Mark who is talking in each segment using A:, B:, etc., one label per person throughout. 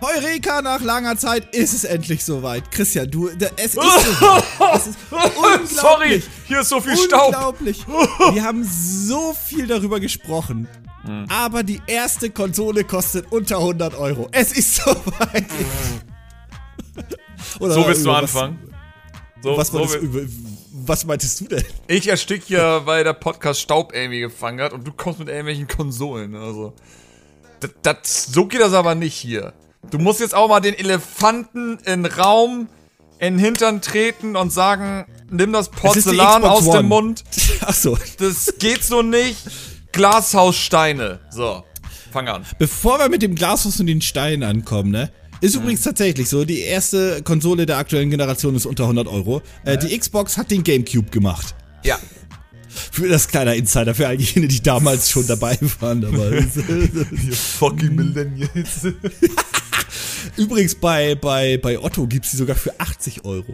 A: Eureka, nach langer Zeit ist es endlich soweit. Christian, du, es ist. Es ist
B: Sorry, hier ist so viel Staub.
A: Unglaublich. Wir haben so viel darüber gesprochen.
B: Hm.
A: Aber die erste Konsole kostet unter 100 Euro. Es ist soweit. Oder
B: So willst du anfangen. So,
A: Was, was,
B: so will-
A: über, was meintest du denn?
B: ich erstick hier, weil der Podcast Staub irgendwie gefangen hat und du kommst mit irgendwelchen Konsolen. Also, das, das, so geht das aber nicht hier. Du musst jetzt auch mal den Elefanten in Raum in den Hintern treten und sagen, nimm das Porzellan aus
A: One.
B: dem Mund.
A: Achso.
B: Das geht so nicht. Glashaussteine. So, fang an.
A: Bevor wir mit dem Glashaus und den Steinen ankommen, ne? Ist übrigens tatsächlich so, die erste Konsole der aktuellen Generation ist unter 100 Euro. Äh, die Xbox hat den Gamecube gemacht.
B: Ja.
A: Für das kleiner Insider, für all jene, die damals schon dabei waren. dabei.
B: Fucking Millennials.
A: übrigens, bei, bei, bei Otto gibt's die sogar für 80 Euro.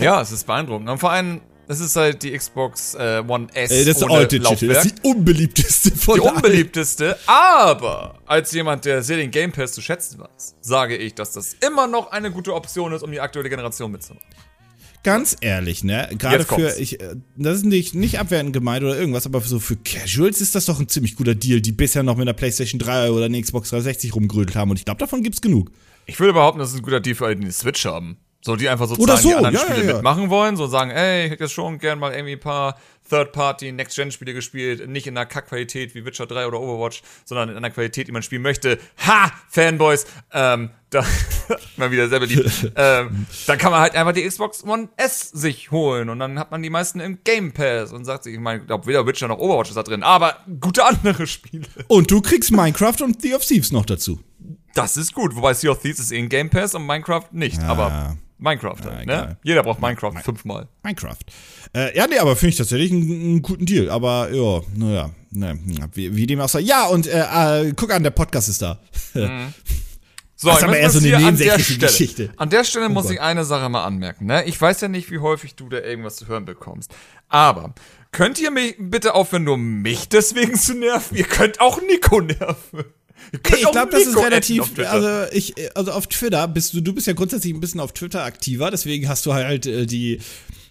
B: Ja, es ist beeindruckend. Und vor allem, es ist halt die Xbox äh, One S
A: Äh, das ist
B: ohne
A: Digital, das
B: Laufwerk.
A: ist die unbeliebteste von
B: Die unbeliebteste, aber als jemand, der sehr den Game Pass zu schätzen weiß, sage ich, dass das immer noch eine gute Option ist, um die aktuelle Generation mitzumachen.
A: Ganz ehrlich, ne? Gerade für, ich, äh, das ist nicht, nicht abwertend gemeint oder irgendwas, aber so für Casuals ist das doch ein ziemlich guter Deal, die bisher noch mit einer PlayStation 3 oder einer Xbox 360 rumgerödelt haben und ich glaube, davon gibt's genug.
B: Ich würde behaupten, das ist ein guter Deal für alle, die eine Switch haben. So, die einfach sozusagen
A: so,
B: die anderen
A: ja,
B: Spiele
A: ja, ja.
B: mitmachen wollen, so sagen, ey, ich hätte jetzt schon gern mal irgendwie ein paar Third-Party, Next-Gen-Spiele gespielt, nicht in einer Kackqualität wie Witcher 3 oder Overwatch, sondern in einer Qualität, die man spielen möchte. Ha! Fanboys! Ähm, da, mal wieder sehr beliebt. ähm, dann kann man halt einfach die Xbox One S sich holen und dann hat man die meisten im Game Pass und sagt sich, ich meine, ich glaube, weder Witcher noch Overwatch ist da drin, aber gute andere Spiele.
A: Und du kriegst Minecraft und The of Thieves noch dazu.
B: Das ist gut, wobei Sea of Thieves ist eh in Game Pass und Minecraft nicht, aber Minecraft halt, ne? Jeder braucht Minecraft fünfmal.
A: Minecraft. Äh, ja, nee, aber finde ich tatsächlich einen, einen guten Deal. Aber ja, naja, ne, wie, wie dem auch sei. Ja, und äh, äh, guck an, der Podcast ist da.
B: So,
A: Das ist aber eher so eine nebensächliche Geschichte.
B: An der Stelle muss
A: Gott.
B: ich eine Sache mal anmerken, ne? Ich weiß ja nicht, wie häufig du da irgendwas zu hören bekommst. Aber könnt ihr mich bitte aufhören, nur mich deswegen zu nerven? Ihr könnt auch Nico nerven.
A: Ich glaube, das ist relativ, also ich, also auf Twitter bist du, du bist ja grundsätzlich ein bisschen auf Twitter aktiver, deswegen hast du halt äh, die,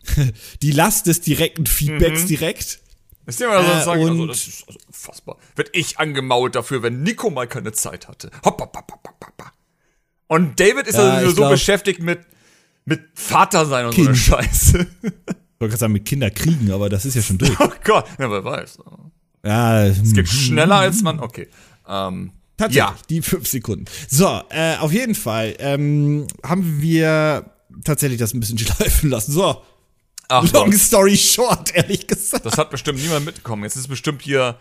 A: die Last des direkten Feedbacks
B: Mhm.
A: direkt.
B: Ist ja mal so
A: äh,
B: sagen, also, das ist also unfassbar. Werd ich angemault dafür, wenn Nico mal keine Zeit hatte. Hopp, hopp, hopp, hopp, hopp. Und David ist
A: Ja,
B: also so
A: glaub-
B: beschäftigt mit, mit Vater sein und so eine
A: Kind.
B: Scheiße.
A: Ich wollte gerade sagen, mit Kinder kriegen, aber das ist ja schon durch.
B: Oh Gott, ja, wer weiß.
A: ja,
B: Es geht schneller als man, okay. Ähm,
A: Tatsächlich,
B: ja,
A: die fünf Sekunden. So, äh, auf jeden Fall ähm, haben wir tatsächlich das ein bisschen schleifen lassen. So,
B: ach
A: long
B: Gott,
A: story short, ehrlich gesagt.
B: das hat bestimmt niemand mitbekommen. Jetzt ist bestimmt hier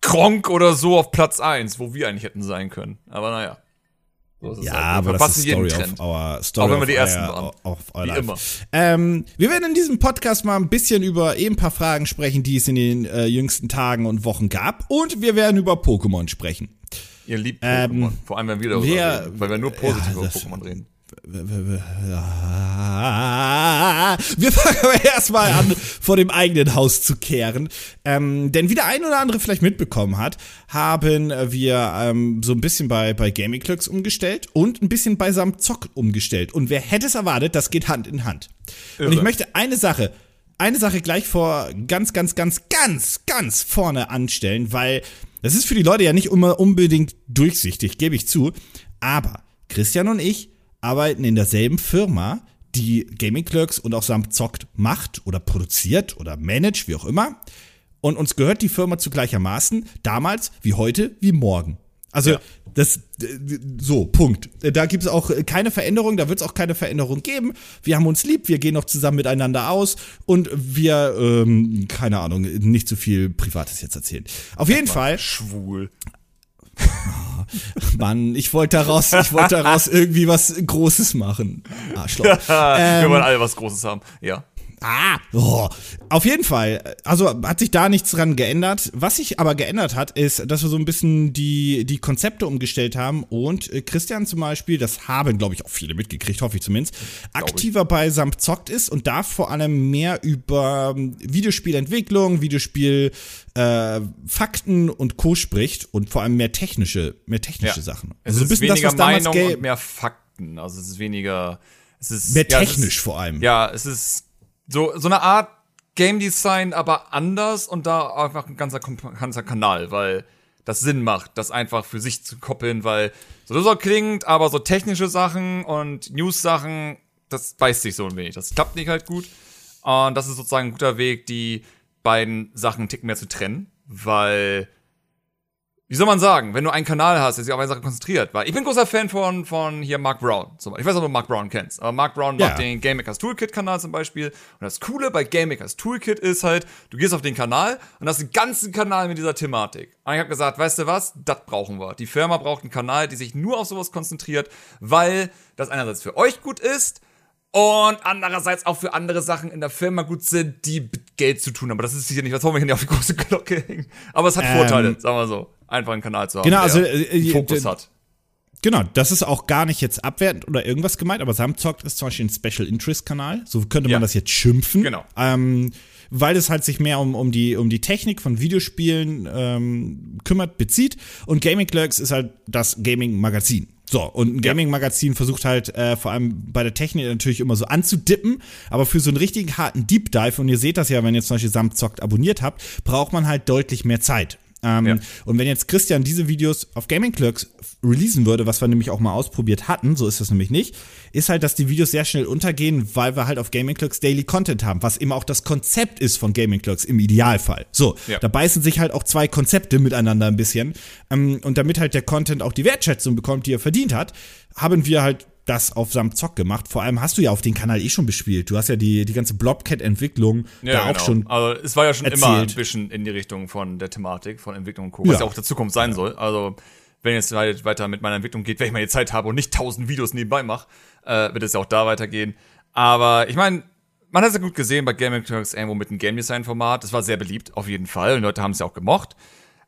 B: Kronk oder so auf Platz 1, wo wir eigentlich hätten sein können. Aber naja. So
A: Ja,
B: halt.
A: Aber das ist Story of our Story
B: Auch wenn wir die Ersten waren.
A: Of our
B: Wie
A: life.
B: immer.
A: Ähm, wir werden in diesem Podcast mal ein bisschen über eben ein paar Fragen sprechen, die es in den äh, jüngsten Tagen und Wochen gab. Und wir werden über Pokémon sprechen.
B: Ihr liebt
A: Ähm,
B: Pokémon. Vor allem, wenn wir darüber
A: wer-
B: reden. Weil wir nur positiv
A: ja,
B: über Pokémon reden.
A: Wir fangen aber erstmal an, vor dem eigenen Haus zu kehren. Ähm, denn wie der ein oder andere vielleicht mitbekommen hat, haben wir ähm, so ein bisschen bei, bei Gaming Clerks umgestellt und ein bisschen bei Samzock umgestellt. Und wer hätte es erwartet, das geht Hand in Hand. Und ich
B: Irre.
A: möchte eine Sache, eine Sache gleich vor ganz, ganz, ganz, ganz, ganz vorne anstellen, weil das ist für die Leute ja nicht immer unbedingt durchsichtig, gebe ich zu. Aber Christian und ich arbeiten in derselben Firma, die Gaming Clerks und auch Sam Zockt macht oder produziert oder managt, wie auch immer. Und uns gehört die Firma zu gleichermaßen, damals wie heute wie morgen. Also
B: Ja.
A: das so Punkt. Da gibt es auch keine Veränderung, da wird es auch keine Veränderung geben. Wir haben uns lieb, wir gehen noch zusammen miteinander aus und wir ähm, keine Ahnung, nicht zu viel Privates jetzt erzählen. Auf jeden Fall,
B: Schwul.
A: Mann, ich wollte daraus, ich wollte daraus irgendwie was Großes machen. Arschloch.
B: wir wollen alle was Großes haben. Ja.
A: Ah, oh. auf jeden Fall. Also hat sich da nichts dran geändert. Was sich aber geändert hat, ist, dass wir so ein bisschen die, die Konzepte umgestellt haben und äh, Christian zum Beispiel, das haben, glaube ich, auch viele mitgekriegt, hoffe ich zumindest, aktiver bei Samp zockt ist und da vor allem mehr über ähm, Videospielentwicklung, Videospiel äh, Fakten und Co. spricht und vor allem mehr technische, mehr technische
B: Ja.
A: Sachen.
B: Es
A: so
B: ist weniger
A: damals
B: Meinung und mehr Fakten. Also es ist weniger. Es ist
A: mehr
B: ja,
A: technisch
B: Ist,
A: vor allem.
B: ja, es ist so, so eine Art Game Design, aber anders und da einfach ein ganzer, ganzer Kanal, weil das Sinn macht, das einfach für sich zu koppeln, weil so so klingt, aber so technische Sachen und News-Sachen, das beißt sich so ein wenig. Das klappt nicht halt gut. Und das ist sozusagen ein guter Weg, die beiden Sachen einen Tick mehr zu trennen, weil wie soll man sagen, wenn du einen Kanal hast, der sich auf eine Sache konzentriert, weil ich bin großer Fan von, von hier Mark Brown. Zum Beispiel. Ich weiß nicht, ob du Mark Brown kennst, aber Mark Brown
A: Ja.
B: macht den Game Makers Toolkit Kanal zum Beispiel. Und das Coole bei Game Makers Toolkit ist halt, du gehst auf den Kanal und hast den ganzen Kanal mit dieser Thematik. Und ich habe gesagt, weißt du was, das brauchen wir. Die Firma braucht einen Kanal, die sich nur auf sowas konzentriert, weil das einerseits für euch gut ist, und andererseits auch für andere Sachen in der Firma gut sind, die mit Geld zu tun haben. Aber das ist sicher nicht, was wollen wir hier nicht auf die große Glocke hängen. Aber es hat
A: Ähm,
B: Vorteile, sagen wir so. Einfach einen Kanal zu haben,
A: Genau,
B: der
A: also, äh, äh,
B: Fokus hat.
A: Genau, das ist auch gar nicht jetzt abwertend oder irgendwas gemeint, aber Samzockt ist zum Beispiel ein Special Interest Kanal, so könnte man
B: Ja.
A: das jetzt schimpfen.
B: Genau.
A: Ähm, weil es halt sich mehr um, um, die, um die Technik von Videospielen ähm, kümmert, bezieht. Und Gaming Clerks ist halt das Gaming-Magazin. So, und ein Gaming-Magazin versucht halt äh, vor allem bei der Technik natürlich immer so anzudippen, aber für so einen richtigen harten Deep Dive, und ihr seht das ja, wenn ihr zum Beispiel Samzockt abonniert habt, braucht man halt deutlich mehr Zeit. Ähm,
B: Ja.
A: Und wenn jetzt Christian diese Videos auf Gaming Clerks releasen würde, was wir nämlich auch mal ausprobiert hatten, so ist das nämlich nicht, ist halt, dass die Videos sehr schnell untergehen, weil wir halt auf Gaming Clerks Daily Content haben, was eben auch das Konzept ist von Gaming Clerks im Idealfall. So,
B: Ja.
A: da beißen sich halt auch zwei Konzepte miteinander ein bisschen. Ähm, und damit halt der Content auch die Wertschätzung bekommt, die er verdient hat, haben wir halt das auf Sam Zock gemacht. Vor allem hast du ja auf den Kanal eh schon bespielt. Du hast ja die, die ganze Blobcat-Entwicklung da auch schon
B: Also es war ja schon immer
A: erzählt.
B: ein bisschen in die Richtung von der Thematik, von Entwicklung und Co., was
A: Ja.
B: ja auch der Zukunft sein soll. Also wenn es halt weiter mit meiner Entwicklung geht, wenn ich mal die Zeit habe und nicht tausend Videos nebenbei mache, äh, wird es ja auch da weitergehen. Aber ich meine, man hat es ja gut gesehen bei Gaming Talks irgendwo mit dem Game Design Format. Das war sehr beliebt, auf jeden Fall. Und Leute haben es ja auch gemocht.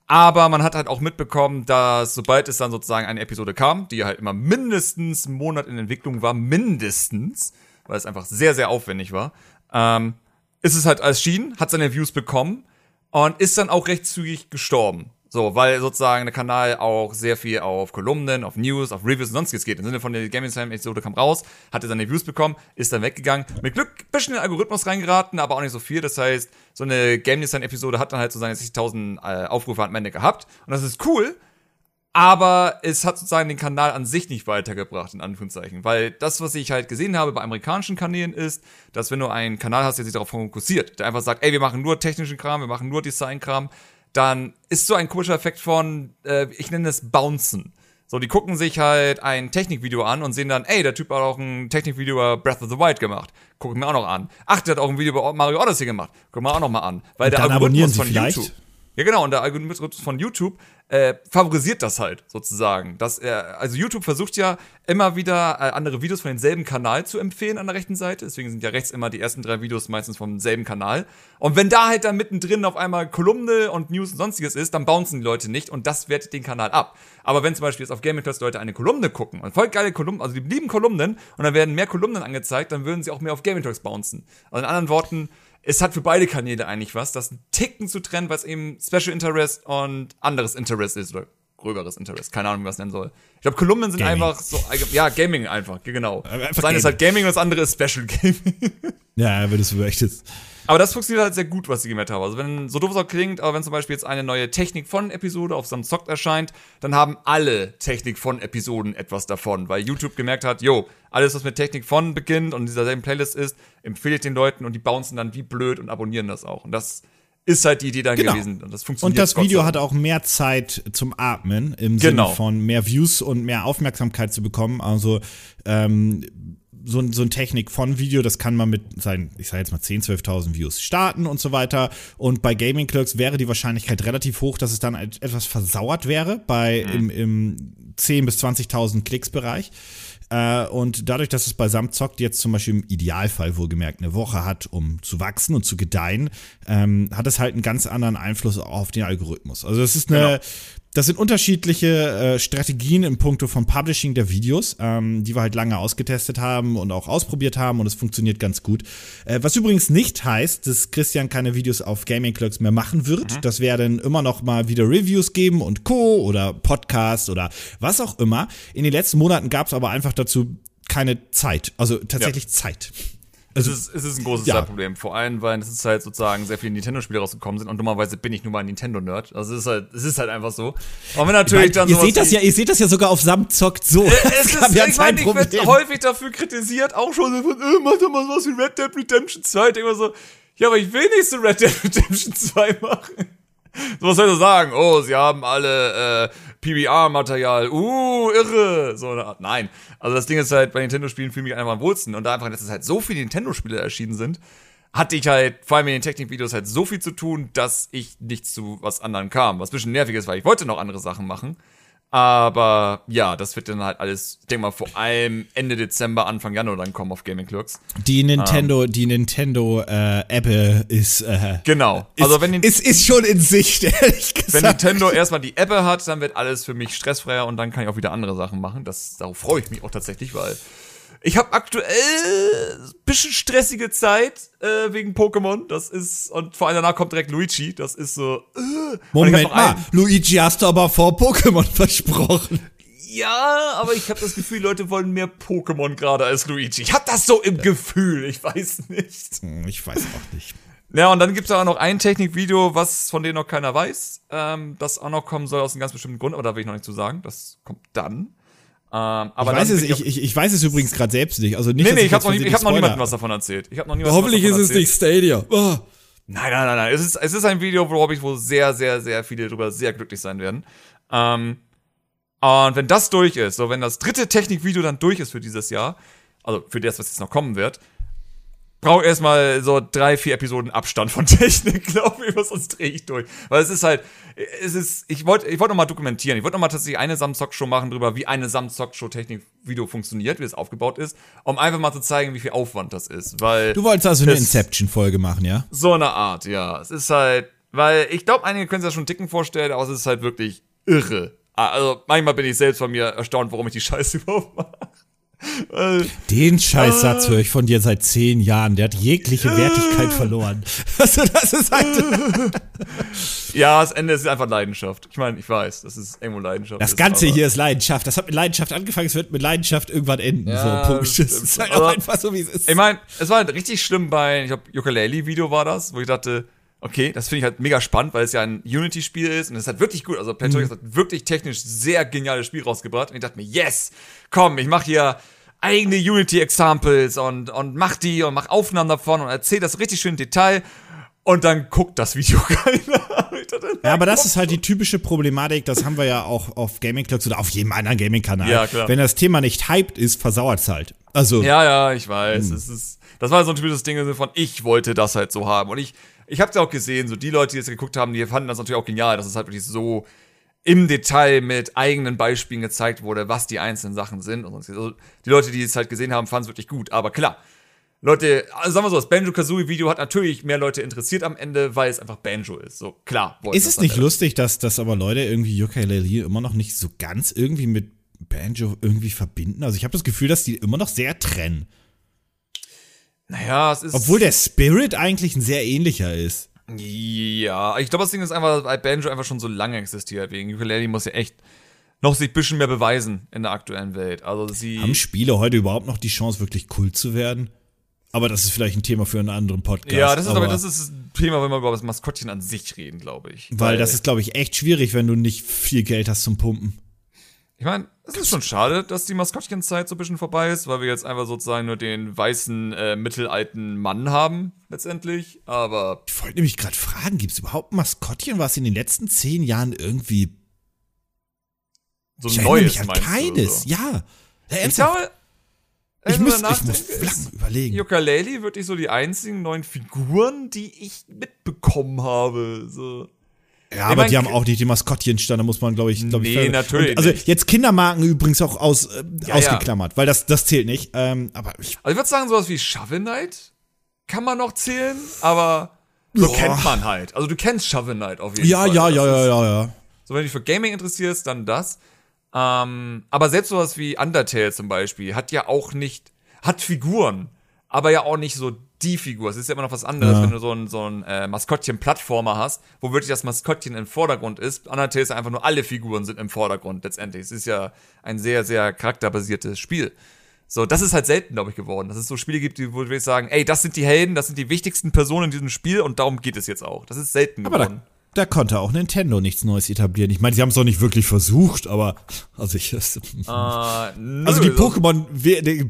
B: Aber man hat halt auch mitbekommen, dass sobald es dann sozusagen eine Episode kam, die halt immer mindestens einen Monat in Entwicklung war, mindestens, weil es einfach sehr, sehr aufwendig war, ähm, ist es halt erschienen, hat seine Views bekommen und ist dann auch recht zügig gestorben. So, weil sozusagen der Kanal auch sehr viel auf Kolumnen, auf News, auf Reviews und sonstiges geht. Im Sinne von der Gaming Time Episode kam raus, hatte seine Views bekommen, ist dann weggegangen. Mit Glück ein bisschen in den Algorithmus reingeraten, aber auch nicht so viel. Das heißt, so eine Game Design Episode hat dann halt so seine 60.000 äh, Aufrufe am Ende gehabt. Und das ist cool, aber es hat sozusagen den Kanal an sich nicht weitergebracht, in Anführungszeichen. Weil das, was ich halt gesehen habe bei amerikanischen Kanälen, ist, dass wenn du einen Kanal hast, der sich darauf fokussiert, der einfach sagt, ey, wir machen nur technischen Kram, wir machen nur Design-Kram, dann ist so ein komischer Effekt von, äh, ich nenne es Bouncen. So, die gucken sich halt ein Technikvideo an und sehen dann, ey, der Typ hat auch ein Technikvideo über Breath of the Wild gemacht. Gucken mir auch noch an. Ach, der hat auch ein Video über Mario Odyssey gemacht. Gucken wir auch noch mal an. Weil der
A: dann abonnieren
B: Algorithmus von. YouTube. Ja, genau, und der Algorithmus von YouTube äh, favorisiert das halt sozusagen. Dass er, also YouTube versucht ja immer wieder äh, andere Videos von demselben Kanal zu empfehlen an der rechten Seite. Deswegen sind ja rechts immer die ersten drei Videos meistens vom selben Kanal. Und wenn da halt dann mittendrin auf einmal Kolumne und News und sonstiges ist, dann bouncen die Leute nicht und das wertet den Kanal ab. Aber wenn zum Beispiel jetzt auf Gaming Plus Leute eine Kolumne gucken und voll geile Kolumnen, also die lieben Kolumnen und dann werden mehr Kolumnen angezeigt, dann würden sie auch mehr auf Gaming Talks bouncen. Also in anderen Worten, es hat für beide Kanäle eigentlich was, das ein Ticken zu trennen, es eben Special Interest und anderes Interest ist oder gröberes Interest. Keine Ahnung, wie man es nennen soll. Ich glaube, Kolumnen sind
A: Gaming.
B: einfach so, ja, Gaming einfach, genau.
A: Einfach
B: das eine ist halt Gaming und das andere ist Special Gaming.
A: Ja, wenn du es möchtest.
B: Aber das funktioniert halt sehr gut, was sie gemerkt haben. Also wenn, so doof es auch klingt, aber wenn zum Beispiel jetzt eine neue Technik von Episode auf Samzock erscheint, dann haben alle Technik von Episoden etwas davon, weil YouTube gemerkt hat, yo, alles, was mit Technik von beginnt und in dieser selben Playlist ist, empfehle ich den Leuten und die bouncen dann wie blöd und abonnieren das auch. Und das ist halt die Idee dann
A: Genau.
B: gewesen. Und das
A: Und
B: funktioniert.
A: das
B: Gott
A: Video hat auch mehr Zeit zum Atmen im
B: Genau.
A: Sinne von mehr Views und mehr Aufmerksamkeit zu bekommen. Also ähm, so, ein- so ein Technik von Video, das kann man mit seinen, ich sage jetzt mal 10.000, 12.000 Views starten und so weiter. Und bei Gaming Clerks wäre die Wahrscheinlichkeit relativ hoch, dass es dann et- etwas versauert wäre bei im, im 10.000 bis 20.000 Klicks Bereich. Äh, und dadurch, dass es bei Samzockt jetzt zum Beispiel im Idealfall wohlgemerkt eine Woche hat, um zu wachsen und zu gedeihen, ähm, hat es halt einen ganz anderen Einfluss auf den Algorithmus. Also es ist eine, genau. Das sind unterschiedliche äh, Strategien im Punkto vom Publishing der Videos, ähm, die wir halt lange ausgetestet haben und auch ausprobiert haben und es funktioniert ganz gut. Äh, was übrigens nicht heißt, dass Christian keine Videos auf Gaming Clerks mehr machen wird. Mhm. Das werden immer noch mal wieder Reviews geben und Co. oder Podcast oder was auch immer. In den letzten Monaten gab es aber einfach dazu keine Zeit, also tatsächlich ja. Zeit.
B: Also, es, ist, es ist ein großes ja. Zeitproblem. Vor allem, weil es ist halt sozusagen sehr viele Nintendo-Spiele rausgekommen sind und dummerweise bin ich nur mal ein Nintendo-Nerd. Also es ist halt, es ist halt einfach so.
A: Aber wenn natürlich meine, dann ihr seht das ja, ihr seht das ja sogar auf Samzockt so. Äh,
B: es ist, ja ich meine, ich werde häufig dafür kritisiert, auch schon so von, äh, mach doch mal was wie Red Dead Redemption 2. Ich denke immer so, ja, aber ich will nicht so Red Dead Redemption 2 machen. So, was soll ich sagen? Oh, sie haben alle äh, PBR-Material. Uh, irre. So eine Art. Nein. Also das Ding ist halt, bei Nintendo-Spielen fühle ich mich einfach am wohlsten. Und da einfach, dass es halt so viele Nintendo-Spiele erschienen sind, hatte ich halt, vor allem in den Technikvideos, halt so viel zu tun, dass ich nicht zu was anderem kam. Was ein bisschen nervig ist, weil ich wollte noch andere Sachen machen. Aber ja, das wird dann halt alles, ich denke mal, vor allem Ende Dezember, Anfang Januar dann kommen auf Gaming Clerks.
A: Die Nintendo, ähm, die Nintendo äh, Apple ist äh,
B: genau.
A: Also wenn ist, ist schon in Sicht, ehrlich gesagt.
B: Wenn Nintendo erstmal die Apple hat, dann wird alles für mich stressfreier und dann kann ich auch wieder andere Sachen machen. Das darauf freue ich mich auch tatsächlich, weil ich habe aktuell ein bisschen stressige Zeit äh, wegen Pokémon. Das ist, und vor allem danach kommt direkt Luigi. Das ist so.
A: Äh. Moment mal, Luigi hast du aber vor Pokémon versprochen.
B: Ja, aber ich habe das Gefühl, Leute wollen mehr Pokémon gerade als Luigi. Ich habe das so im Gefühl, ich weiß nicht.
A: Hm, ich weiß auch nicht.
B: Ja, und dann gibt's auch noch ein Technikvideo, was von dem noch keiner weiß, ähm, das auch noch kommen soll aus einem ganz bestimmten Grund, aber da will ich noch nicht zu sagen. Das kommt dann.
A: Ähm, aber ich weiß, es, ich, ich, ich weiß es übrigens gerade selbst nicht. Also nicht,
B: nee, nee, ich habe noch, ich hab noch niemandem was davon erzählt. Ich hab noch
A: Hoffentlich ist es nicht Stadia. Oh.
B: Nein, nein, nein, nein. Es ist, es ist ein Video, worauf ich wohl sehr, sehr, sehr viele drüber sehr glücklich sein werden. Ähm, und wenn das durch ist, so wenn das dritte Technikvideo dann durch ist für dieses Jahr, also für das, was jetzt noch kommen wird, brauche erstmal so drei, vier Episoden Abstand von Technik, glaube ich, sonst drehe ich durch. Weil es ist halt, es ist, ich wollte ich wollte nochmal dokumentieren. Ich wollte nochmal tatsächlich eine Samzock-Show machen drüber, wie eine Samzock-Show-Technik-Video funktioniert, wie es aufgebaut ist, um einfach mal zu zeigen, wie viel Aufwand das ist. Weil
A: du wolltest also eine Inception-Folge machen, ja?
B: So eine Art, ja. Es ist halt, weil ich glaube, einige können sich das schon dicken vorstellen, aber es ist halt wirklich irre. Also manchmal bin ich selbst von mir erstaunt, warum ich die Scheiße überhaupt mache.
A: Den Scheißsatz höre ich von dir seit zehn Jahren. Der hat jegliche Wertigkeit verloren. Also, das ist halt.
B: ja, das Ende ist einfach Leidenschaft. Ich meine, ich weiß, das ist irgendwo Leidenschaft.
A: Das Ganze ist, hier ist Leidenschaft. Das hat mit Leidenschaft angefangen, es wird mit Leidenschaft irgendwann enden. Ja, so, Punkt. Das ist halt
B: auch einfach so, wie es ist. Ich meine, es war halt richtig schlimm bei, ich glaube, Ukulele-Video war das, wo ich dachte, okay, das finde ich halt mega spannend, weil es ja ein Unity-Spiel ist und es hat wirklich gut, also Planetoid mhm. hat wirklich technisch sehr geniales Spiel rausgebracht und ich dachte mir, yes, komm, ich mache hier eigene Unity-Examples und, und mach die und mach Aufnahmen davon und erzähl das richtig schön im Detail. Und dann guckt das Video keiner.
A: ja, aber das ist halt die typische Problematik, das haben wir ja auch auf Gaming Clubs oder auf jedem anderen Gaming-Kanal. Ja, klar. Wenn das Thema nicht hyped ist, versauert es halt. Also.
B: Ja, ja, ich weiß. Hm. Es ist, das war so ein typisches Ding von, ich wollte das halt so haben. Und ich, ich hab's ja auch gesehen, so die Leute, die jetzt geguckt haben, die fanden das natürlich auch genial, dass es halt wirklich so im Detail mit eigenen Beispielen gezeigt wurde, was die einzelnen Sachen sind. Und also die Leute, die es halt gesehen haben, fanden es wirklich gut. Aber klar, Leute, also sagen wir so, das Banjo-Kazooie-Video hat natürlich mehr Leute interessiert am Ende, weil es einfach Banjo ist. So, klar.
A: Ist es nicht lustig, dass, dass aber Leute irgendwie Ukulele immer noch nicht so ganz irgendwie mit Banjo irgendwie verbinden? Also ich habe das Gefühl, dass die immer noch sehr trennen.
B: Naja, es ist.
A: Obwohl der Spirit eigentlich ein sehr ähnlicher ist.
B: Ja, ich glaube, das Ding ist einfach, weil Banjo einfach schon so lange existiert. Wegen Ukulele muss ja echt noch sich ein bisschen mehr beweisen in der aktuellen Welt. Also sie.
A: Haben Spiele heute überhaupt noch die Chance, wirklich cool zu werden? Aber das ist vielleicht ein Thema für einen anderen Podcast.
B: Ja, das ist aber, aber das ist ein Thema, wenn wir über das Maskottchen an sich reden, glaube ich.
A: Weil, weil das ist, glaube ich, echt schwierig, wenn du nicht viel Geld hast zum Pumpen.
B: Ich meine, es ist schon schade, dass die Maskottchenzeit so ein bisschen vorbei ist, weil wir jetzt einfach sozusagen nur den weißen, äh, mittelalten Mann haben, letztendlich. Aber.
A: Ich wollte nämlich gerade fragen, gibt es überhaupt ein Maskottchen, was in den letzten zehn Jahren irgendwie.
B: So ein neues
A: mich an keines, so. ja.
B: ja ich glaube,
A: ich, muss, ich muss lang überlegen.
B: Yooka-Laylee wirklich so die einzigen neuen Figuren, die ich mitbekommen habe. So.
A: Ja, aber die haben auch nicht die Maskottchen stand, da muss man, glaube ich, glaube
B: nee,
A: ich.
B: natürlich.
A: Und, also
B: nicht.
A: jetzt Kindermarken übrigens auch aus, äh,
B: Ja,
A: ausgeklammert, weil das, das zählt nicht. Ähm, aber ich,
B: Also ich würde sagen, sowas wie Shovel Knight kann man noch zählen, aber so
A: Ja.
B: kennt man halt. Also du kennst Shovel Knight auf jeden
A: ja,
B: Fall.
A: ja, ja,
B: ist-
A: ja, ja, ja.
B: So, wenn du dich für Gaming interessierst, dann das. Ähm, aber selbst sowas wie Undertale zum Beispiel hat ja auch nicht, hat Figuren, aber ja auch nicht so die Figur. Es ist ja immer noch was anderes,
A: Ja.
B: wenn du so ein, so ein äh, Maskottchen-Plattformer hast, wo wirklich das Maskottchen im Vordergrund ist. Undertale ist einfach nur alle Figuren sind im Vordergrund letztendlich. Es ist ja ein sehr, sehr charakterbasiertes Spiel. So, das ist halt selten, glaube ich, geworden. Dass es so Spiele gibt, die, wo wir sagen, ey, das sind die Helden, das sind die wichtigsten Personen in diesem Spiel und darum geht es jetzt auch. Das ist selten
A: Aber
B: geworden.
A: da, da konnte auch Nintendo nichts Neues etablieren. Ich meine, sie haben es doch nicht wirklich versucht, aber also ich
B: nö,
A: Also die Pokémon,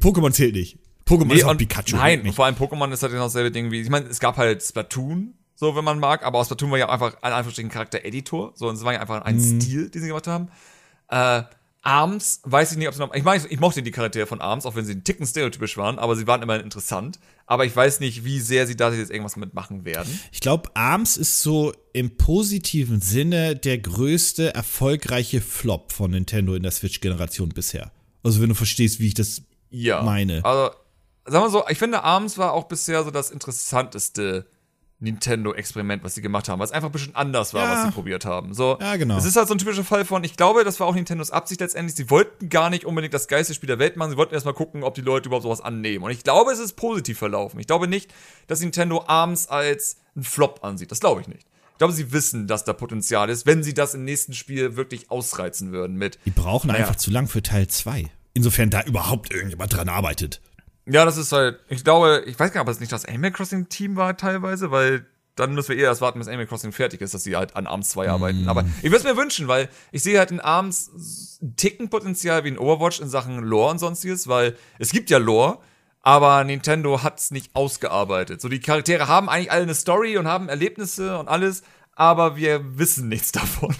A: Pokémon zählt nicht. Pokémon
B: Nee,
A: ist
B: und
A: Pikachu.
B: Nein, und vor allem Pokémon ist halt genau dasselbe Ding wie, ich meine, es gab halt Splatoon, so wenn man mag, aber aus Splatoon war ja einfach ein einfacher Charakter-Editor, so, und es war ja einfach ein
A: Mhm.
B: Stil, den sie gemacht haben. Äh, Arms, weiß ich nicht, ob sie noch, ich meine, ich mochte die Charaktere von Arms, auch wenn sie einen Ticken stereotypisch waren, aber sie waren immer interessant, aber ich weiß nicht, wie sehr sie da jetzt irgendwas mitmachen werden.
A: Ich glaube, ARMS ist so im positiven Sinne der größte erfolgreiche Flop von Nintendo in der Switch-Generation bisher. Also wenn du verstehst, wie ich das
B: Ja.
A: meine.
B: Also, sagen wir so, ich finde, Arms war auch bisher so das interessanteste Nintendo-Experiment, was sie gemacht haben, weil es einfach ein bisschen anders war,
A: Ja.
B: was sie probiert haben. So,
A: Ja, genau.
B: Es ist halt so ein typischer Fall von, ich glaube, das war auch Nintendos Absicht letztendlich. Sie wollten gar nicht unbedingt das geilste Spiel der Welt machen, sie wollten erstmal gucken, ob die Leute überhaupt sowas annehmen. Und ich glaube, es ist positiv verlaufen. Ich glaube nicht, dass Nintendo Arms als einen Flop ansieht. Das glaube ich nicht. Ich glaube, sie wissen, dass da Potenzial ist, wenn sie das im nächsten Spiel wirklich ausreizen würden mit
A: Die brauchen
B: Naja.
A: einfach zu lang für Teil 2. Insofern da überhaupt irgendjemand dran arbeitet.
B: Ja, das ist halt, ich glaube, ich weiß gar nicht, ob es nicht das Animal Crossing Team war teilweise, weil dann müssen wir eher erst warten, bis Animal Crossing fertig ist, dass sie halt an ARMS 2 arbeiten. Aber ich würde es mir wünschen, weil ich sehe halt in ARMS ein Ticken Potenzial wie in Overwatch in Sachen Lore und sonstiges, weil es gibt ja Lore, aber Nintendo hat es nicht ausgearbeitet. So, die Charaktere haben eigentlich alle eine Story und haben Erlebnisse und alles, aber wir wissen nichts davon.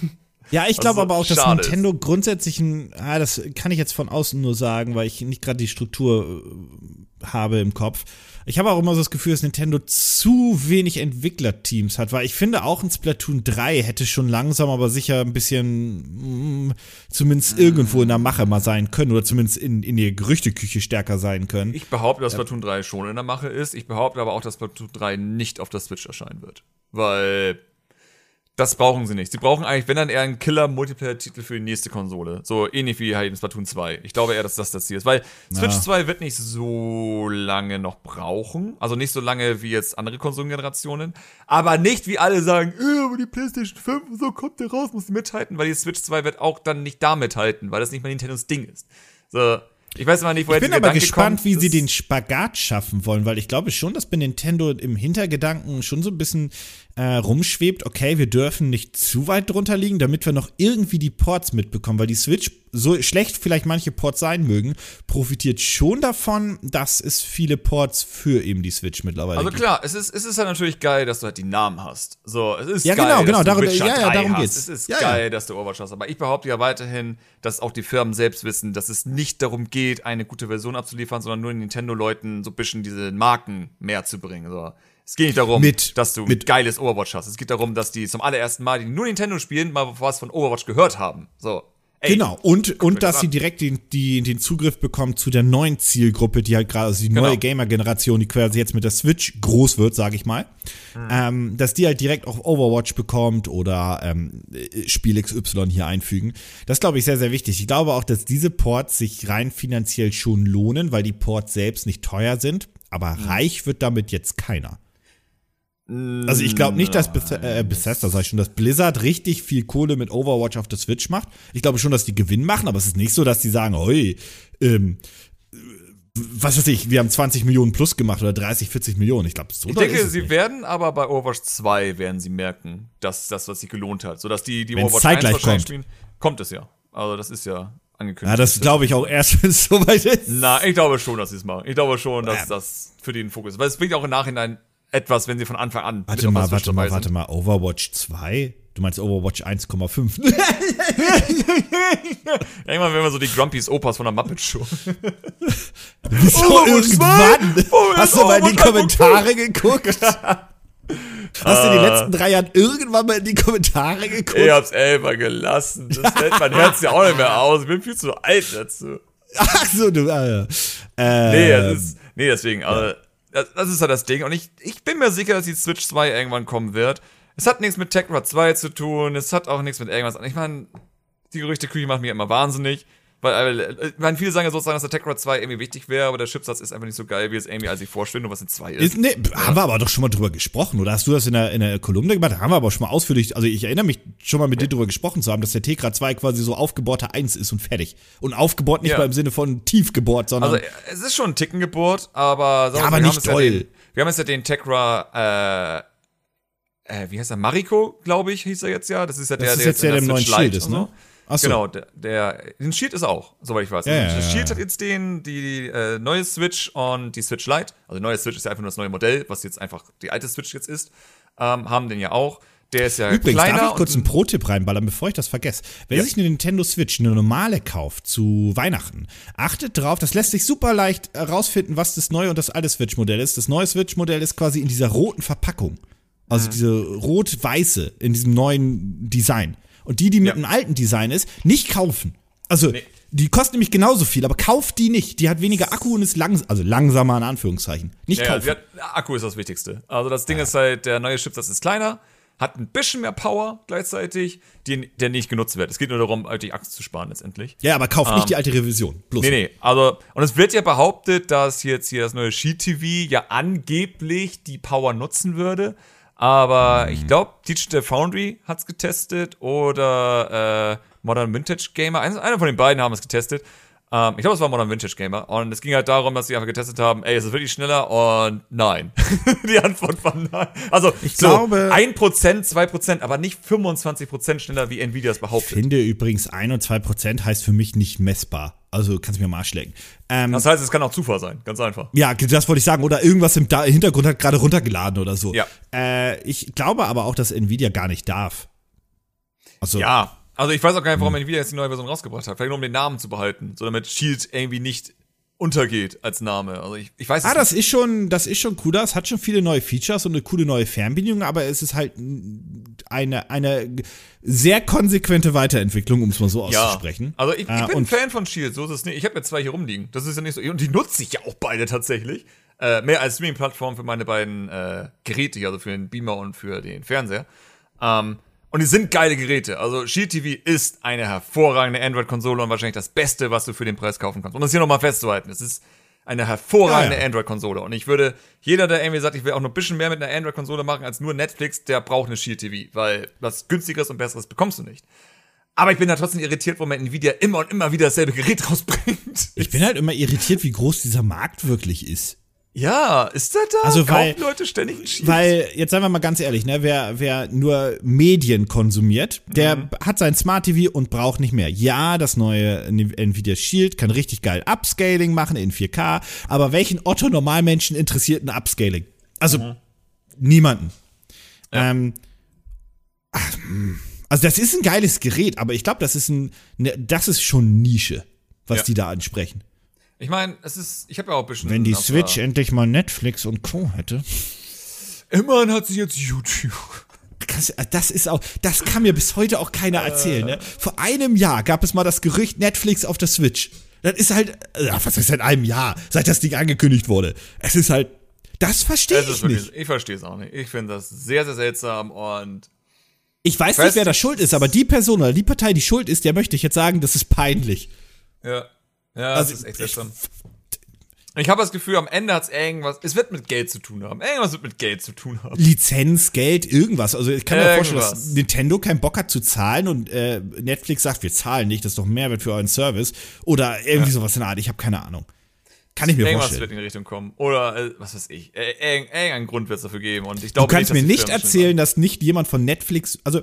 A: Ja, ich glaube
B: Also,
A: aber auch, dass
B: schade ist.
A: Nintendo grundsätzlich ein, ah, das kann ich jetzt von außen nur sagen, weil ich nicht gerade die Struktur äh, habe im Kopf. Ich habe auch immer so das Gefühl, dass Nintendo zu wenig Entwicklerteams hat, weil ich finde auch ein Splatoon 3 hätte schon langsam, aber sicher ein bisschen mh, zumindest irgendwo in der Mache mal sein können oder zumindest in, in der Gerüchteküche stärker sein können.
B: Ich behaupte, dass Splatoon 3 schon in der Mache ist. Ich behaupte aber auch, dass Splatoon 3 nicht auf der Switch erscheinen wird. Weil das brauchen sie nicht. Sie brauchen eigentlich, wenn dann eher einen Killer-Multiplayer-Titel für die nächste Konsole. So ähnlich wie halt in Splatoon 2. Ich glaube eher, dass das das Ziel ist. Weil Switch
A: Ja.
B: 2 wird nicht so lange noch brauchen. Also nicht so lange wie jetzt andere Konsolengenerationen. Aber nicht wie alle sagen, äh, aber die PlayStation 5 und so kommt der raus, muss die mithalten. Weil die Switch 2 wird auch dann nicht da mithalten, weil das nicht mal Nintendos Ding ist. So. Ich weiß immer nicht, woher
A: Ich bin aber
B: Gedanke
A: gespannt,
B: kommt,
A: wie sie den Spagat schaffen wollen, weil ich glaube schon, dass bei Nintendo im Hintergedanken schon so ein bisschen äh, rumschwebt, okay, wir dürfen nicht zu weit drunter liegen, damit wir noch irgendwie die Ports mitbekommen, weil die Switch, so schlecht vielleicht manche Ports sein mögen, profitiert schon davon, dass es viele Ports für eben die Switch mittlerweile
B: Also
A: gibt.
B: klar, es ist, es ist halt natürlich geil, dass du halt die Namen hast. So, es ist
A: Ja,
B: geil,
A: genau, genau,
B: dass du
A: darum-
B: Witcher
A: ja, ja,
B: 3
A: darum
B: hast.
A: geht's.
B: Es ist
A: Ja, ja.
B: geil, dass du Overwatch hast. Aber ich behaupte ja weiterhin, dass auch die Firmen selbst wissen, dass es nicht darum geht, eine gute Version abzuliefern, sondern nur den Nintendo-Leuten so ein bisschen diese Marken mehr zu bringen. So. Es geht nicht darum,
A: Mit-
B: dass du
A: mit-
B: geiles Overwatch hast. Es geht darum, dass die zum allerersten Mal, die nur Nintendo spielen, mal was von Overwatch gehört haben. So. Ey,
A: Genau, und, und dass
B: das
A: sie direkt den, die, den Zugriff bekommen zu der neuen Zielgruppe, die halt gerade, also die
B: Genau.
A: neue Gamer-Generation, die quasi jetzt mit der Switch groß wird, sage ich mal, ähm, dass die halt direkt auch Overwatch bekommt oder ähm, äh, Spiel XY hier einfügen. Das glaube ich sehr, sehr wichtig. Ich glaube auch, dass diese Ports sich rein finanziell schon lohnen, weil die Ports selbst nicht teuer sind, aber reich wird damit jetzt keiner. Also ich glaube nicht, dass Beth äh, Bethesda, sag ich schon, dass Blizzard richtig viel Kohle mit Overwatch auf der Switch macht. Ich glaube schon, dass die Gewinn machen, aber es ist nicht so, dass die sagen, oi, ähm, was weiß ich, wir haben 20 Millionen plus gemacht oder 30, 40 Millionen. Ich glaube, so
B: Ich denke, sie
A: nicht.
B: werden aber bei Overwatch 2 werden sie merken, dass das, was sich gelohnt hat. Sodass die, die
A: Wenn's
B: Overwatch
A: zeitgleich
B: 1 wahrscheinlich
A: kommt.
B: spielen. Kommt es ja. Also das ist ja angekündigt.
A: Ja, das glaube ich auch erst, wenn es soweit ist.
B: Na, ich glaube schon, dass sie es machen. Ich glaube schon, dass
A: Ja.
B: das für den Fokus ist. Weil es bringt auch im Nachhinein etwas, wenn sie von Anfang an
A: Warte mal, warte mal, warte mal. Overwatch 2? Du meinst Overwatch 1,5?
B: Irgendwann werden wir so die Grumpies Opas von der Muppet Show.
A: Wieso irgendwann?
B: 2? Wo ist
A: Hast du mal in die Kommentare geguckt? Hast du die letzten drei Jahre irgendwann mal in die Kommentare geguckt?
B: Ich hab's elfer gelassen. Das hält mein Herz ja auch nicht mehr aus. Ich bin viel zu alt dazu.
A: Ach so, du. Ja. äh,
B: Nee, das ist, nee deswegen, also, das, das ist halt das Ding. Und ich, ich bin mir sicher, dass die Switch 2 irgendwann kommen wird. Es hat nichts mit Tegra 2 zu tun, es hat auch nichts mit irgendwas. Ich meine, die Gerüchteküche macht mich immer wahnsinnig. Weil, äh, ich meine, viele sagen ja sozusagen, dass der Tegra 2 irgendwie wichtig wäre, aber der Chipsatz ist einfach nicht so geil, wie es irgendwie als ich vorstelle, nur was in 2 ist.
A: Ist, nee, haben wir aber doch schon mal drüber gesprochen, oder hast du das in der, in der Kolumne gemacht? Da haben wir aber schon mal ausführlich, also ich erinnere mich schon mal mit dir drüber gesprochen zu haben, dass der Tegra 2 quasi so aufgebohrter 1 ist und fertig. Und aufgebohrt nicht
B: Ja.
A: mal im Sinne von tief gebohrt, sondern.
B: Also, es ist schon ein Ticken gebohrt, aber,
A: Ja, aber nicht
B: ja
A: doll.
B: den, wir haben jetzt ja den Tegra, äh, äh, wie heißt er? Mariko, glaube ich, hieß er jetzt ja. Das ist ja der,
A: das ist
B: der
A: jetzt der,
B: in
A: der im neuen
B: Lite
A: ist, ne? Ach so.
B: Genau, der, der, den Shield ist auch, soweit ich weiß.
A: Ja,
B: Also,
A: ja,
B: Shield hat jetzt den, die äh, neue Switch und die Switch Lite. Also, die neue Switch ist ja einfach nur das neue Modell, was jetzt einfach die alte Switch jetzt ist. Ähm, haben den ja auch. Der ist ja
A: Übrigens,
B: kleiner.
A: darf ich kurz einen Pro-Tipp reinballern, bevor ich das vergesse? Wer
B: Ja.
A: sich eine Nintendo Switch, eine normale kauft zu Weihnachten, achtet drauf, das lässt sich super leicht herausfinden, was das neue und das alte Switch-Modell ist. Das neue Switch-Modell ist quasi in dieser roten Verpackung.
B: Mhm.
A: Also diese rot-weiße in diesem neuen Design. Und die, die mit
B: Ja.
A: einem alten Design ist, nicht kaufen. Also,
B: Nee.
A: die kosten nämlich genauso viel, aber kauft die nicht. Die hat weniger Akku und ist langs also langsamer in Anführungszeichen. Nicht
B: Ja, ja,
A: kaufen.
B: sie hat, Akku ist das Wichtigste. Also das Ding ist halt, der neue Chipsatz ist kleiner, hat ein bisschen mehr Power gleichzeitig, die, der nicht genutzt wird. Es geht nur darum, halt die Akkus zu sparen letztendlich.
A: ja, aber kauft nicht die alte Revision. Bloß.
B: Nee, nee, also, und es wird ja behauptet, dass jetzt hier das neue Sheet TV ja angeblich die Power nutzen würde. Aber ich glaube, Digital Foundry hat's getestet oder äh, Modern Vintage Gamer. Einer von den beiden haben es getestet. Ähm, ich glaube, es war Modern Vintage Gamer. Und es ging halt darum, dass sie einfach getestet haben, ey, ist es wirklich schneller? Und nein. die Antwort war nein. Also, ich so
A: glaube-
B: 1%, 2%, aber nicht 25% schneller, wie Nvidia es behauptet.
A: finde übrigens 1 und 2 Prozent heißt für mich nicht messbar. Also kannst du mir am Arsch lecken. Ähm,
B: Das heißt, es kann auch Zufall sein. Ganz einfach.
A: ja, das wollte ich sagen. Oder irgendwas im da Hintergrund hat gerade runtergeladen oder so.
B: Ja.
A: Äh, ich glaube aber auch, dass Nvidia gar nicht darf. Also,
B: Ja, also ich weiß auch gar nicht, warum Nvidia jetzt die neue Version rausgebracht hat. Vielleicht nur um den Namen zu behalten, so damit Shield irgendwie nicht untergeht als Name. Also ich, ich weiß
A: Ah,
B: nicht.
A: das ist schon, das ist schon cool. Das hat schon viele neue Features und eine coole neue Fernbedienung, aber es ist halt eine, eine sehr konsequente Weiterentwicklung, um es mal so
B: ja.
A: auszusprechen.
B: Also ich, ich
A: Äh,
B: bin ein Fan von Shield, so ist es nicht. Ich habe mir zwei hier rumliegen. Das ist ja nicht so. Und die nutze ich ja auch beide tatsächlich. Äh, mehr als Streaming-Plattform für meine beiden äh, Geräte, hier, also für den Beamer und für den Fernseher. Ähm, und die sind geile Geräte. Also Shield TV ist eine hervorragende Android-Konsole und wahrscheinlich das Beste, was du für den Preis kaufen kannst. Um das hier nochmal festzuhalten. Es ist eine hervorragende
A: Ja, ja.
B: Android-Konsole. Und ich würde, jeder, der irgendwie sagt, ich will auch noch ein bisschen mehr mit einer Android-Konsole machen als nur Netflix, der braucht eine Shield TV, weil was günstigeres und besseres bekommst du nicht. Aber ich bin da trotzdem irritiert, wo man Nvidia immer und immer wieder dasselbe Gerät rausbringt.
A: ich bin halt immer irritiert, wie groß dieser Markt wirklich ist.
B: Ja, ist das da?
A: Also, weil-
B: Kaufen Leute ständig einen Shield?
A: Weil, jetzt seien wir mal ganz ehrlich, ne, wer, wer nur Medien konsumiert, der
B: Mhm.
A: hat sein Smart TV und braucht nicht mehr. Ja, das neue Nvidia Shield kann richtig geil Upscaling machen in 4K, aber welchen Otto Normalmenschen interessiert ein Upscaling? Also,
B: Mhm.
A: niemanden. Ähm, ach, hm. also, das ist ein geiles Gerät, aber ich glaube, das ist ein, ne, das ist schon Nische, was
B: Ja.
A: die da ansprechen.
B: Ich meine, es ist, ich habe ja auch ein bisschen.
A: Wenn die Switch endlich mal Netflix und Co. hätte.
B: Immerhin hat sie jetzt YouTube.
A: Das, das ist auch, das kann mir bis heute auch keiner erzählen. Ne? Vor einem Jahr gab es mal das Gerücht Netflix auf der Switch. Das ist halt, äh, was ist seit einem Jahr, seit das Ding angekündigt wurde. Es ist halt, das verstehe ich
B: wirklich,
A: nicht.
B: ich verstehe es auch nicht. Ich finde das sehr, sehr seltsam und
A: Ich weiß
B: Weißt
A: nicht, wer da schuld ist, aber die Person oder die Partei, die schuld ist, der möchte ich jetzt sagen, das ist peinlich.
B: ja. Ja,
A: Also,
B: das ist echt
A: ich-
B: seltsam. Ich habe das Gefühl, am Ende hat es irgendwas, es wird mit Geld zu tun haben. Irgendwas wird mit Geld zu tun haben.
A: Lizenz, Geld, irgendwas. Also ich kann mir vorstellen, dass
B: Irgendwas.
A: Nintendo keinen Bock hat zu zahlen und äh, Netflix sagt, wir zahlen nicht, das ist doch Mehrwert für euren Service. Oder irgendwie sowas in der Art, ich habe keine Ahnung. Kann ich mir
B: Irgendwas
A: vorstellen.
B: wird in die Richtung kommen. Oder, äh, was weiß ich, äh, irgend- irgendeinen Grund wird es dafür geben. Und ich
A: Du
B: glaube
A: kannst
B: nicht,
A: mir nicht erzählen, dass nicht jemand von Netflix, also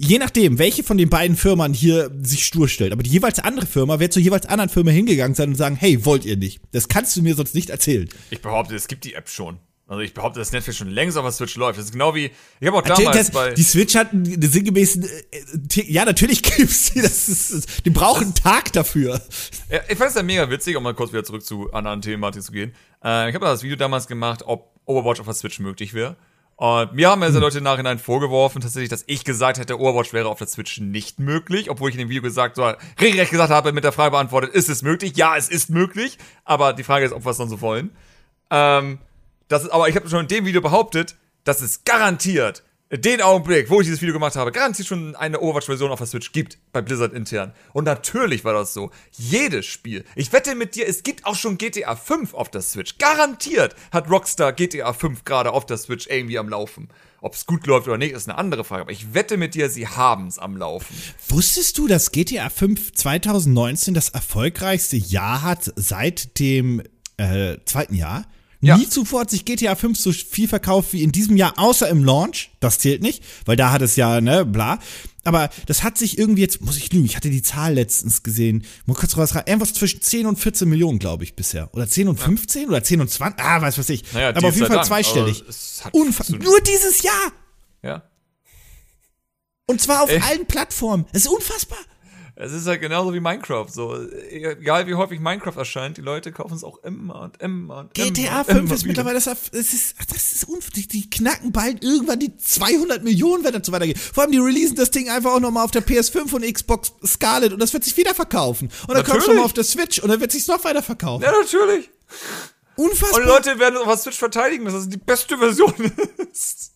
A: je nachdem, welche von den beiden Firmen hier sich stur stellt, aber die jeweils andere Firma wird zur jeweils anderen Firma hingegangen sein und sagen, hey, wollt ihr nicht? Das kannst du mir sonst nicht erzählen.
B: Ich behaupte, es gibt die App schon. Also ich behaupte, dass Netflix schon längst auf der Switch läuft. Das ist genau wie, ich habe auch damals
A: Das,
B: bei...
A: die Switch hat einen sinngemäßen, äh, äh, ja, natürlich gibt's die, das ist, die brauchen einen Tag dafür.
B: Ja, ich fand es ja mega witzig, um mal kurz wieder zurück zu anderen Thematik zu gehen. Äh, ich habe das Video damals gemacht, ob Overwatch auf der Switch möglich wäre. Und mir haben hm. Leute im Nachhinein vorgeworfen, tatsächlich, dass ich gesagt hätte, Overwatch wäre auf der Switch nicht möglich, obwohl ich in dem Video gesagt, so regelrecht gesagt habe, mit der Frage beantwortet, ist es möglich? Ja, es ist möglich, aber die Frage ist, ob wir es dann so wollen. Ähm, das ist, aber ich habe schon in dem Video behauptet, dass es garantiert den Augenblick, wo ich dieses Video gemacht habe, garantiert schon eine Overwatch-Version auf der Switch gibt, bei Blizzard intern. Und natürlich war das so. Jedes Spiel. Ich wette mit dir, es gibt auch schon GTA 5 auf der Switch. Garantiert hat Rockstar GTA 5 gerade auf der Switch irgendwie am Laufen. Ob es gut läuft oder nicht, ist eine andere Frage. Aber ich wette mit dir, sie haben es am Laufen.
A: Wusstest du, dass GTA 5 2019 das erfolgreichste Jahr hat seit dem äh, zweiten Jahr? Ja. Nie zuvor hat sich GTA 5 so viel verkauft wie in diesem Jahr, außer im Launch. Das zählt nicht, weil da hat es ja, ne, bla. Aber das hat sich irgendwie jetzt, muss ich lügen, ich hatte die Zahl letztens gesehen, muss kurz raus, irgendwas zwischen 10 und 14 Millionen, glaube ich, bisher. Oder 10 und 15 ja. oder 10 und 20, ah, weiß was ich. Naja, aber auf jeden Fall lang, zweistellig. Nur dieses Jahr!
B: Ja.
A: Und zwar auf Ey. allen Plattformen. Es ist unfassbar.
B: Es ist halt genauso wie Minecraft. So, egal wie häufig Minecraft erscheint, die Leute kaufen es auch immer und immer und
A: GTA
B: immer,
A: 5 ist mittlerweile, das, ist, das ist unfassbar. Die knacken bald irgendwann die 200 Millionen, wenn das so weitergeht. Vor allem, die releasen das Ding einfach auch nochmal auf der PS5 und Xbox Scarlet und das wird sich wieder verkaufen. Und dann kommt es nochmal auf der Switch und dann wird sich noch weiter verkaufen.
B: Ja, natürlich.
A: Unfassbar.
B: Und Leute werden auf der Switch verteidigen, dass das die beste Version ist.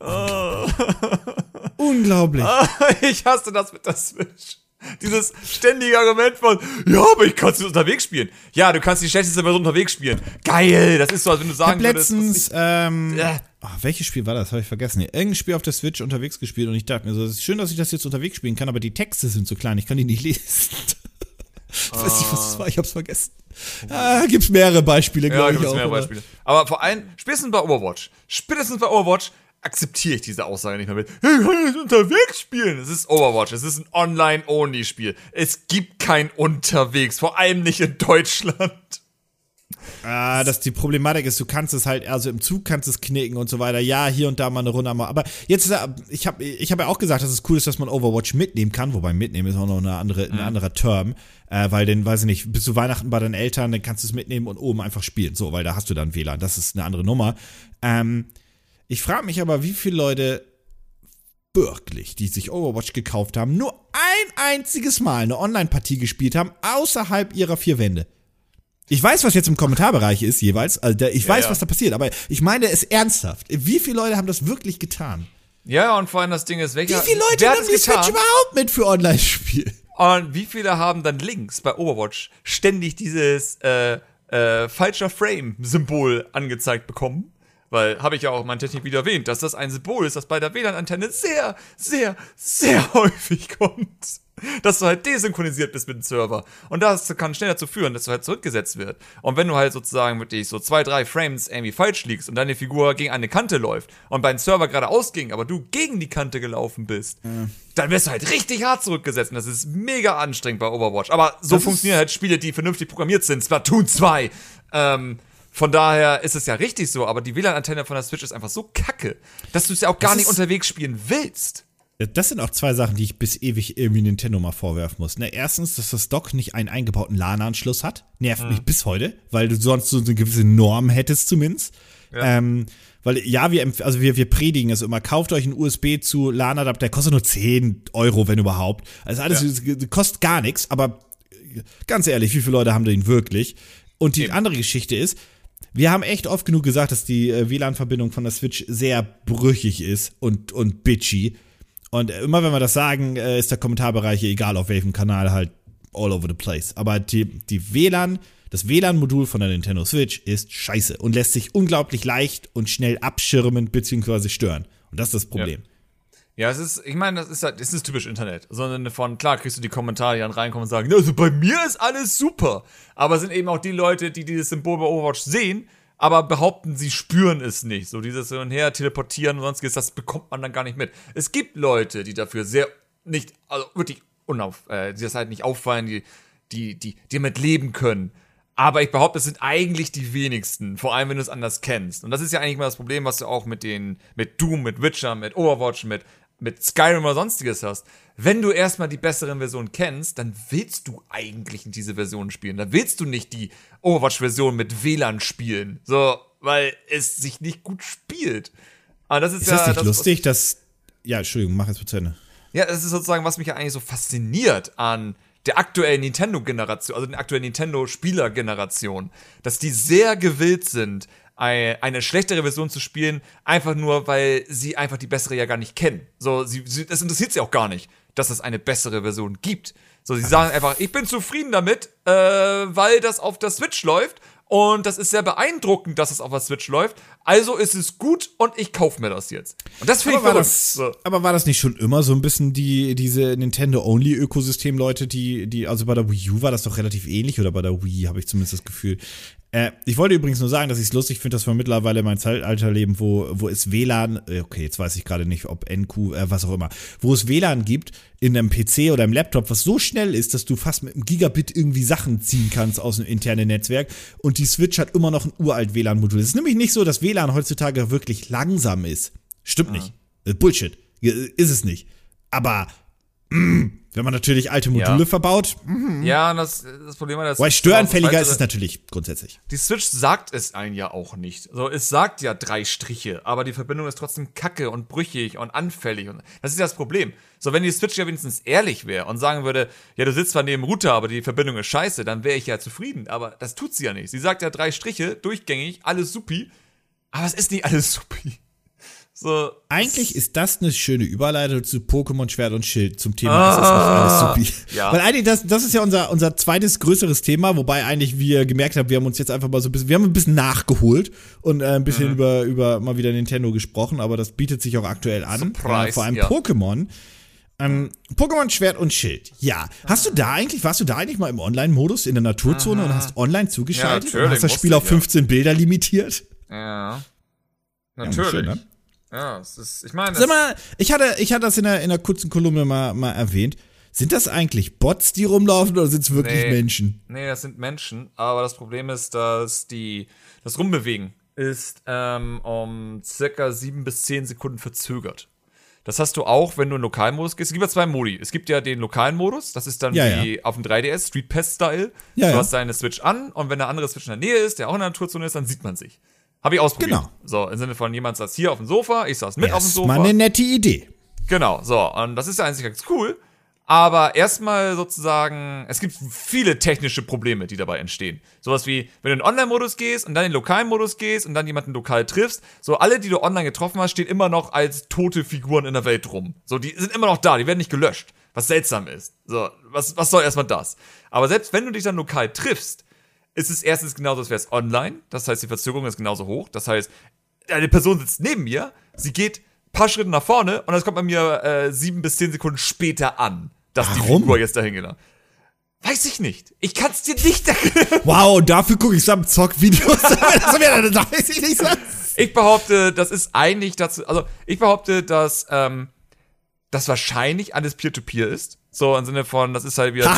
A: Oh. Unglaublich.
B: ich hasse das mit der Switch. Dieses ständige Argument von, ja, aber ich kann es unterwegs spielen. Ja, du kannst die schlechteste Version unterwegs spielen. Geil, das ist so, als wenn du sagen
A: ich hab würdest. letztens, ich, ähm, äh. oh, welches Spiel war das? Habe ich vergessen. Irgendein Spiel auf der Switch unterwegs gespielt und ich dachte mir so, es ist schön, dass ich das jetzt unterwegs spielen kann, aber die Texte sind so klein, ich kann die nicht lesen. ich weiß nicht, was das war, ich hab's vergessen. Ah, gibt's mehrere Beispiele, glaube ja, ich auch. Mehrere Beispiele.
B: Aber vor allem, spätestens bei Overwatch, spätestens bei Overwatch akzeptiere ich diese Aussage nicht mehr mit. Ich kann jetzt unterwegs spielen. Es ist Overwatch. Es ist ein Online-Only-Spiel. Es gibt kein Unterwegs. Vor allem nicht in Deutschland.
A: Ah, dass die Problematik ist, du kannst es halt, also im Zug kannst es knicken und so weiter. Ja, hier und da mal eine Runde. Aber jetzt, ich habe ich hab ja auch gesagt, dass es cool ist, dass man Overwatch mitnehmen kann. Wobei mitnehmen ist auch noch eine andere, ein mhm. anderer Term. Äh, weil dann, weiß ich nicht, bis zu Weihnachten bei deinen Eltern, dann kannst du es mitnehmen und oben einfach spielen. So, weil da hast du dann WLAN. Das ist eine andere Nummer. Ähm, ich frage mich aber, wie viele Leute wirklich, die sich Overwatch gekauft haben, nur ein einziges Mal eine Online-Partie gespielt haben, außerhalb ihrer vier Wände. Ich weiß, was jetzt im Kommentarbereich ist jeweils. Also ich weiß, ja. was da passiert, aber ich meine es ernsthaft. Wie viele Leute haben das wirklich getan?
B: Ja, und vor allem das Ding ist, welcher.
A: Wie viele Leute nehmen die Switch überhaupt mit für Online-Spiel?
B: Und wie viele haben dann links bei Overwatch ständig dieses äh, äh, falscher Frame-Symbol angezeigt bekommen? Weil, habe ich ja auch in meinem Technikvideo erwähnt, dass das ein Symbol ist, das bei der WLAN-Antenne sehr, sehr, sehr häufig kommt. Dass du halt desynchronisiert bist mit dem Server. Und das kann schnell dazu führen, dass du halt zurückgesetzt wird. Und wenn du halt sozusagen wirklich so zwei, drei Frames irgendwie falsch liegst und deine Figur gegen eine Kante läuft und beim Server gerade ausging, aber du gegen die Kante gelaufen bist, mhm. dann wirst du halt richtig hart zurückgesetzt. Und das ist mega anstrengend bei Overwatch. Aber so das funktionieren halt Spiele, die vernünftig programmiert sind. Splatoon 2. Ähm, von daher ist es ja richtig so, aber die WLAN-Antenne von der Switch ist einfach so kacke, dass du es ja auch gar nicht unterwegs spielen willst.
A: Das sind auch zwei Sachen, die ich bis ewig irgendwie Nintendo mal vorwerfen muss. Ne, erstens, dass das Dock nicht einen eingebauten LAN-Anschluss hat. Nervt mhm. mich bis heute, weil du sonst so eine gewisse Norm hättest zumindest. Ja. Ähm, weil ja, wir, also wir, wir predigen es immer, kauft euch einen USB zu LAN-Adapter, der kostet nur 10 Euro, wenn überhaupt. Also alles ja. kostet gar nichts, aber ganz ehrlich, wie viele Leute haben den wirklich? Und die Eben. andere Geschichte ist, wir haben echt oft genug gesagt, dass die äh, WLAN-Verbindung von der Switch sehr brüchig ist und, und bitchy. Und immer wenn wir das sagen, äh, ist der Kommentarbereich, egal auf welchem Kanal, halt all over the place. Aber die, die WLAN, das WLAN-Modul von der Nintendo Switch ist scheiße und lässt sich unglaublich leicht und schnell abschirmen bzw. stören. Und das ist das Problem.
B: Ja. Ja, es ist, ich meine, das ist halt, es ist typisch Internet. Sondern von, klar kriegst du die Kommentare, die dann reinkommen und sagen, also bei mir ist alles super. Aber sind eben auch die Leute, die dieses Symbol bei Overwatch sehen, aber behaupten, sie spüren es nicht. So dieses Hin und Her teleportieren und sonstiges, das bekommt man dann gar nicht mit. Es gibt Leute, die dafür sehr nicht, also wirklich unauf, äh, die das halt nicht auffallen, die, die, die, die damit leben können. Aber ich behaupte, es sind eigentlich die wenigsten, vor allem wenn du es anders kennst. Und das ist ja eigentlich mal das Problem, was du auch mit den, mit Doom, mit Witcher, mit Overwatch, mit mit Skyrim oder sonstiges hast, wenn du erstmal die besseren Versionen kennst, dann willst du eigentlich in diese Version spielen. Da willst du nicht die Overwatch-Version mit WLAN spielen. So, weil es sich nicht gut spielt. Aber das ist,
A: Ist
B: ja
A: das nicht
B: das,
A: lustig, dass. Ja, Entschuldigung, mach jetzt zu Ende.
B: Ja, das ist sozusagen, was mich ja eigentlich so fasziniert an der aktuellen Nintendo-Generation, also der aktuellen Nintendo-Spieler-Generation, dass die sehr gewillt sind, eine schlechtere Version zu spielen, einfach nur, weil sie einfach die bessere ja gar nicht kennen. So, sie, sie, das interessiert sie auch gar nicht, dass es eine bessere Version gibt. So, sie sagen einfach, ich bin zufrieden damit, äh, weil das auf der Switch läuft und das ist sehr beeindruckend, dass es auf der Switch läuft. Also ist es gut und ich kaufe mir das jetzt. Und das finde ich
A: war das,
B: So.
A: Aber war das nicht schon immer so ein bisschen die, diese Nintendo-Only-Ökosystem-Leute, die, die, also bei der Wii U war das doch relativ ähnlich oder bei der Wii habe ich zumindest das Gefühl. Äh, ich wollte übrigens nur sagen, dass ich es lustig finde, dass wir mittlerweile mein Zeitalter leben, wo, wo es WLAN, äh, okay, jetzt weiß ich gerade nicht, ob NQ, äh, was auch immer, wo es WLAN gibt in einem PC oder im Laptop, was so schnell ist, dass du fast mit einem Gigabit irgendwie Sachen ziehen kannst aus dem internen Netzwerk und die Switch hat immer noch ein uralt WLAN-Modul. Es ist nämlich nicht so, dass WLAN heutzutage wirklich langsam ist. Stimmt nicht. Äh, Bullshit. Äh, Ist es nicht. Aber mh, wenn man natürlich alte Module
B: Ja.
A: verbaut, mh,
B: Ja, das, das Problem war, dass
A: wobei störanfälliger ist es natürlich grundsätzlich.
B: Die Switch sagt es einem ja auch nicht. So, es sagt ja drei Striche, aber die Verbindung ist trotzdem kacke und brüchig und anfällig. Und das ist ja das Problem. So, wenn die Switch ja wenigstens ehrlich wäre und sagen würde, ja, du sitzt zwar neben dem Router, aber die Verbindung ist scheiße, dann wäre ich ja zufrieden. Aber das tut sie ja nicht. Sie sagt ja drei Striche, durchgängig, alles supi. Aber es ist nicht alles supi. So.
A: Eigentlich ist das eine schöne Überleitung zu Pokémon Schwert und Schild zum Thema, es ist alles supi.
B: ja.
A: Weil eigentlich, das, das ist ja unser, unser zweites größeres Thema, wobei eigentlich wir gemerkt haben, wir haben uns jetzt einfach mal so ein bisschen, wir haben ein bisschen nachgeholt und äh, ein bisschen
B: Mhm.
A: über, über mal wieder Nintendo gesprochen, aber das bietet sich auch aktuell an.
B: Surprise,
A: äh, vor allem
B: ja.
A: Pokémon. Ähm, Pokémon Schwert und Schild. Ja. Hast du da eigentlich, warst du da eigentlich mal im Online-Modus in der Naturzone und hast online zugeschaltet
B: Ja,
A: und hast das Spiel auf
B: ich, ja.
A: 15 Bilder limitiert?
B: Ja.
A: Natürlich. schön, ne?
B: Ja, es ist, ich meine,
A: Sag mal, ich hatte, ich hatte das in der, in der kurzen Kolumne mal, mal erwähnt. Sind das eigentlich Bots, die rumlaufen oder sind es wirklich
B: Nee.
A: Menschen?
B: Nee, das sind Menschen, aber das Problem ist, dass die das Rumbewegen ist ähm, um circa sieben bis zehn Sekunden verzögert. Das hast du auch, wenn du in Lokalmodus gehst. Es gibt ja zwei Modi. Es gibt ja den lokalen Modus, das ist dann
A: Ja,
B: wie auf dem 3DS, Street Pass-Style.
A: Ja,
B: du
A: ja.
B: hast deine Switch an und wenn eine andere Switch in der Nähe ist, der auch in der Naturzone ist, dann sieht man sich. Habe ich ausprobiert.
A: Genau.
B: So, im Sinne von jemand saß hier auf dem Sofa, ich saß mit auf dem
A: Das ist
B: Sofa.
A: mal eine nette Idee.
B: Genau, so. Und das ist ja eigentlich ganz cool. Aber erstmal sozusagen, es gibt viele technische Probleme, die dabei entstehen. Sowas wie, wenn du in den Online-Modus gehst und dann in den lokalen Modus gehst und dann jemanden lokal triffst, so alle, die du online getroffen hast, stehen immer noch als tote Figuren in der Welt rum. So, die sind immer noch da, die werden nicht gelöscht. Was seltsam ist. So, was, was soll erstmal das? Aber selbst wenn du dich dann lokal triffst, ist es erstens genauso, als wäre es online. Das heißt, die Verzögerung ist genauso hoch. Das heißt, eine Person sitzt neben mir, sie geht ein paar Schritte nach vorne und das kommt bei mir äh, sieben bis zehn Sekunden später an, dass die
A: Warum?
B: Figur jetzt dahin gelangt. Weiß ich nicht. Ich kann es dir nicht erklären.
A: Wow, dafür gucke ich Sam Zock-Videos. ich
B: behaupte, das ist eigentlich dazu, also ich behaupte, dass ähm, das wahrscheinlich alles Peer-to-Peer ist. So im Sinne von, das ist halt wieder.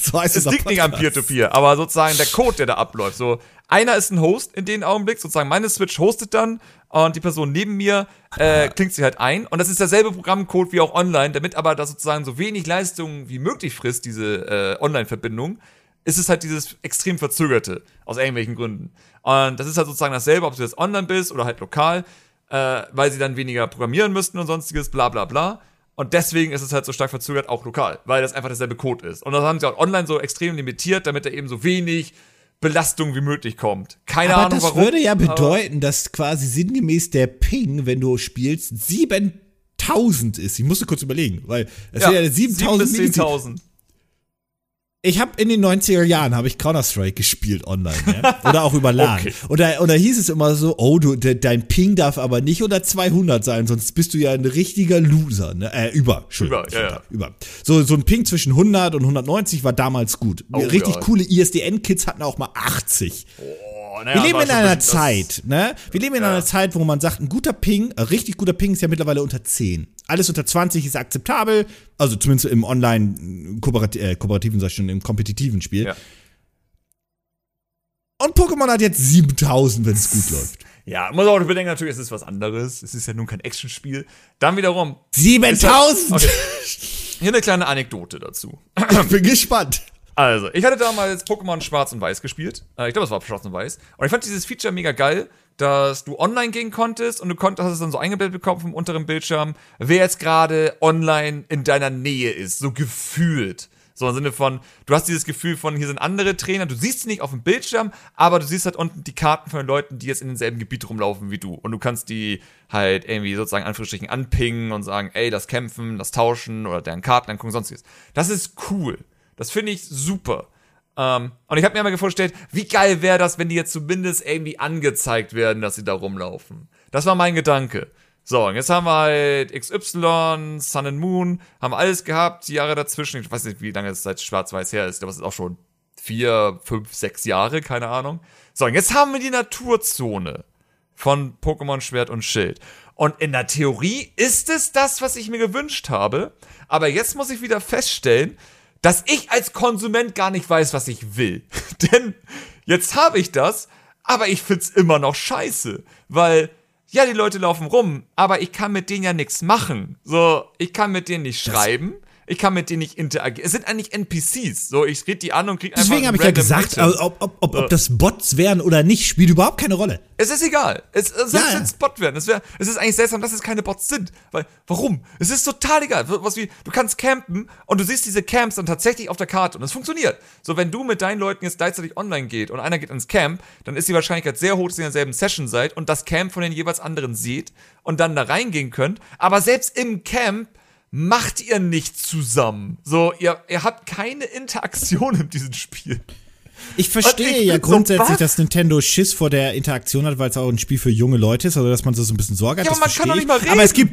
A: So heißt
B: es liegt nicht am. Peer-to-Peer, aber sozusagen der Code, der da abläuft. So, einer ist ein Host in dem Augenblick, sozusagen meine Switch hostet dann und die Person neben mir äh, klingt sie halt ein. Und das ist derselbe Programmcode wie auch online, damit aber das sozusagen so wenig Leistung wie möglich frisst, diese äh, Online-Verbindung, ist es halt dieses extrem verzögerte, aus irgendwelchen Gründen. Und das ist halt sozusagen dasselbe, ob du jetzt online bist oder halt lokal, äh, weil sie dann weniger programmieren müssten und sonstiges, bla bla bla. Und deswegen ist es halt so stark verzögert, auch lokal, weil das einfach derselbe Code ist. Und das haben sie auch online so extrem limitiert, damit da eben so wenig Belastung wie möglich kommt. Keine
A: Aber
B: Ahnung
A: das
B: warum.
A: würde ja bedeuten, dass quasi sinngemäß der Ping, wenn du spielst, 7000 ist. Ich musste kurz überlegen, weil es
B: ja,
A: ja
B: 7
A: 7000
B: bis
A: Millisekunden.
B: 10.000.
A: Ich habe in den 90er Jahren habe ich Counter-Strike gespielt online, ja? oder auch über LAN.
B: Okay.
A: Und, da, und da hieß es immer so, oh, du, de, dein Ping darf aber nicht unter 200 sein, sonst bist du ja ein richtiger Loser. Ne? Äh, über, Entschuldigung.
B: Über, ja, ja.
A: über. So, so ein Ping zwischen 100 und 190 war damals gut.
B: Oh,
A: Richtig
B: ja.
A: coole ISDN-Kids hatten auch mal 80.
B: Oh, naja,
A: Wir leben in einer Zeit, ne? Wir leben in
B: Ja.
A: einer Zeit, wo man sagt, ein guter Ping, ein richtig guter Ping ist ja mittlerweile unter 10. Alles unter 20 ist akzeptabel, also zumindest im online kooperat äh, kooperativen, sag ich schon, im kompetitiven Spiel.
B: Ja.
A: Und Pokémon hat jetzt 7000, wenn es gut läuft.
B: Ja, muss auch bedenken, natürlich, es ist was anderes. Es ist ja nun kein Actionspiel. Dann wiederum.
A: 7000!
B: Okay. Hier eine kleine Anekdote dazu.
A: Ich bin gespannt.
B: Also, ich hatte damals Pokémon Schwarz und Weiß gespielt. Äh, ich glaube, es war Schwarz und Weiß. Und ich fand dieses Feature mega geil, dass du online gehen konntest und du konntest hast es dann so eingeblendet bekommen vom unteren Bildschirm, wer jetzt gerade online in deiner Nähe ist, so gefühlt. So im Sinne von, du hast dieses Gefühl von, hier sind andere Trainer, du siehst sie nicht auf dem Bildschirm, aber du siehst halt unten die Karten von den Leuten, die jetzt in demselben Gebiet rumlaufen wie du. Und du kannst die halt irgendwie sozusagen Anführungsstrichen anpingen und sagen, ey, das Kämpfen, das Tauschen oder deren Karten angucken, sonstiges. Das ist cool. Das finde ich super. Ähm, und ich habe mir immer vorgestellt, wie geil wäre das, wenn die jetzt zumindest irgendwie angezeigt werden, dass sie da rumlaufen. Das war mein Gedanke. So, und jetzt haben wir halt XY, Sun and Moon, haben alles gehabt, die Jahre dazwischen. Ich weiß nicht, wie lange es seit Schwarz-Weiß her ist, aber es ist auch schon vier, fünf, sechs Jahre, keine Ahnung. So, und jetzt haben wir die Naturzone von Pokémon Schwert und Schild. Und in der Theorie ist es das, was ich mir gewünscht habe. Aber jetzt muss ich wieder feststellen, dass ich als Konsument gar nicht weiß, was ich will. Denn jetzt habe ich das, aber ich find's immer noch scheiße. Weil ja, die Leute laufen rum, aber ich kann mit denen ja nichts machen. So, ich kann mit denen nicht schreiben. Ich kann mit denen nicht interagieren. Es sind eigentlich NPCs. So, ich rede die an und krieg einfach
A: Deswegen habe ich ja gesagt,
B: Item.
A: ob, ob, ob, ob das Bots wären oder nicht, spielt überhaupt keine Rolle.
B: Es ist egal. Es, es
A: Ja,
B: selbst
A: ja.
B: Bot werden. Es, wär, es ist eigentlich seltsam, dass es keine Bots sind. Weil, warum? Es ist total egal. Was wie, du kannst campen und du siehst diese Camps dann tatsächlich auf der Karte und es funktioniert. So, wenn du mit deinen Leuten jetzt gleichzeitig online geht und einer geht ins Camp, dann ist die Wahrscheinlichkeit sehr hoch, dass ihr in derselben Session seid und das Camp von den jeweils anderen seht und dann da reingehen könnt. Aber selbst im Camp macht ihr nicht zusammen. So, ihr, ihr habt keine Interaktion in diesem Spiel.
A: Ich verstehe
B: ich
A: ja
B: so
A: grundsätzlich,
B: baff.
A: dass Nintendo Schiss vor der Interaktion hat, weil es auch ein Spiel für junge Leute ist, also dass man so ein bisschen Sorge hat.
B: Ja, aber man kann doch
A: ich.
B: nicht mal reden.
A: Aber es gibt,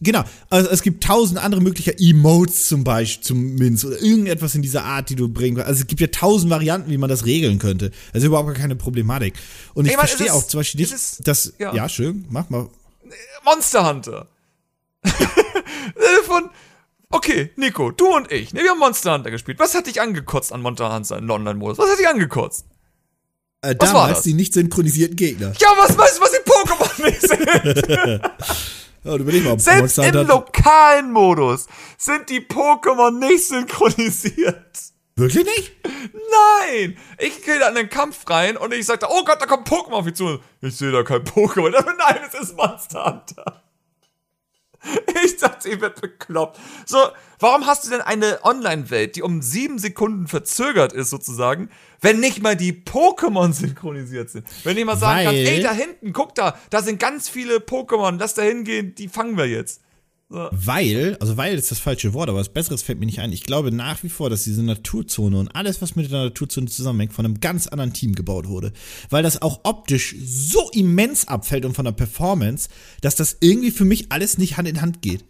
A: genau, also es gibt tausend andere mögliche Emotes zum Beispiel, zumindest, oder irgendetwas in dieser Art, die du bringen kannst. Also es gibt ja tausend Varianten, wie man das regeln könnte. Also überhaupt gar keine Problematik. Und ich
B: Ich meine,
A: verstehe auch zum Beispiel nicht, dass,
B: ja.
A: ja. schön, mach mal.
B: Monster Hunter. Äh, Von, okay, Nico, du und ich, ne, wir haben Monster Hunter gespielt. Was hat dich angekotzt an Monster Hunter im Online-Modus? Was hat dich angekotzt?
A: Äh,
B: Was
A: damals die nicht synchronisierten Gegner.
B: Ja, was weißt du, was die Pokémon nicht sind?
A: Ja, überleg mal,
B: Selbst
A: Monster
B: im
A: Hunter-
B: lokalen Modus sind die Pokémon nicht synchronisiert.
A: Wirklich nicht?
B: Nein! Ich gehe da in den Kampf rein und ich sagte, oh Gott, da kommt Pokémon auf mich zu. Ich sehe da kein Pokémon. Nein, es ist Monster Hunter. Ich dachte, ihr werdet bekloppt. So, warum hast du denn eine Online-Welt, die um sieben Sekunden verzögert ist, sozusagen, wenn nicht mal die Pokémon synchronisiert sind? Wenn ich mal sagen kann,
A: Weil-
B: ey, da hinten, guck da, da sind ganz viele Pokémon, lass da hingehen, die fangen wir jetzt.
A: Weil, also weil ist das falsche Wort, aber was Besseres fällt mir nicht ein. Ich glaube nach wie vor, dass diese Naturzone und alles, was mit der Naturzone zusammenhängt, von einem ganz anderen Team gebaut wurde. Weil das auch optisch so immens abfällt und von der Performance, dass das irgendwie für mich alles nicht Hand in Hand geht.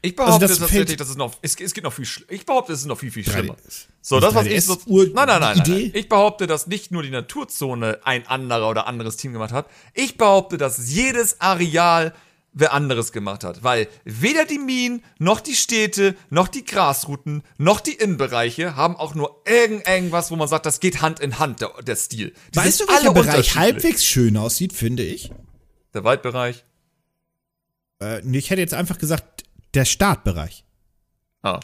B: Ich behaupte
A: das
B: tatsächlich, dass es noch, es, es geht noch viel, ich behaupte, es ist noch viel, viel
A: 3D
B: schlimmer.
A: ist-
B: So, das, was ich
A: 3DS
B: so, nein, nein, nein, nein. Ich behaupte, dass nicht nur die Naturzone ein anderer oder anderes Team gemacht hat. Ich behaupte, dass jedes Areal wer anderes gemacht hat. Weil weder die Minen, noch die Städte, noch die Grasrouten, noch die Innenbereiche haben auch nur irgend, irgendwas, wo man sagt, das geht Hand in Hand, der, der Stil. Die
A: weißt du, welcher Bereich halbwegs schön aussieht, finde ich?
B: Der Waldbereich.
A: Äh, ich hätte jetzt einfach gesagt, der Startbereich.
B: Ah.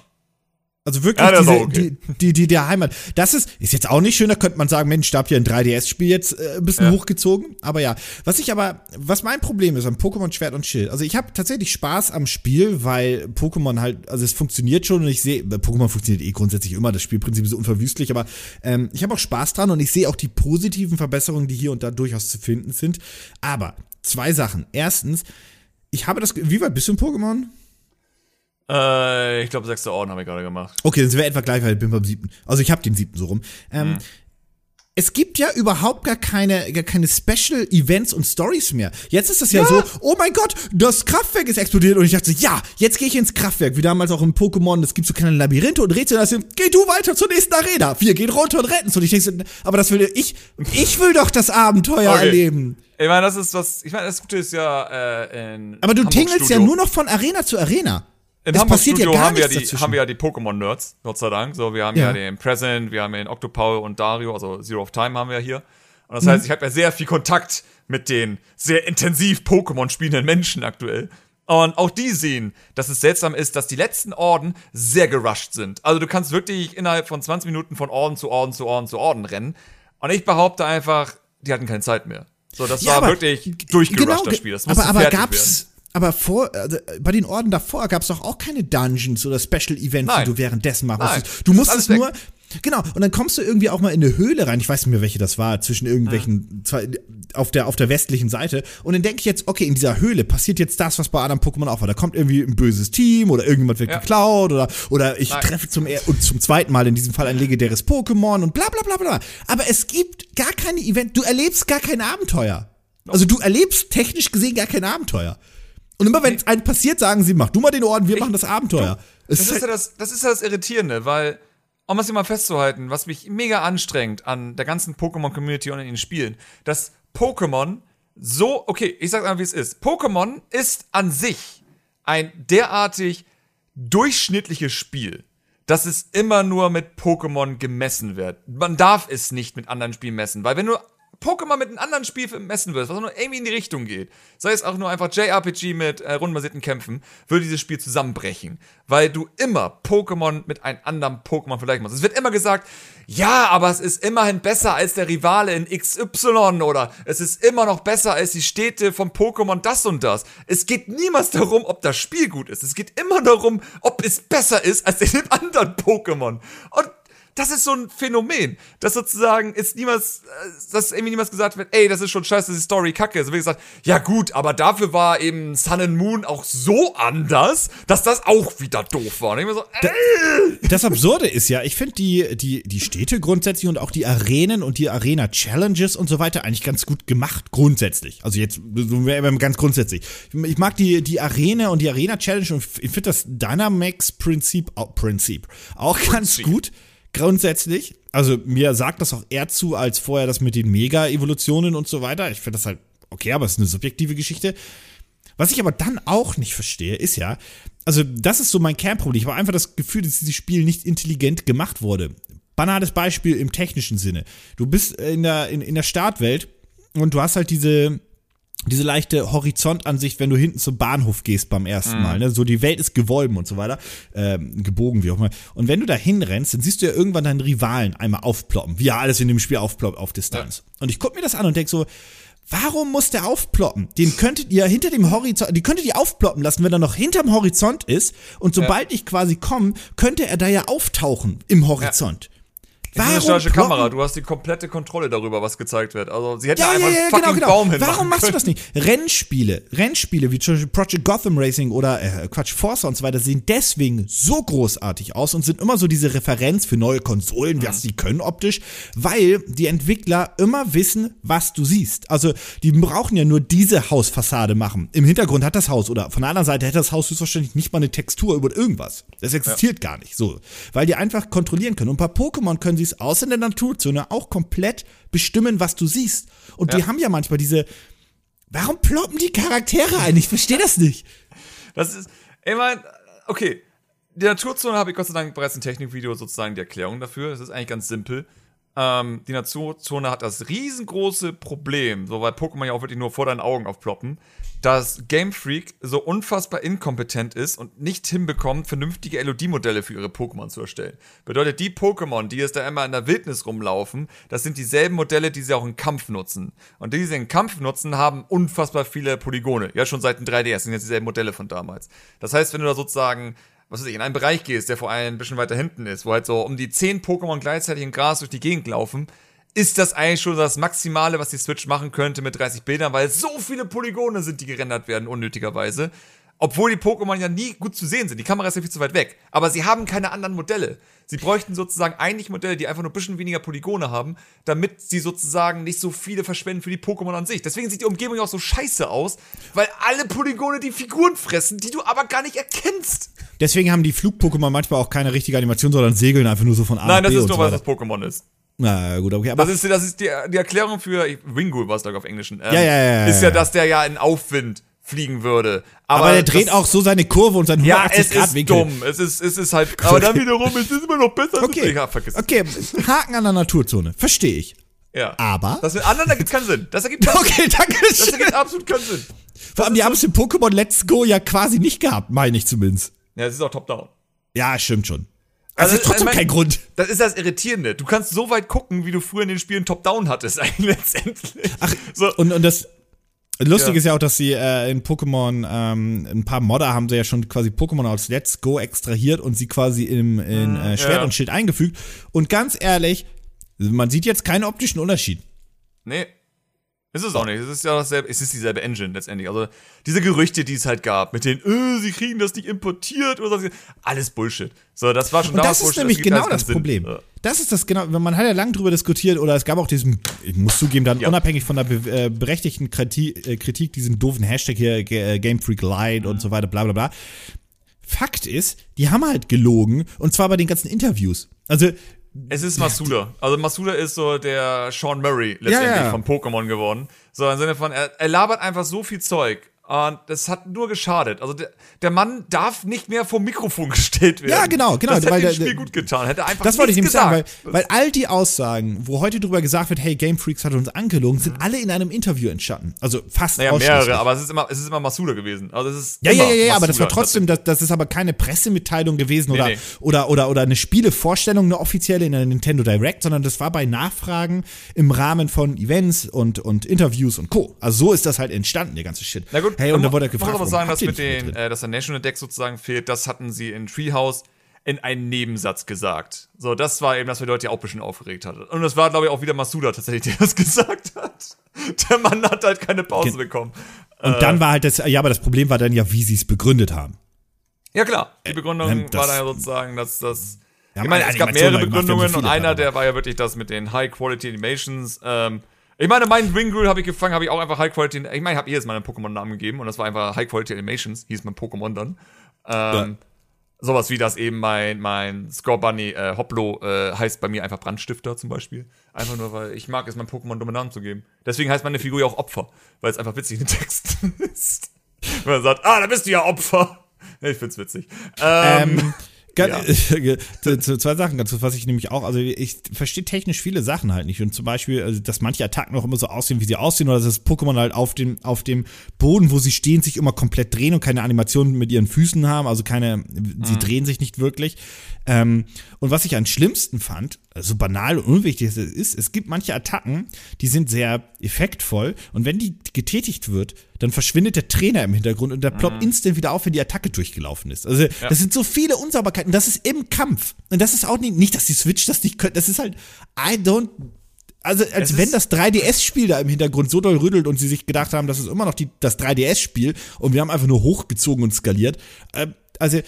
A: Also wirklich
B: Ja,
A: diese,
B: okay.
A: die, die, die der Heimat. Das ist, ist jetzt auch nicht schön, da könnte man sagen, Mensch, da habt ihr ein 3DS-Spiel jetzt äh, ein bisschen
B: Ja.
A: hochgezogen. Aber ja, was ich aber, was mein Problem ist am Pokémon Schwert und Schild, also ich habe tatsächlich Spaß am Spiel, weil Pokémon halt, also es funktioniert schon und ich sehe, Pokémon funktioniert eh grundsätzlich immer, das Spielprinzip ist unverwüstlich, aber ähm, ich habe auch Spaß dran und ich sehe auch die positiven Verbesserungen, die hier und da durchaus zu finden sind. Aber zwei Sachen. Erstens, ich habe das, wie weit bist du in Pokémon?
B: Äh, ich glaube, sechste Orden habe ich gerade gemacht.
A: Okay, dann sind wir etwa gleich, weil ich bin beim siebten. Also ich habe den siebten so rum. Ähm, Es gibt ja überhaupt gar keine, gar keine Special Events und Stories mehr. Jetzt ist das ja, so, oh mein Gott, das Kraftwerk ist explodiert und ich dachte ja, jetzt gehe ich ins Kraftwerk, wie damals auch im Pokémon, es gibt so kleine Labyrinthe und Rätsel, da geh du weiter zur nächsten Arena, wir gehen runter und retten und ich denke aber das will ich, ich will doch das Abenteuer
B: Okay.
A: erleben.
B: Ich meine, das ist was, ich meine, das Gute ist ja, äh, in
A: Aber du
B: Hamburg
A: tingelst ja
B: Studio-
A: nur noch von Arena zu Arena.
B: In
A: es
B: Hamburg
A: passiert ja
B: Studio
A: gar
B: haben wir, die,
A: dazwischen.
B: haben wir ja die Pokémon-Nerds, Gott sei Dank. So, wir haben ja,
A: Ja.
B: den Present, wir haben den Octopaul und Dario, also Zero of Time haben wir hier. Und
A: Mhm.
B: das heißt, ich habe ja sehr viel Kontakt mit den sehr intensiv Pokémon spielenden Menschen aktuell. Und auch die sehen, dass es seltsam ist, dass die letzten Orden sehr gerusht sind. Also du kannst wirklich innerhalb von 20 Minuten von Orden zu Orden zu Orden zu Orden rennen. Und ich behaupte einfach, die hatten keine Zeit mehr. So, das
A: Ja,
B: war wirklich durchgerusht,
A: Genau,
B: das Spiel. Das musste
A: aber, aber
B: fertig
A: gab's.
B: werden.
A: Aber vor, also bei den Orden davor gab es doch auch keine Dungeons oder Special Events,
B: Nein.
A: die du währenddessen machen musstest. Du musstest nur. Genau, und dann kommst du irgendwie auch mal in eine Höhle rein. Ich weiß nicht mehr, welche das war, zwischen irgendwelchen,
B: Ah.
A: zwei, auf, der, auf der westlichen Seite. Und dann denke ich jetzt, okay, in dieser Höhle passiert jetzt das, was bei anderen Pokémon auch war. Da kommt irgendwie ein böses Team oder irgendjemand wird
B: Ja.
A: geklaut oder, oder ich
B: Nein.
A: treffe zum, und zum zweiten Mal in diesem Fall ein legendäres Pokémon und bla bla bla bla. Aber es gibt gar keine Event, du erlebst gar kein Abenteuer. Also du erlebst technisch gesehen gar kein Abenteuer. Und immer wenn es einem passiert, sagen sie, mach du mal den Orden, wir machen das Abenteuer. Es
B: Das
A: ist
B: ist, ja
A: halt,
B: das, das ist ja das Irritierende, weil, um es hier mal festzuhalten, was mich mega anstrengt an der ganzen Pokémon-Community und in den Spielen, dass Pokémon so, okay, ich sag mal, wie es ist. Pokémon ist an sich ein derartig durchschnittliches Spiel, dass es immer nur mit Pokémon gemessen wird. Man darf es nicht mit anderen Spielen messen, weil wenn du Pokémon mit einem anderen Spiel messen würdest, was nur irgendwie in die Richtung geht, sei es auch nur einfach JRPG mit äh, rundenbasierten Kämpfen, würde dieses Spiel zusammenbrechen. Weil du immer Pokémon mit einem anderen Pokémon vergleichen musst. Es wird immer gesagt, ja, aber es ist immerhin besser als der Rivale in XY oder es ist immer noch besser als die Städte von Pokémon das und das. Es geht niemals darum, ob das Spiel gut ist. Es geht immer darum, ob es besser ist als in dem anderen Pokémon. Und das ist so ein Phänomen, dass sozusagen ist niemals, äh, dass irgendwie niemals gesagt wird, ey, das ist schon scheiße, die Story kacke. Es wird gesagt, ja gut, aber dafür war eben Sun and Moon auch so anders, dass das auch wieder doof war. Und ich mir so, äh,
A: das Absurde ist ja, ich finde die, die, die Städte grundsätzlich und auch die Arenen und die Arena-Challenges und so weiter eigentlich ganz gut gemacht, grundsätzlich. Also jetzt ganz grundsätzlich. Ich mag die, die Arena und die Arena-Challenge und ich finde das Dynamax-Prinzip auch, Prinzip auch ganz
B: Prinzip.
A: gut. Grundsätzlich. Also mir sagt das auch eher zu, als vorher das mit den Mega-Evolutionen und so weiter. Ich finde das halt okay, aber es ist eine subjektive Geschichte. Was ich aber dann auch nicht verstehe, ist ja, also das ist so mein Kernproblem. Ich habe einfach das Gefühl, dass dieses Spiel nicht intelligent gemacht wurde. Banales Beispiel im technischen Sinne. Du bist in der, in, in der Startwelt und du hast halt diese, diese leichte Horizontansicht, wenn du hinten zum Bahnhof gehst beim ersten Mal. Ne? So die Welt ist gewolben und so weiter, ähm, gebogen wie auch immer. Und wenn du da hinrennst, dann siehst du ja irgendwann deinen Rivalen einmal aufploppen, wie ja alles in dem Spiel aufploppt auf Distanz. Und ich guck mir das an und denk so, Warum muss der aufploppen? Den könntet ihr hinter dem Horizont, die könntet ihr aufploppen lassen, wenn er noch hinterm Horizont ist. Und sobald ich quasi komme, könnte er da ja auftauchen im Horizont.
B: Eine statische Kamera, du hast die komplette Kontrolle darüber, was gezeigt wird. Also sie hätten
A: Ja, ja,
B: einfach
A: ja,
B: einen
A: genau,
B: fucking
A: genau.
B: Baum hinmachen
A: Warum machst du das nicht? Rennspiele, Rennspiele wie zum Beispiel Project Gotham Racing oder äh, Quatsch, Forza und so weiter sehen deswegen so großartig aus und sind immer so diese Referenz für neue Konsolen, was sie können optisch, weil die Entwickler immer wissen, was du siehst. Also die brauchen ja nur diese Hausfassade machen. Im Hintergrund hat das Haus oder von der anderen Seite hätte das Haus höchstwahrscheinlich nicht mal eine Textur über irgendwas. Das existiert gar nicht so, weil die einfach kontrollieren können. Und bei Pokémon können sie es außer in der Naturzone auch komplett bestimmen, was du siehst. Und die
B: Ja.
A: haben ja manchmal diese. Warum ploppen die Charaktere ein? Ich verstehe das nicht.
B: Das ist, ich mein, okay. Die Naturzone habe ich Gott sei Dank bereits ein Technikvideo sozusagen die Erklärung dafür. Es ist eigentlich ganz simpel. Ähm, die Naturzone hat das riesengroße Problem, so weil Pokémon ja auch wirklich nur vor deinen Augen aufploppen, dass Game Freak so unfassbar inkompetent ist und nicht hinbekommt, vernünftige LOD-Modelle für ihre Pokémon zu erstellen. Bedeutet, die Pokémon, die jetzt da immer in der Wildnis rumlaufen, das sind dieselben Modelle, die sie auch im Kampf nutzen. Und die, die sie im Kampf nutzen, haben unfassbar viele Polygone. Ja, schon seit dem 3DS sind jetzt dieselben Modelle von damals. Das heißt, wenn du da sozusagen was weiß ich, in einen Bereich gehst, der vor allem ein bisschen weiter hinten ist, wo halt so um die 10 Pokémon gleichzeitig im Gras durch die Gegend laufen, ist das eigentlich schon das Maximale, was die Switch machen könnte mit 30 Bildern, weil so viele Polygone sind, die gerendert werden, unnötigerweise. Obwohl die Pokémon ja nie gut zu sehen sind. Die Kamera ist ja viel zu weit weg. Aber sie haben keine anderen Modelle. Sie bräuchten sozusagen eigentlich Modelle, die einfach nur ein bisschen weniger Polygone haben, damit sie sozusagen nicht so viele verschwenden für die Pokémon an sich. Deswegen sieht die Umgebung auch so scheiße aus, weil alle Polygone die Figuren fressen, die du aber gar nicht erkennst.
A: Deswegen haben die Flug-Pokémon manchmal auch keine richtige Animation, sondern segeln einfach nur so von A
B: Nein, das ist nur,
A: so
B: was das Pokémon ist.
A: Na gut, okay. Aber
B: Das ist, das ist die, die Erklärung für Wingull, war es glaube ich auf Englischen. Ähm,
A: Ja, ja, ja, ja,
B: Ist ja,
A: ja.
B: dass der ja in Aufwind fliegen würde. Aber,
A: aber der dreht
B: das,
A: auch so seine Kurve und seinen
B: Ja,
A: 180
B: es
A: Grad
B: ist
A: Winkel.
B: dumm. Es ist, es ist halt. Aber dann wiederum, es ist immer noch besser. als
A: Okay.
B: es- Ja, vergiss es.
A: okay, Haken an der Naturzone. Verstehe ich.
B: Ja.
A: Aber.
B: Das mit anderen, da gibt keinen Sinn. Das ergibt keinen Sinn.
A: Okay, danke
B: Das
A: schön.
B: ergibt absolut keinen Sinn.
A: Vor allem, die haben es in Pokémon Let's Go ja quasi nicht gehabt, meine ich zumindest.
B: Ja, es ist auch top-down.
A: Ja, stimmt schon. Also, ist trotzdem
B: ich mein,
A: kein Grund.
B: Das ist das Irritierende. Du kannst so weit gucken, wie du früher in den Spielen Top-Down hattest, eigentlich letztendlich.
A: Ach, so. und, und das Lustig ja. ist ja auch, dass sie äh, in Pokémon, ähm, ein paar Modder haben sie ja schon quasi Pokémon aus Let's Go extrahiert und sie quasi im, in äh, Schwert ja. und Schild eingefügt. Und ganz ehrlich, man sieht jetzt keinen optischen Unterschied.
B: Nee, ist es auch nicht. Es ist ja dasselbe, es ist dieselbe Engine letztendlich. Also diese Gerüchte, die es halt gab, mit den, äh, sie kriegen das nicht importiert oder so, alles Bullshit. So, das war schon
A: Und das ist Bullshit, nämlich das genau das Problem. Ja. Das ist das genau, man hat ja lange drüber diskutiert oder es gab auch diesen, ich muss zugeben, dann ja. unabhängig von der äh, berechtigten Kritik, äh, Kritik, diesen doofen Hashtag hier, äh, Game Freak Light mhm. und so weiter, bla bla bla. Fakt ist, die haben halt gelogen und zwar bei den ganzen Interviews. Also
B: es ist Masuda. Also Masuda ist so der Sean Murray letztendlich ja, ja. von Pokémon geworden. So im Sinne von, er, er labert einfach so viel Zeug und das hat nur geschadet. Also der, der Mann darf nicht mehr vor Mikrofon gestellt werden.
A: Ja, genau, genau.
B: Das hätte weil dem Spiel gut getan. Hätte einfach
A: Das wollte ich nämlich sagen, weil, weil all die Aussagen, wo heute drüber gesagt wird, hey, Game Freaks hat uns angelogen, sind alle in einem Interview entstanden. Also fast
B: Naja, mehrere, aber es ist immer, es ist immer Masuda gewesen. Also es ist
A: ja, ja, ja, ja, aber das war trotzdem, das, das ist aber keine Pressemitteilung gewesen nee, oder, nee. oder, oder, oder eine Spielevorstellung, eine offizielle in der Nintendo Direct, sondern das war bei Nachfragen im Rahmen von Events und, und Interviews und Co. Also so ist das halt entstanden, der ganze Shit.
B: Na gut,
A: hey, und da wurde er gefragt,
B: muss aber sagen, dass mit den, äh, dass der National Deck sozusagen fehlt, das hatten sie in Treehouse in einen Nebensatz gesagt. So, das war eben, dass wir Leute ja auch ein bisschen aufgeregt hatten. Und das war, glaube ich, auch wieder Masuda tatsächlich, der das gesagt hat. Der Mann hat halt keine Pause Ge bekommen.
A: Und äh, dann war halt das, ja, aber das Problem war dann ja, wie sie es begründet haben.
B: Ja, klar. Die äh, Begründung äh, war dann ja sozusagen, dass das. Ja, ich meine, es gab mehrere Begründungen und einer, der war ja wirklich das mit den High-Quality Animations. Ähm, ich meine, meinen Ringrel habe ich gefangen, habe ich auch einfach High Quality. Ich meine, ich habe jedes Mal einen Pokémon-Namen gegeben und das war einfach High Quality Animations, hieß mein Pokémon dann. Ähm, ja. Sowas wie das eben mein, mein Score Bunny äh, Hoplo äh, heißt bei mir einfach Brandstifter zum Beispiel. Einfach nur, weil ich mag es, meinem Pokémon dumme Namen zu geben. Deswegen heißt meine Figur ja auch Opfer, weil es einfach witzig in den Texten ist. Wenn man sagt, ah, da bist du ja Opfer. Ich find's witzig.
A: Ähm, ähm Ganz, ja. zwei Sachen ganz was ich nämlich auch, also ich verstehe technisch viele Sachen halt nicht. Und zum Beispiel, also, dass manche Attacken auch immer so aussehen, wie sie aussehen, oder dass das Pokémon halt auf dem, auf dem Boden, wo sie stehen, sich immer komplett drehen und keine Animationen mit ihren Füßen haben, also keine, mhm. sie drehen sich nicht wirklich. Ähm, und was ich am schlimmsten fand, so also banal und unwichtig es ist, es gibt manche Attacken, die sind sehr effektvoll und wenn die getätigt wird, dann verschwindet der Trainer im Hintergrund und der ploppt mhm. instant wieder auf, wenn die Attacke durchgelaufen ist. Also, ja. das sind so viele Unsauberkeiten. Das ist im Kampf. Und das ist auch nicht, nicht dass die Switch das nicht können. Das ist halt, I don't, also als es wenn das 3DS-Spiel da im Hintergrund so doll rüttelt und sie sich gedacht haben, das ist immer noch die, das 3DS-Spiel und wir haben einfach nur hochgezogen und skaliert. Äh, also,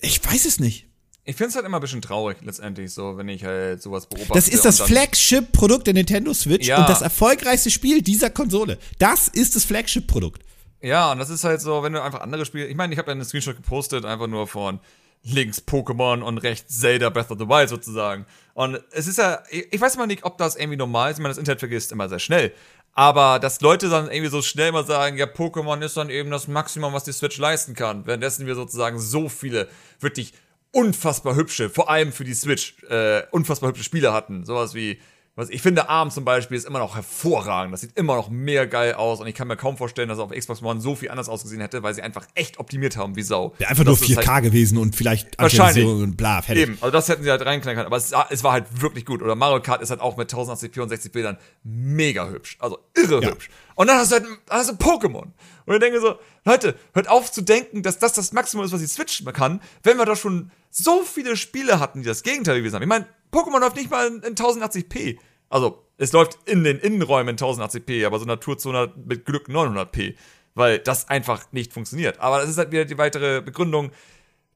A: ich weiß es nicht.
B: Ich finde es halt immer ein bisschen traurig, letztendlich, so, wenn ich halt sowas beobachte.
A: Das ist das Flagship-Produkt der Nintendo Switch ja. und das erfolgreichste Spiel dieser Konsole. Das ist das Flagship-Produkt.
B: Ja, und das ist halt so, wenn du einfach andere Spiele. Ich meine, ich habe ja einen Screenshot gepostet, einfach nur von links Pokémon und rechts Zelda Breath of the Wild sozusagen. Und es ist ja, ich weiß mal nicht, ob das irgendwie normal ist. Ich meine, das Internet vergisst immer sehr schnell. Aber dass Leute dann irgendwie so schnell mal sagen, ja, Pokémon ist dann eben das Maximum, was die Switch leisten kann. Währenddessen wir sozusagen so viele wirklich unfassbar hübsche, vor allem für die Switch, äh, unfassbar hübsche Spiele hatten. Sowas wie, was ich finde, ARM zum Beispiel ist immer noch hervorragend. Das sieht immer noch mehr geil aus und ich kann mir kaum vorstellen, dass es auf Xbox One so viel anders ausgesehen hätte, weil sie einfach echt optimiert haben, wie Sau.
A: Wäre einfach nur 4K halt gewesen und vielleicht
B: wahrscheinlich
A: und bla, fertig.
B: Eben, also das hätten sie halt reinknallen können, aber es, es, war halt wirklich gut. Oder Mario Kart ist halt auch mit 1080p und 60 Bildern mega hübsch. Also irre ja. hübsch. Und dann hast du halt hast du Pokémon. Und ich denke so, Leute, hört auf zu denken, dass das das Maximum ist, was die Switch kann, wenn wir doch schon so viele Spiele hatten, die das Gegenteil gewesen haben. Ich meine, Pokémon läuft nicht mal in, in 1080p. Also, es läuft in den Innenräumen in 1080p, aber so Naturzone mit Glück 900p. Weil das einfach nicht funktioniert. Aber das ist halt wieder die weitere Begründung,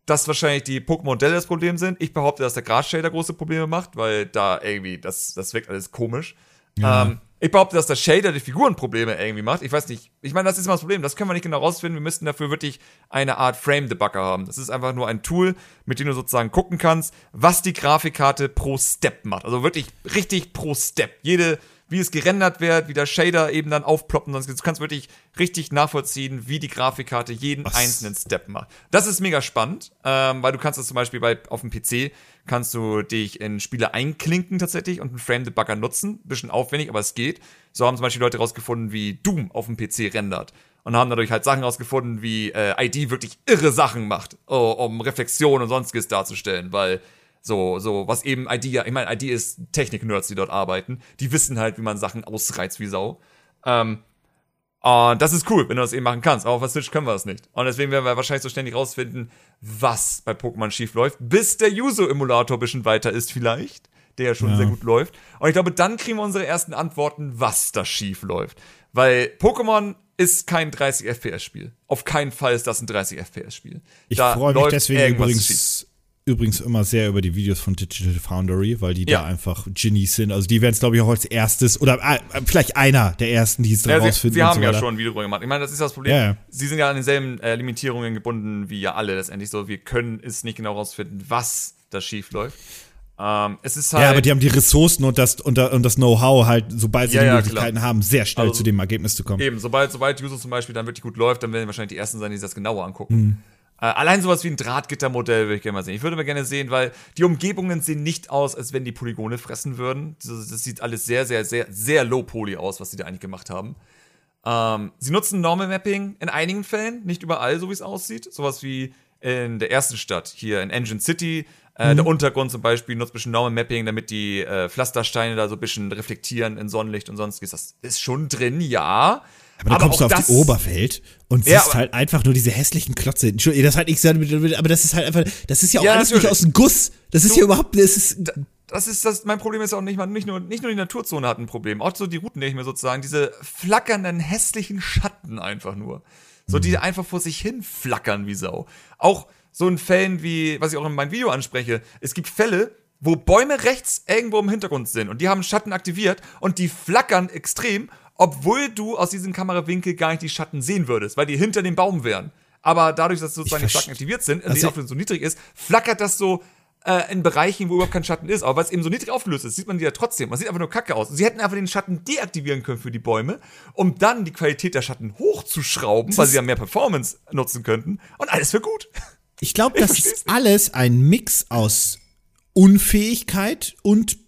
B: dass wahrscheinlich die Pokémon-Modelle das Problem sind. Ich behaupte, dass der Gras-Shader große Probleme macht, weil da irgendwie, das, das wirkt alles komisch. Ja. Ähm, ich behaupte, dass der Shader die Figurenprobleme irgendwie macht. Ich weiß nicht. Ich meine, das ist immer das Problem. Das können wir nicht genau rausfinden. Wir müssten dafür wirklich eine Art Frame-Debugger haben. Das ist einfach nur ein Tool, mit dem du sozusagen gucken kannst, was die Grafikkarte pro Step macht. Also wirklich richtig pro Step. Jede wie es gerendert wird, wie der Shader eben dann aufploppt und du kannst wirklich richtig nachvollziehen, wie die Grafikkarte jeden Was? einzelnen Step macht. Das ist mega spannend, ähm, weil du kannst das zum Beispiel bei, auf dem PC, kannst du dich in Spiele einklinken tatsächlich und einen Frame-Debugger nutzen. Bisschen aufwendig, aber es geht. So haben zum Beispiel Leute rausgefunden, wie Doom auf dem PC rendert. Und haben dadurch halt Sachen rausgefunden, wie äh, ID wirklich irre Sachen macht, oh, um Reflexion und sonstiges darzustellen, weil so, so, was eben ID ja, ich meine, ID ist Technik-Nerds, die dort arbeiten, die wissen halt, wie man Sachen ausreizt wie Sau. Ähm, und das ist cool, wenn du das eben machen kannst. Aber auf der Switch können wir das nicht. Und deswegen werden wir wahrscheinlich so ständig rausfinden, was bei Pokémon schief läuft, bis der Yuzu-Emulator ein bisschen weiter ist vielleicht, der ja schon ja. sehr gut läuft. Und ich glaube, dann kriegen wir unsere ersten Antworten, was da schief läuft. Weil Pokémon ist kein 30 FPS-Spiel. Auf keinen Fall ist das ein 30 FPS-Spiel.
A: Ich freue mich deswegen übrigens schief übrigens immer sehr über die Videos von Digital Foundry, weil die ja. da einfach Genies sind. Also die werden es, glaube ich, auch als erstes oder äh, vielleicht einer der ersten, die es da
B: ja,
A: rausfinden.
B: Sie, sie haben so ja schon ein Video drüber gemacht. Ich meine, das ist das Problem. Ja, sie sind ja an denselben äh, Limitierungen gebunden wie ja alle letztendlich so. Wir können es nicht genau rausfinden, was da schief läuft. Ähm, es ist halt,
A: ja, aber die haben die Ressourcen und das, und, und das Know-how halt, sobald sie die Möglichkeiten klar. haben, sehr schnell also, zu dem Ergebnis zu kommen.
B: Eben, sobald, sobald User zum Beispiel dann wirklich gut läuft, dann werden wahrscheinlich die ersten sein, die sich das genauer angucken. Mhm. Äh, allein sowas wie ein Drahtgittermodell würde ich gerne mal sehen. Ich würde mal gerne sehen, weil die Umgebungen sehen nicht aus, als wenn die Polygone fressen würden. Das, das sieht alles sehr, sehr, sehr, sehr low poly aus, was sie da eigentlich gemacht haben. Ähm, sie nutzen Normal Mapping in einigen Fällen, nicht überall, so wie es aussieht. Sowas wie in der ersten Stadt, hier in Engine City. Äh, mhm. Der Untergrund zum Beispiel nutzt ein bisschen Normal Mapping, damit die äh, Pflastersteine da so ein bisschen reflektieren in Sonnenlicht und sonstiges. Das ist schon drin, ja.
A: Aber dann kommst du auf die Oberwelt und siehst ja, halt einfach nur diese hässlichen Klotze. Entschuldigung, das halt ich aber das ist halt einfach, das ist ja auch ja, alles nicht aus dem Guss. Das ist ja überhaupt, das ist.
B: Das ist das, mein Problem ist auch nicht, nicht nur, nicht nur die Naturzone hat ein Problem, auch so die Routen, die ich mir sozusagen, diese flackernden, hässlichen Schatten einfach nur. So, die mhm. einfach vor sich hin flackern wie Sau. Auch so in Fällen wie, was ich auch in meinem Video anspreche, es gibt Fälle, wo Bäume rechts irgendwo im Hintergrund sind und die haben Schatten aktiviert und die flackern extrem obwohl du aus diesem Kamerawinkel gar nicht die Schatten sehen würdest, weil die hinter dem Baum wären. Aber dadurch, dass sozusagen die Schatten aktiviert sind, also die Auflösung so niedrig ist, flackert das so äh, in Bereichen, wo überhaupt kein Schatten ist. Aber weil es eben so niedrig aufgelöst ist, sieht man die ja trotzdem. Man sieht einfach nur kacke aus. sie hätten einfach den Schatten deaktivieren können für die Bäume, um dann die Qualität der Schatten hochzuschrauben, weil sie ja mehr Performance nutzen könnten. Und alles für gut.
A: Ich glaube, das ist alles ein Mix aus Unfähigkeit und.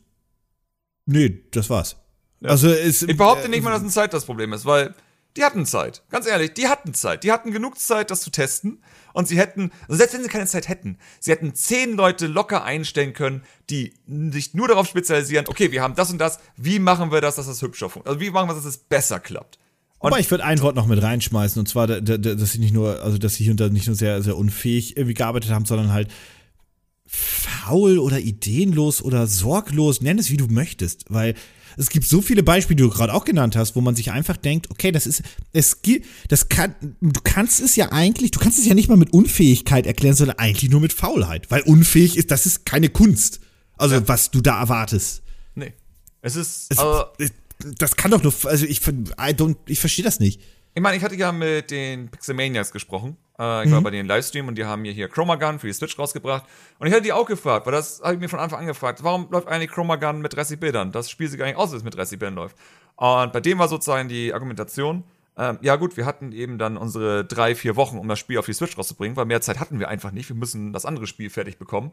A: Nee, das war's.
B: Ja. Also es, ich behaupte nicht mal, dass eine Zeit das Problem ist, weil die hatten Zeit. Ganz ehrlich, die hatten Zeit. Die hatten genug Zeit, das zu testen. Und sie hätten, also selbst wenn sie keine Zeit hätten, sie hätten zehn Leute locker einstellen können, die sich nur darauf spezialisieren, okay, wir haben das und das, wie machen wir das, dass das hübscher funktioniert? Also wie machen wir das, dass es besser klappt?
A: Und Aber ich würde ein Wort noch mit reinschmeißen, und zwar, dass sie nicht nur, also dass sie hier und da nicht nur sehr, sehr unfähig irgendwie gearbeitet haben, sondern halt faul oder ideenlos oder sorglos, nenn es wie du möchtest, weil es gibt so viele Beispiele, die du gerade auch genannt hast, wo man sich einfach denkt, okay, das ist, es gibt, das kann, du kannst es ja eigentlich, du kannst es ja nicht mal mit Unfähigkeit erklären, sondern eigentlich nur mit Faulheit, weil unfähig ist, das ist keine Kunst. Also, ja. was du da erwartest.
B: Nee. Es ist,
A: es, aber, das kann doch nur, also ich, I don't, ich verstehe das nicht.
B: Ich meine, ich hatte ja mit den Pixelmanias gesprochen. Äh, ich mhm. war bei denen Livestream und die haben mir hier Chromagun für die Switch rausgebracht. Und ich hatte die auch gefragt, weil das habe ich mir von Anfang an gefragt. Warum läuft eigentlich Chromagun mit 30 Bildern? Das Spiel sieht gar nicht aus, als es mit 30 Bildern läuft. Und bei dem war sozusagen die Argumentation, ähm, ja gut, wir hatten eben dann unsere drei, vier Wochen, um das Spiel auf die Switch rauszubringen, weil mehr Zeit hatten wir einfach nicht. Wir müssen das andere Spiel fertig bekommen.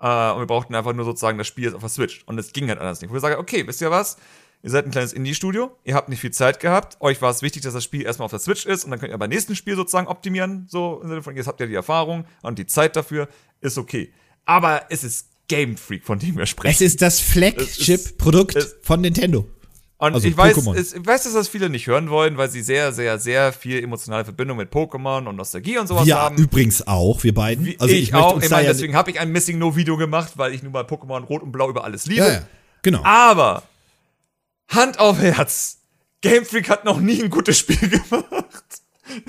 B: Äh, und wir brauchten einfach nur sozusagen das Spiel jetzt auf der Switch. Und es ging halt anders nicht. Wo ich sage, okay, wisst ihr was? Ihr seid ein kleines Indie-Studio, ihr habt nicht viel Zeit gehabt, euch war es wichtig, dass das Spiel erstmal auf der Switch ist und dann könnt ihr beim nächsten Spiel sozusagen optimieren, so im Sinne von, jetzt habt ihr die Erfahrung und die Zeit dafür, ist okay. Aber es ist Game Freak, von dem wir sprechen.
A: Es ist das Flagship-Produkt von Nintendo.
B: Und also ich, weiß, es, ich weiß, dass das viele nicht hören wollen, weil sie sehr, sehr, sehr viel emotionale Verbindung mit Pokémon und Nostalgie und sowas
A: wir
B: haben.
A: Ja, übrigens auch, wir beiden.
B: Wie, also ich, ich auch. Ich meine, deswegen habe ich ein Missing No Video gemacht, weil ich nun mal Pokémon Rot und Blau über alles liebe. Ja, ja,
A: genau.
B: Aber Hand auf Herz. Game Freak hat noch nie ein gutes Spiel gemacht.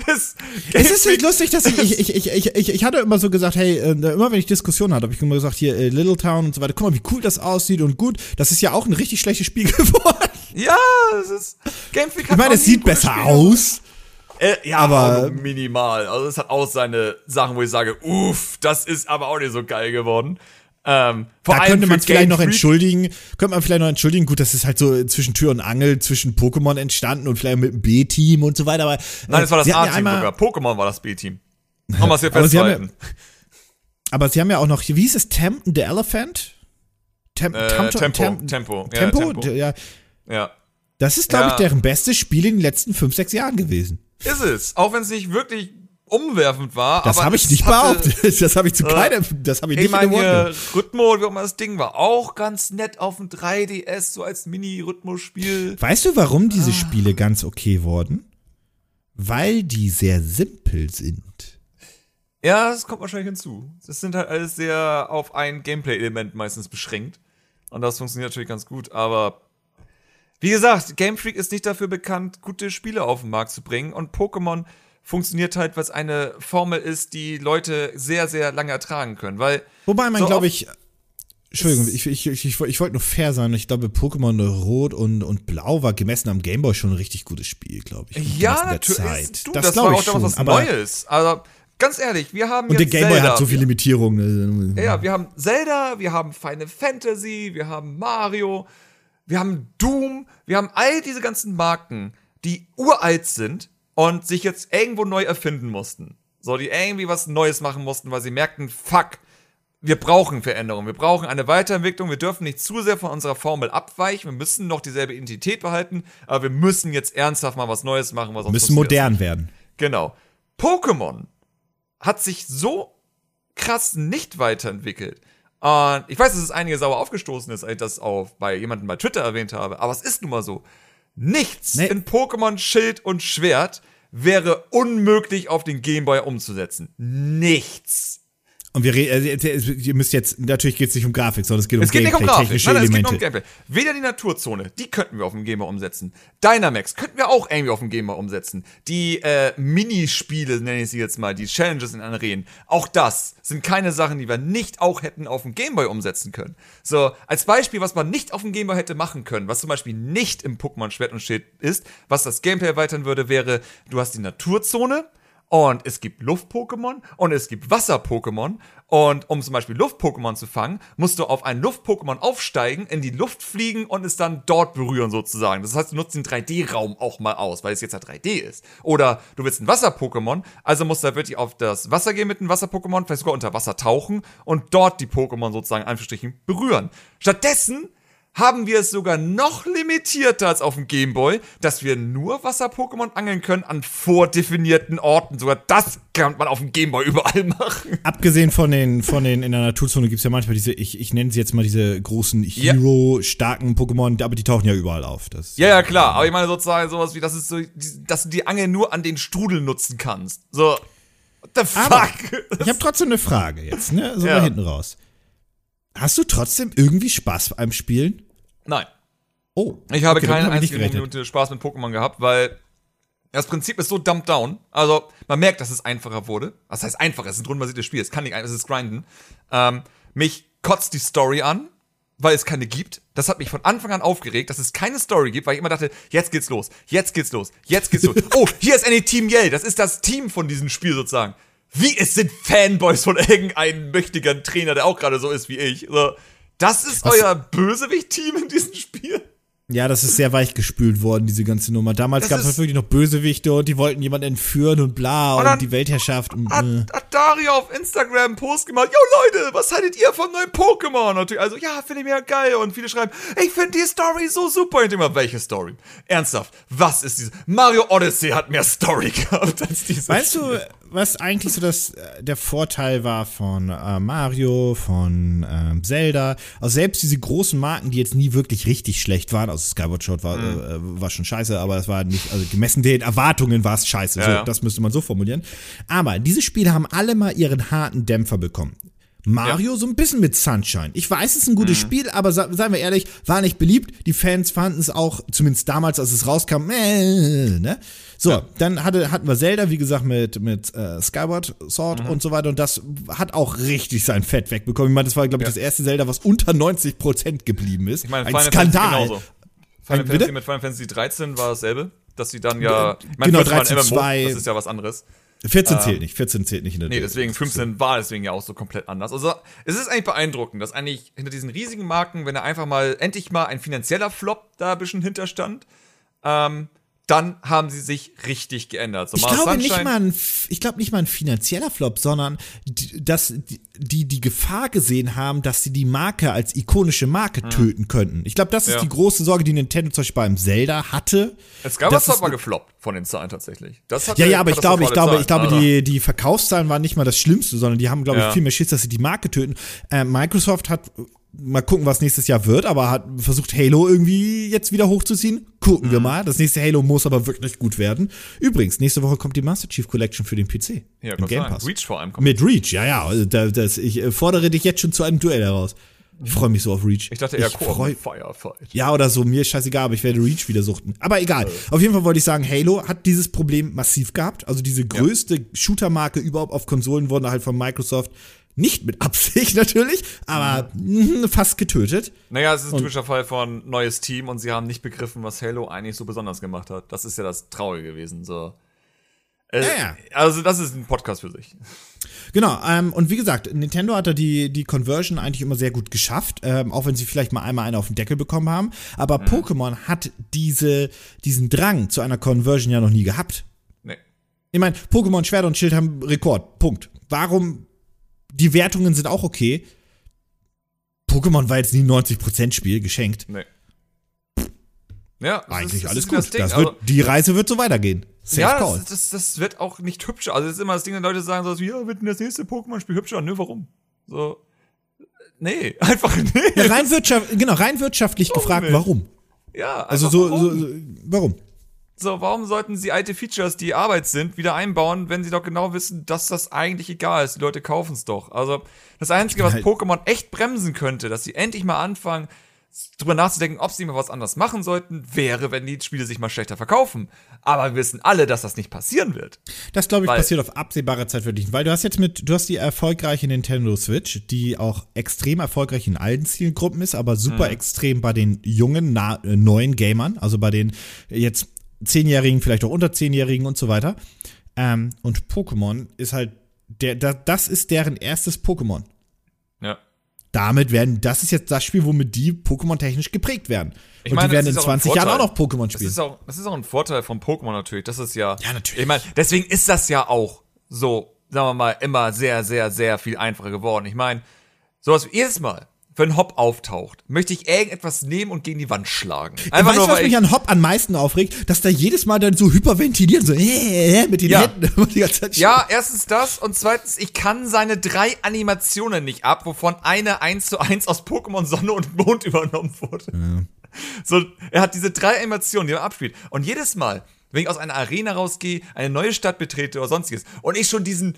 A: Das es ist halt lustig, dass ich, ich, ich, ich, ich, ich hatte immer so gesagt, hey, äh, immer wenn ich Diskussionen hatte, habe ich immer gesagt, hier, äh, Little Town und so weiter, guck mal, wie cool das aussieht und gut. Das ist ja auch ein richtig schlechtes Spiel geworden.
B: Ja, es ist,
A: Game Freak hat Ich meine, es sieht besser Spiel aus.
B: Äh, ja, aber minimal. Also es hat auch seine Sachen, wo ich sage, uff, das ist aber auch nicht so geil geworden.
A: Ähm, vor da könnte man vielleicht noch entschuldigen, könnte man vielleicht noch entschuldigen, gut, das ist halt so zwischen Tür und Angel, zwischen Pokémon entstanden und vielleicht mit dem B-Team und so weiter, aber. Äh,
B: Nein, das war das A-Team sogar. Pokémon war das B-Team. Haben wir es hier festhalten.
A: aber sie haben ja auch noch, wie hieß es, Tempton the Elephant?
B: Tem äh, Tempo, Tempo, Tempo,
A: Tempo, ja. Tempo. ja.
B: ja.
A: Das ist, glaube ja. ich, deren bestes Spiel in den letzten fünf, sechs Jahren gewesen.
B: Ist es. Auch wenn es nicht wirklich umwerfend war.
A: Das habe ich nicht
B: hatte-
A: behauptet. Das habe ich zu
B: Äh,
A: keinem, das habe ich
B: Ich
A: nicht
B: meine, hier Rhythmo, wie auch immer das Ding war, auch ganz nett auf dem 3DS, so als Mini-Rhythmus-Spiel.
A: Weißt du, warum
B: Ah.
A: diese Spiele ganz okay wurden? Weil die sehr simpel sind.
B: Ja, das kommt wahrscheinlich hinzu. Das sind halt alles sehr auf ein Gameplay-Element meistens beschränkt. Und das funktioniert natürlich ganz gut, aber wie gesagt, Game Freak ist nicht dafür bekannt, gute Spiele auf den Markt zu bringen. Und Pokémon funktioniert halt, es eine Formel ist, die Leute sehr, sehr lange ertragen können. Weil
A: Wobei man,
B: So
A: glaube ich, Entschuldigung, ich, ich, ich, ich, wollte nur fair sein. Ich glaube, Pokémon Rot und, und Blau war gemessen am Gameboy schon ein richtig gutes Spiel, glaube ich.
B: Ja,
A: der
B: natürlich. Du,
A: das
B: das, war auch
A: schon.
B: was Neues. Also, ganz ehrlich, wir haben
A: und der
B: jetzt
A: Gameboy
B: Zelda.
A: hat so viele Limitierungen.
B: Ja, ja, wir haben Zelda, wir haben Final Fantasy, wir haben Mario, wir haben Doom, wir haben all diese ganzen Marken, die uralt sind und sich jetzt irgendwo neu erfinden mussten. So, die irgendwie was Neues machen mussten, weil sie merkten, fuck, wir brauchen Veränderung, wir brauchen eine Weiterentwicklung, wir dürfen nicht zu sehr von unserer Formel abweichen, wir müssen noch dieselbe Identität behalten, aber wir müssen jetzt ernsthaft mal was Neues machen, was uns
A: Müssen modern werden.
B: Genau. Pokémon hat sich so krass nicht weiterentwickelt. Und ich weiß, dass es einige sauer aufgestoßen ist, als ich das auch bei jemandem bei Twitter erwähnt habe, aber es ist nun mal so. Nichts
A: Nee.
B: in Pokémon Schild und Schwert wäre unmöglich auf den Gameboy umzusetzen. Nichts.
A: Und wir reden, also, ihr müsst jetzt, natürlich geht es nicht um Grafik, sondern es geht um
B: Es geht nicht um
A: Gameplay,
B: Grafik, nein, nein, es geht nur um Gameplay. Weder die Naturzone, die könnten wir auf dem Gamer umsetzen. Dynamax könnten wir auch irgendwie auf dem Gamer umsetzen. Die äh, Minispiele, nenne ich sie jetzt mal, die Challenges in Arenen, auch das sind keine Sachen, die wir nicht auch hätten auf dem Gameboy umsetzen können. So, als Beispiel, was man nicht auf dem Gameboy hätte machen können, was zum Beispiel nicht im Pokémon Schwert und Schild ist, was das Gameplay erweitern würde, wäre, du hast die Naturzone, und es gibt Luft-Pokémon und es gibt Wasser-Pokémon. Und um zum Beispiel Luft-Pokémon zu fangen, musst du auf ein Luft-Pokémon aufsteigen, in die Luft fliegen und es dann dort berühren sozusagen. Das heißt, du nutzt den 3D-Raum auch mal aus, weil es jetzt ja 3D ist. Oder du willst ein Wasser-Pokémon, also musst du da wirklich auf das Wasser gehen mit einem Wasser-Pokémon, vielleicht sogar unter Wasser tauchen und dort die Pokémon sozusagen Anführungsstrichen berühren. Stattdessen haben wir es sogar noch limitierter als auf dem Gameboy, dass wir nur Wasser-Pokémon angeln können an vordefinierten Orten. Sogar das kann man auf dem Gameboy überall machen.
A: Abgesehen von den, von den, in der Naturzone gibt es ja manchmal diese, ich, ich nenne sie jetzt mal diese großen. Hero-starken Pokémon, aber die tauchen ja überall auf. Das,
B: Ja, ja, klar. Aber ich meine sozusagen sowas wie, dass, es so, dass du die Angel nur an den Strudel nutzen kannst. So, what the
A: Aber
B: fuck?
A: ich habe trotzdem eine Frage jetzt, ne? So
B: Ja.
A: mal hinten raus. Hast du trotzdem irgendwie Spaß beim Spielen?
B: Nein.
A: Oh.
B: Ich habe
A: okay,
B: keine
A: hab
B: einzige. Minute Spaß mit Pokémon gehabt, weil das Prinzip ist so dumped down. Also, man merkt, dass es einfacher wurde. Was heißt einfacher? Es ist ein rundenbasiertes Spiel. Es kann nicht einfach, es ist grinden. Ähm, mich kotzt die Story an, weil es keine gibt. Das hat mich von Anfang an aufgeregt, dass es keine Story gibt, weil ich immer dachte, jetzt geht's los, jetzt geht's los, jetzt geht's los. Oh, hier ist eine Team Yell. Das ist das Team von diesem Spiel sozusagen. Wie es sind Fanboys von irgendeinem mächtigen Trainer, der auch gerade so ist wie ich. So, das ist
A: Was-
B: euer Bösewicht-Team in diesem Spiel.
A: Ja, das ist sehr weich gespült worden, diese ganze Nummer. Damals gab es
B: ist-
A: wirklich noch Bösewichte und die wollten jemanden entführen und bla und,
B: dann
A: die Weltherrschaft. Und,
B: hat,
A: äh.
B: hat Dario auf Instagram einen Post gemacht, yo Leute, was haltet ihr von neuen Pokémon? Natürlich, also ja, finde ich mega geil. Und viele schreiben, ich finde die Story so super. Und ich denke mal, welche Story? Ernsthaft, was ist diese? Mario Odyssey hat mehr Story gehabt als diese.
A: Weißt du, was eigentlich so das, äh, der Vorteil war von äh, Mario, von ähm, Zelda? Also selbst diese großen Marken, die jetzt nie wirklich richtig schlecht waren, also Skyward Sword war,
B: Mhm.
A: äh, war schon scheiße, aber es war nicht, also gemessen den Erwartungen war es scheiße.
B: Ja,
A: so,
B: ja.
A: das müsste man so formulieren. Aber diese Spiele haben alle mal ihren harten Dämpfer bekommen. Mario so ein bisschen mit Sunshine. Ich weiß, es ist ein gutes
B: Mhm.
A: Spiel, aber seien wir ehrlich, war nicht beliebt. Die Fans fanden es auch, zumindest damals, als es rauskam, äh, ne? So, dann hatte, hatten wir Zelda, wie gesagt, mit, mit äh, Skyward Sword
B: Mhm.
A: und so weiter und das hat auch richtig sein Fett wegbekommen. Ich meine, das war, glaube ich,
B: Ja.
A: das erste Zelda, was unter 90% geblieben ist.
B: ich meine,
A: ein
B: Final
A: Skandal.
B: Final
A: Ein-
B: Fantasy
A: bitte?
B: mit Final Fantasy 13 war dasselbe, dass sie dann ja, ich
A: Genau,
B: das war ein
A: 13,
B: MMO,
A: 2.
B: das ist ja was anderes.
A: 14 zählt nicht, 14 zählt nicht in der
B: Ähm, Nee, deswegen 15 war deswegen ja auch so komplett anders. Also, es ist eigentlich beeindruckend, dass eigentlich hinter diesen riesigen Marken, wenn da einfach mal endlich mal ein finanzieller Flop da ein bisschen hinterstand, ähm, dann haben sie sich richtig geändert. So,
A: Ich glaube
B: Sunshine-
A: nicht mal ein, ich glaube nicht mal ein finanzieller Flop, sondern die- dass die die Gefahr gesehen haben, dass sie die Marke als ikonische Marke töten könnten. Ich glaube, das ist
B: Hm. Ja.
A: die große Sorge, die Nintendo zum Beispiel beim Zelda hatte.
B: Es gab
A: Das
B: aber
A: ne-
B: gefloppt von den Zahlen tatsächlich. Das
A: Ja, ja, aber ich glaube, ich glaube, ich glaube,
B: Zahlen.
A: die, die Verkaufszahlen waren nicht mal das Schlimmste, sondern die haben, glaube ich,
B: Ja.
A: viel mehr Schiss, dass sie die Marke töten. Äh, Microsoft hat, mal gucken, was nächstes Jahr wird, aber hat versucht, Halo irgendwie jetzt wieder hochzuziehen. Gucken
B: Mhm.
A: wir mal. Das nächste Halo muss aber wirklich gut werden. Übrigens, nächste Woche kommt die Master Chief Collection für den PC.
B: ja,
A: im Game. Pass.
B: Reach vor allem kommt.
A: Mit Reach, ja, ja. Also Da, das, ich äh, fordere dich jetzt schon zu einem Duell heraus. Ich freue mich so auf Reach.
B: Ich dachte eher
A: ich freu,
B: Firefight.
A: ja, oder so, mir ist scheißegal, aber ich werde Reach wieder suchten. Aber egal. Auf jeden Fall wollte ich sagen, Halo hat dieses Problem massiv gehabt. Also diese größte Shooter-Marke überhaupt auf Konsolen wurde halt von Microsoft nicht mit Absicht natürlich, aber mh, fast getötet.
B: Naja, es ist ein typischer Fall von neues Team und sie haben nicht begriffen, was Halo eigentlich so besonders gemacht hat. Das ist ja das Traurige gewesen. So. Äh,
A: Ja, ja.
B: Also, das ist ein Podcast für sich.
A: Genau, ähm, und wie gesagt, Nintendo hat da die, die Conversion eigentlich immer sehr gut geschafft, ähm, auch wenn sie vielleicht mal einmal eine auf den Deckel bekommen haben. Aber Pokémon hat diese, diesen Drang zu einer Conversion ja noch nie gehabt.
B: Nee.
A: Ich meine, Pokémon Schwert und Schild haben Rekord. Punkt. Warum? Die Wertungen sind auch okay. Pokémon war jetzt nie ein 90% Spiel, geschenkt.
B: Nee. Ja,
A: Eigentlich
B: ist-
A: alles gut.
B: Das Ding.
A: Das
B: also,
A: wird, die Reise wird so weitergehen. Safe
B: ja, das, das, das wird auch nicht hübscher. Also, das ist immer das Ding, wenn Leute sagen so, ja, wird denn das nächste Pokémon-Spiel hübscher? Nö, warum? So. Nee, einfach nee.
A: ja, rein, wirtschaft, genau, rein wirtschaftlich gefragt,
B: nicht?
A: warum?
B: Ja,
A: Also so,
B: warum?
A: so, so, warum?
B: So, warum sollten sie alte Features, die Arbeit sind, wieder einbauen, wenn sie doch genau wissen, dass das eigentlich egal ist? Die Leute kaufen es doch. Also, das Einzige, was Pokémon echt bremsen könnte, dass sie endlich mal anfangen, drüber nachzudenken, ob sie mal was anderes machen sollten, wäre, wenn die Spiele sich mal schlechter verkaufen. Aber wir wissen alle, dass das nicht passieren wird.
A: Das glaube ich
B: Weil-
A: passiert auf absehbare Zeit wirklich. nicht. Weil du hast jetzt mit, du hast die erfolgreiche Nintendo Switch, die auch extrem erfolgreich in allen Zielgruppen ist, aber super
B: Mhm.
A: extrem bei den jungen, na, äh, neuen Gamern, also bei den jetzt Zehnjährigen, vielleicht auch unter Zehnjährigen und so weiter. Ähm, und Pokémon ist halt, der, da, das ist deren erstes Pokémon.
B: Ja.
A: Damit werden, das ist jetzt das Spiel, womit die Pokémon technisch geprägt werden.
B: Ich
A: und
B: meine,
A: die werden
B: das
A: in
B: ist auch ein
A: 20 Jahren auch noch Pokémon
B: Das
A: spielen.
B: ist, auch, das ist auch ein Vorteil von Pokémon natürlich. Das ist ja.
A: Ja, natürlich.
B: Ich meine, deswegen ist das ja auch so, sagen wir mal, immer sehr, sehr, sehr viel einfacher geworden. Ich meine, sowas wie jedes Mal, wenn Hop auftaucht, möchte ich irgendetwas nehmen und gegen die Wand schlagen. Einfach
A: weißt
B: nur,
A: du, was mich
B: ich,
A: an Hop am meisten aufregt? Dass da jedes Mal dann so hyperventilieren, so äh, äh, mit den
B: Ja.
A: Händen die ganze Zeit.
B: Ja, erstens das und zweitens, ich kann seine drei Animationen nicht ab, wovon eine eins zu eins aus Pokémon Sonne und Mond übernommen wurde. So, er hat diese drei Animationen, die er abspielt. Und jedes Mal, wenn ich aus einer Arena rausgehe, eine neue Stadt betrete oder sonstiges und ich schon diesen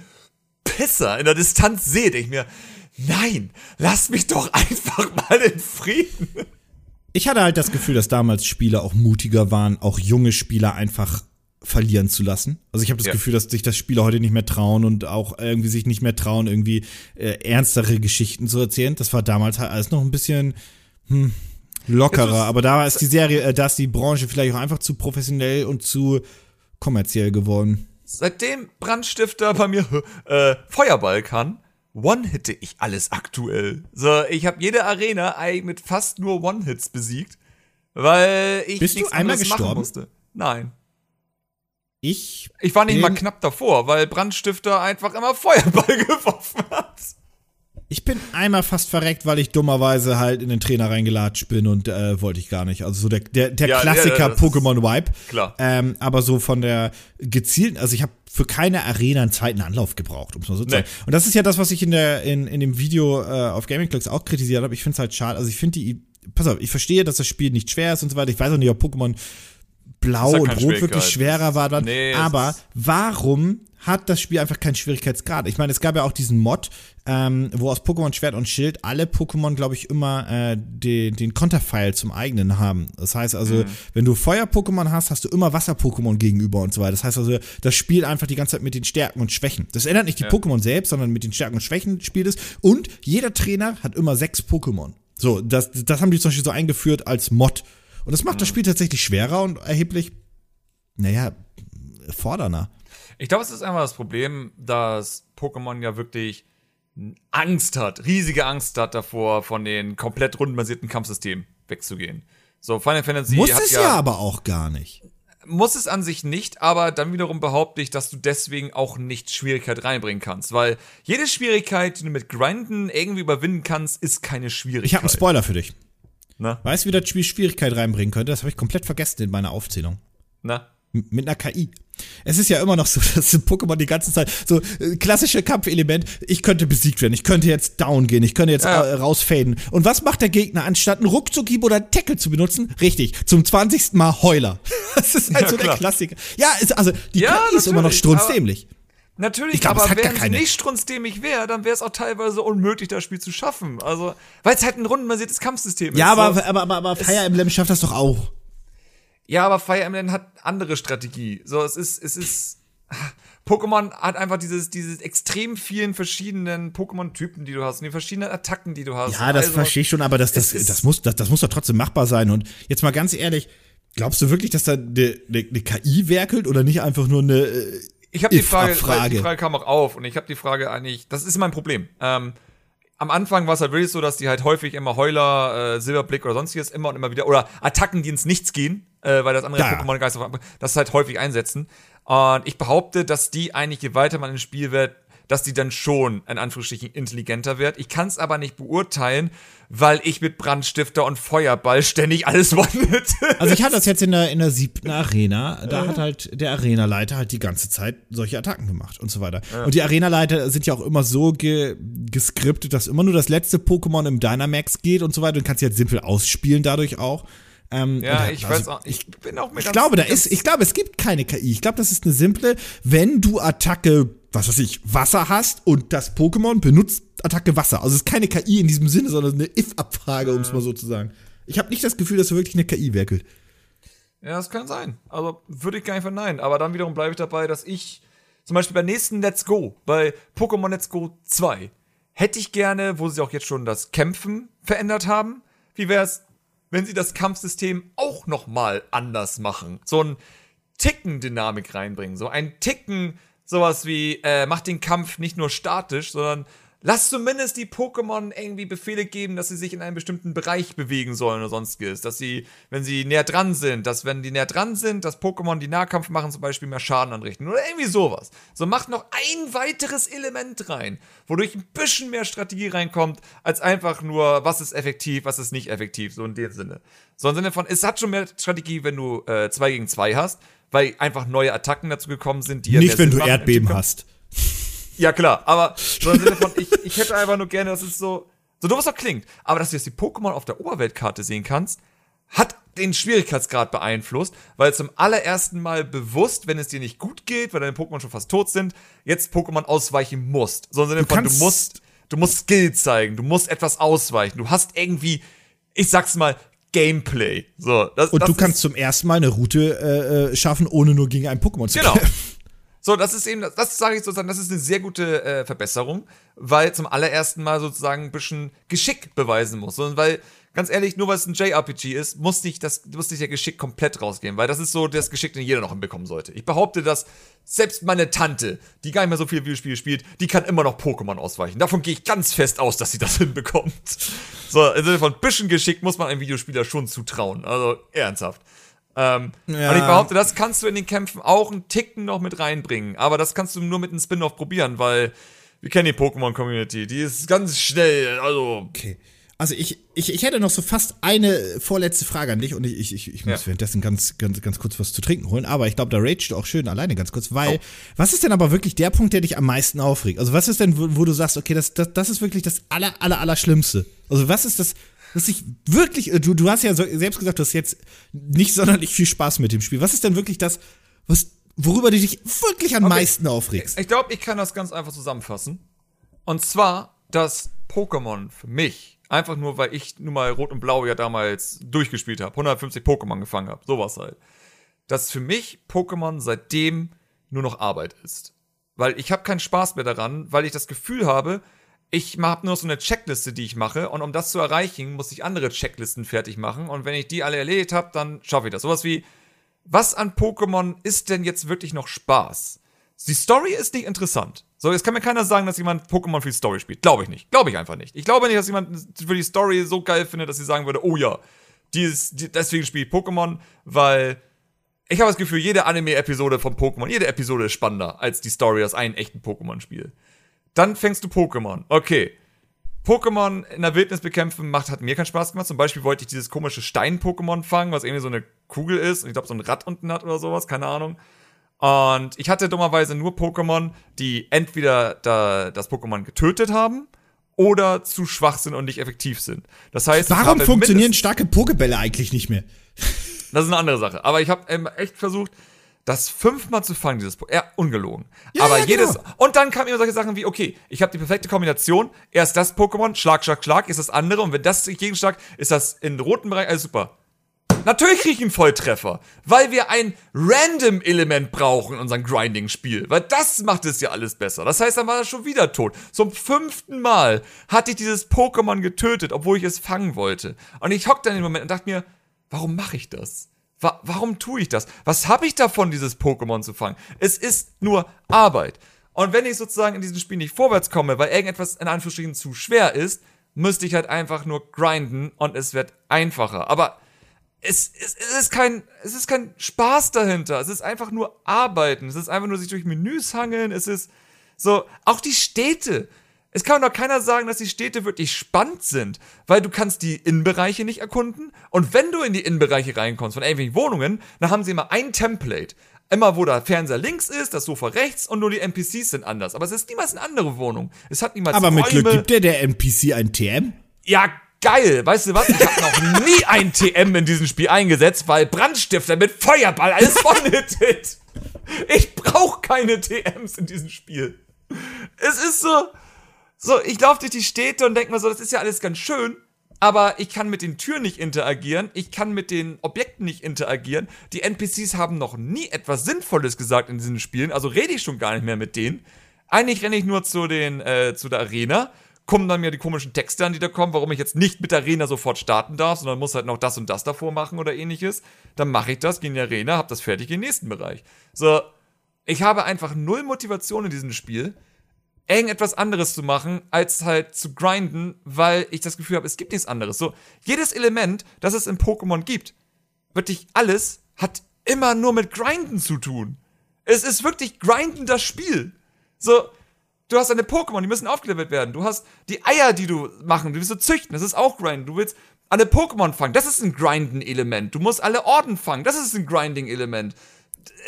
B: Pisser in der Distanz sehe, denke ich mir, nein, lass mich doch einfach mal in Frieden.
A: Ich hatte halt das Gefühl, dass damals Spieler auch mutiger waren, auch junge Spieler einfach verlieren zu lassen. Also ich habe das
B: Ja.
A: Gefühl, dass sich das Spieler heute nicht mehr trauen und auch irgendwie sich nicht mehr trauen, irgendwie äh, ernstere Geschichten zu erzählen. Das war damals halt alles noch ein bisschen hm, lockerer. Aber da ist die Serie, äh, da ist die Branche vielleicht auch einfach zu professionell und zu kommerziell geworden.
B: Seitdem Brandstifter bei mir äh, Feuerball kann, one-hitte ich alles aktuell. So, ich habe jede Arena mit fast nur One-Hits besiegt, weil ich
A: Bist du
B: nichts
A: einmal
B: anderes machen
A: gestorben?
B: musste. Nein.
A: Ich
B: Ich war nicht mal knapp davor, weil Brandstifter einfach immer Feuerball geworfen hat.
A: Ich bin einmal fast verreckt, weil ich dummerweise halt in den Trainer reingelatscht bin und äh, wollte ich gar nicht. Also so der, der, der
B: Ja,
A: Klassiker
B: ja, das ist-
A: Pokémon-Wipe.
B: Klar.
A: Ähm, aber so von der gezielten, also ich habe für keine Arena einen zweiten Anlauf gebraucht, um es mal so zu
B: Nee.
A: sagen. Und das ist ja das, was ich in, der, in, in dem Video äh, auf Gaming Clocks auch kritisiert habe. Ich finde es halt schade. Also ich finde die, pass auf, ich verstehe, dass das Spiel nicht schwer ist und so weiter. Ich weiß auch nicht, ob Pokémon Blau und Rot wirklich schwerer war dann.
B: Nee,
A: aber warum hat das Spiel einfach keinen Schwierigkeitsgrad? Ich meine, es gab ja auch diesen Mod, ähm, wo aus Pokémon Schwert und Schild alle Pokémon, glaube ich, immer äh, den, den Konterpfeil zum eigenen haben. Das heißt also,
B: Mhm.
A: wenn du Feuer-Pokémon hast, hast du immer Wasser-Pokémon gegenüber und so weiter. Das heißt also, das spielt einfach die ganze Zeit mit den Stärken und Schwächen. Das ändert nicht die Pokémon selbst, sondern mit den Stärken und Schwächen spielt es. Und jeder Trainer hat immer sechs Pokémon. So, das, das haben die zum Beispiel so eingeführt als Mod. Und das macht das Spiel tatsächlich schwerer und erheblich, naja, fordernder.
B: Ich glaube, es ist einfach das Problem, dass Pokémon ja wirklich Angst hat, riesige Angst hat davor, von den komplett rundenbasierten Kampfsystemen wegzugehen. So, Final Fantasy
A: Muss es
B: ja,
A: ja aber auch gar nicht.
B: muss es an sich nicht, aber dann wiederum behaupte ich, dass du deswegen auch nicht Schwierigkeit reinbringen kannst, weil jede Schwierigkeit, die du mit Grinden irgendwie überwinden kannst, ist keine Schwierigkeit.
A: Ich habe einen Spoiler für dich.
B: Na?
A: Weißt du, wie das Spiel Schwierigkeit reinbringen könnte? Das habe ich komplett vergessen in meiner Aufzählung.
B: Na?
A: M- Mit einer KI. Es ist ja immer noch so, dass Pokémon die ganze Zeit so äh, klassische Kampfelement, ich könnte besiegt werden, ich könnte jetzt down gehen, ich könnte jetzt
B: Ja.
A: äh, rausfaden. Und was macht der Gegner, anstatt einen Ruckzuckhieb oder einen Tackle zu benutzen? Richtig, zum 20. Mal Heuler. Das ist halt
B: Ja,
A: so der
B: klar.
A: Klassiker. Ja, ist, also die
B: Ja,
A: KI ist immer noch strunzdämlich.
B: Natürlich,
A: Ich glaub,
B: aber wenn sie nicht strunzdämig wäre, dann wäre es auch teilweise unmöglich, das Spiel zu schaffen. Also, weil es halt ein rundenbasiertes Kampfsystem
A: Ja,
B: ist.
A: aber,
B: so.
A: aber, aber, aber Fire Emblem schafft das doch auch.
B: Ja, aber Fire Emblem hat andere Strategie. So, es ist, es ist. Pokémon hat einfach dieses, dieses extrem vielen verschiedenen Pokémon-Typen, die du hast, und die verschiedenen Attacken, die du hast.
A: Ja, das
B: Also,
A: verstehe ich schon, aber das, das, das, muss, das, das muss doch trotzdem machbar sein. Und jetzt mal ganz ehrlich, glaubst du wirklich, dass da eine, eine, eine KI werkelt oder nicht einfach nur eine äh,
B: Ich habe die Frage, weil die Frage kam auch auf und ich habe die Frage eigentlich, das ist mein Problem. Ähm, am Anfang war es halt wirklich so, dass die halt häufig immer Heuler, äh, Silberblick oder sonstiges immer und immer wieder, oder Attacken, die ins Nichts gehen, äh, weil das andere
A: Ja.
B: Pokémon Geist das halt häufig einsetzen. Und ich behaupte, dass die eigentlich, je weiter man ins Spiel wird, dass die dann schon, in Anführungsstrichen, intelligenter wird. Ich kann es aber nicht beurteilen, weil ich mit Brandstifter und Feuerball ständig alles one
A: Also ich hatte das jetzt in der, in der siebten Arena, da hat halt der Arenaleiter halt die ganze Zeit solche Attacken gemacht und so weiter. Und die Arenaleiter sind ja auch immer so ge, geskriptet, dass immer nur das letzte Pokémon im Dynamax geht und so weiter. Du kannst sie halt simpel ausspielen dadurch auch. Ähm,
B: Ja, ich
A: also
B: weiß auch, ich bin auch mir
A: Ich glaube, da ist, ich glaube, es gibt keine KI. Ich glaube, das ist eine simple, wenn du Attacke, was weiß ich, Wasser hast und das Pokémon benutzt Attacke Wasser. Also es ist keine KI in diesem Sinne, sondern eine If-Abfrage, um es mal so zu sagen. Ich habe nicht das Gefühl, dass wirklich eine KI werkelt.
B: Ja, das kann sein. Also würde ich gar nicht verneinen. Aber dann wiederum bleibe ich dabei, dass ich zum Beispiel beim nächsten Let's Go, bei Pokémon Let's Go 2, hätte ich gerne, wo sie auch jetzt schon das Kämpfen verändert haben, wie wäre es, wenn sie das Kampfsystem auch noch mal anders machen? So ein Ticken Dynamik reinbringen, so ein Ticken sowas wie äh, macht den Kampf nicht nur statisch, sondern lass zumindest die Pokémon irgendwie Befehle geben, dass sie sich in einem bestimmten Bereich bewegen sollen oder sonstiges, dass sie, wenn sie näher dran sind, dass wenn die näher dran sind, dass Pokémon, die Nahkampf machen, zum Beispiel mehr Schaden anrichten oder irgendwie sowas. So macht noch ein weiteres Element rein, wodurch ein bisschen mehr Strategie reinkommt, als einfach nur, was ist effektiv, was ist nicht effektiv, so in dem Sinne. So im Sinne von, es hat schon mehr Strategie, wenn du äh, 2 gegen 2 hast, weil einfach neue Attacken dazu gekommen sind, die ja
A: Nicht, wenn du Erdbeben hast.
B: Ja, klar, aber so im Sinne von, ich, ich hätte einfach nur gerne, dass es so, so doof es auch klingt, aber dass du jetzt die Pokémon auf der Oberweltkarte sehen kannst, hat den Schwierigkeitsgrad beeinflusst, weil zum allerersten Mal bewusst, wenn es dir nicht gut geht, weil deine Pokémon schon fast tot sind, jetzt Pokémon ausweichen musst. So im Sinne von, du musst, du musst Skill zeigen, du musst etwas ausweichen, du hast irgendwie, ich sag's mal, Gameplay. So, das,
A: Und
B: das
A: du kannst zum ersten Mal eine Route äh, äh, schaffen, ohne nur gegen ein Pokémon zu
B: Genau.
A: kämpfen.
B: So, das ist eben, das, das sage ich sozusagen, das ist eine sehr gute äh, Verbesserung, weil zum allerersten Mal sozusagen ein bisschen Geschick beweisen muss. Und weil, ganz ehrlich, nur weil es ein JRPG ist, muss nicht, das, muss nicht der Geschick komplett rausgehen, weil das ist so das Geschick, den jeder noch hinbekommen sollte. Ich behaupte, dass selbst meine Tante, die gar nicht mehr so viel Videospiele spielt, die kann immer noch Pokémon ausweichen. Davon gehe ich ganz fest aus, dass sie das hinbekommt. So, Sinne von bisschen Geschick muss man einem Videospieler schon zutrauen. Also, ernsthaft. Ähm,
A: Ja.
B: Und ich behaupte, das kannst du in den Kämpfen auch einen Ticken noch mit reinbringen. Aber das kannst du nur mit einem Spin-off probieren, weil wir kennen die Pokémon-Community. Die ist ganz schnell, also.
A: Okay. Also ich, ich, ich hätte noch so fast eine vorletzte Frage an dich und ich, ich, ich, ich muss
B: Ja.
A: währenddessen ganz, ganz, ganz kurz was zu trinken holen, aber ich glaube, da ragest du auch schön alleine ganz kurz,
B: Oh.
A: weil was ist denn aber wirklich der Punkt, der dich am meisten aufregt? Also was ist denn, wo, wo du sagst, okay, das, das, das ist wirklich das aller, aller, aller Schlimmste? Also was ist das, was ich wirklich, äh, du, du hast ja selbst gesagt, du hast jetzt nicht sonderlich viel Spaß mit dem Spiel. Was ist denn wirklich das, was, worüber du dich wirklich am meisten aufregst?
B: Ich glaube, ich kann das ganz einfach zusammenfassen. Und zwar, dass Pokémon für mich, einfach nur, weil ich nun mal Rot und Blau ja damals durchgespielt habe, 150 Pokémon gefangen habe, sowas halt, dass für mich Pokémon seitdem nur noch Arbeit ist. Weil ich habe keinen Spaß mehr daran, weil ich das Gefühl habe, ich habe nur so eine Checkliste, die ich mache und um das zu erreichen, muss ich andere Checklisten fertig machen und wenn ich die alle erledigt habe, dann schaffe ich das. Sowas wie, was an Pokémon ist denn jetzt wirklich noch Spaß? Die Story ist nicht interessant. So, jetzt kann mir keiner sagen, dass jemand Pokémon für die Story spielt. Glaube ich nicht. Glaube ich einfach nicht. Ich glaube nicht, dass jemand für die Story so geil findet, dass sie sagen würde, oh ja, die ist, die, deswegen spiele ich Pokémon, weil ich habe das Gefühl, jede Anime-Episode von Pokémon, jede Episode ist spannender als die Story aus einem echten Pokémon-Spiel. Dann fängst du Pokémon. Okay. Pokémon in der Wildnis bekämpfen macht, hat mir keinen Spaß gemacht. Zum Beispiel wollte ich dieses komische Stein-Pokémon fangen, was irgendwie so eine Kugel ist und ich glaube so ein Rad unten hat oder sowas, keine Ahnung. Und ich hatte dummerweise nur Pokémon, die entweder da, das Pokémon getötet haben oder zu schwach sind und nicht effektiv sind. Das heißt,
A: Warum funktionieren starke Pokebälle eigentlich nicht mehr?
B: das ist eine andere Sache. Aber ich habe ähm, echt versucht, das fünfmal zu fangen, dieses Pokémon. Ja, ungelogen.
A: Ja,
B: aber
A: ja,
B: jedes.
A: genau.
B: Und dann kamen immer solche Sachen wie, okay, ich habe die perfekte Kombination. Erst das Pokémon, Schlag, Schlag, Schlag, ist das andere. Und wenn das Gegenschlag, ist das im roten Bereich, alles super. Natürlich kriege ich einen Volltreffer, weil wir ein Random-Element brauchen in unserem Grinding-Spiel. Weil das macht es ja alles besser. Das heißt, dann war er schon wieder tot. Zum fünften Mal hatte ich dieses Pokémon getötet, obwohl ich es fangen wollte. Und ich hockte dann in dem Moment und dachte mir, warum mache ich das? Wa warum tue ich das? Was habe ich davon, dieses Pokémon zu fangen? Es ist nur Arbeit. Und wenn ich sozusagen in diesem Spiel nicht vorwärts komme, weil irgendetwas in Anführungsstrichen zu schwer ist, müsste ich halt einfach nur grinden und es wird einfacher. Aber es, es, es, ist kein, es ist kein Spaß dahinter. Es ist einfach nur Arbeiten. Es ist einfach nur sich durch Menüs hangeln. Es ist so, auch die Städte. Es kann doch keiner sagen, dass die Städte wirklich spannend sind, weil du kannst die Innenbereiche nicht erkunden. Und wenn du in die Innenbereiche reinkommst von irgendwelchen Wohnungen, dann haben sie immer ein Template. Immer wo der Fernseher links ist, das Sofa rechts und nur die NPCs sind anders. Aber es ist niemals eine andere Wohnung. Es hat niemals
A: Aber mit
B: Räume.
A: Glück gibt der der NPC ein TM?
B: Ja, geil. Weißt du was? Ich habe noch nie ein TM in diesem Spiel eingesetzt, weil Brandstifter mit Feuerball alles von-hittet. Ich brauche keine TMs in diesem Spiel. Es ist so, so, ich laufe durch die Städte und denke mir so, das ist ja alles ganz schön, aber ich kann mit den Türen nicht interagieren, ich kann mit den Objekten nicht interagieren. Die NPCs haben noch nie etwas Sinnvolles gesagt in diesen Spielen, also rede ich schon gar nicht mehr mit denen. Eigentlich renne ich nur zu den, äh, zu der Arena, kommen dann mir die komischen Texte an, die da kommen, warum ich jetzt nicht mit der Arena sofort starten darf, sondern muss halt noch das und das davor machen oder ähnliches. Dann mache ich das, gehe in die Arena, hab das fertig, gehe in den nächsten Bereich. So, ich habe einfach null Motivation in diesem Spiel, irgendetwas anderes zu machen, als halt zu grinden, weil ich das Gefühl habe, es gibt nichts anderes. So, jedes Element, das es in Pokémon gibt, wirklich alles, hat immer nur mit Grinden zu tun. Es ist wirklich grinden das Spiel. So, du hast deine Pokémon, die müssen aufgelevelt werden. Du hast die Eier, die du machen, die willst du züchten, das ist auch grinden. Du willst alle Pokémon fangen, das ist ein Grinden-Element. Du musst alle Orden fangen, das ist ein Grinding-Element.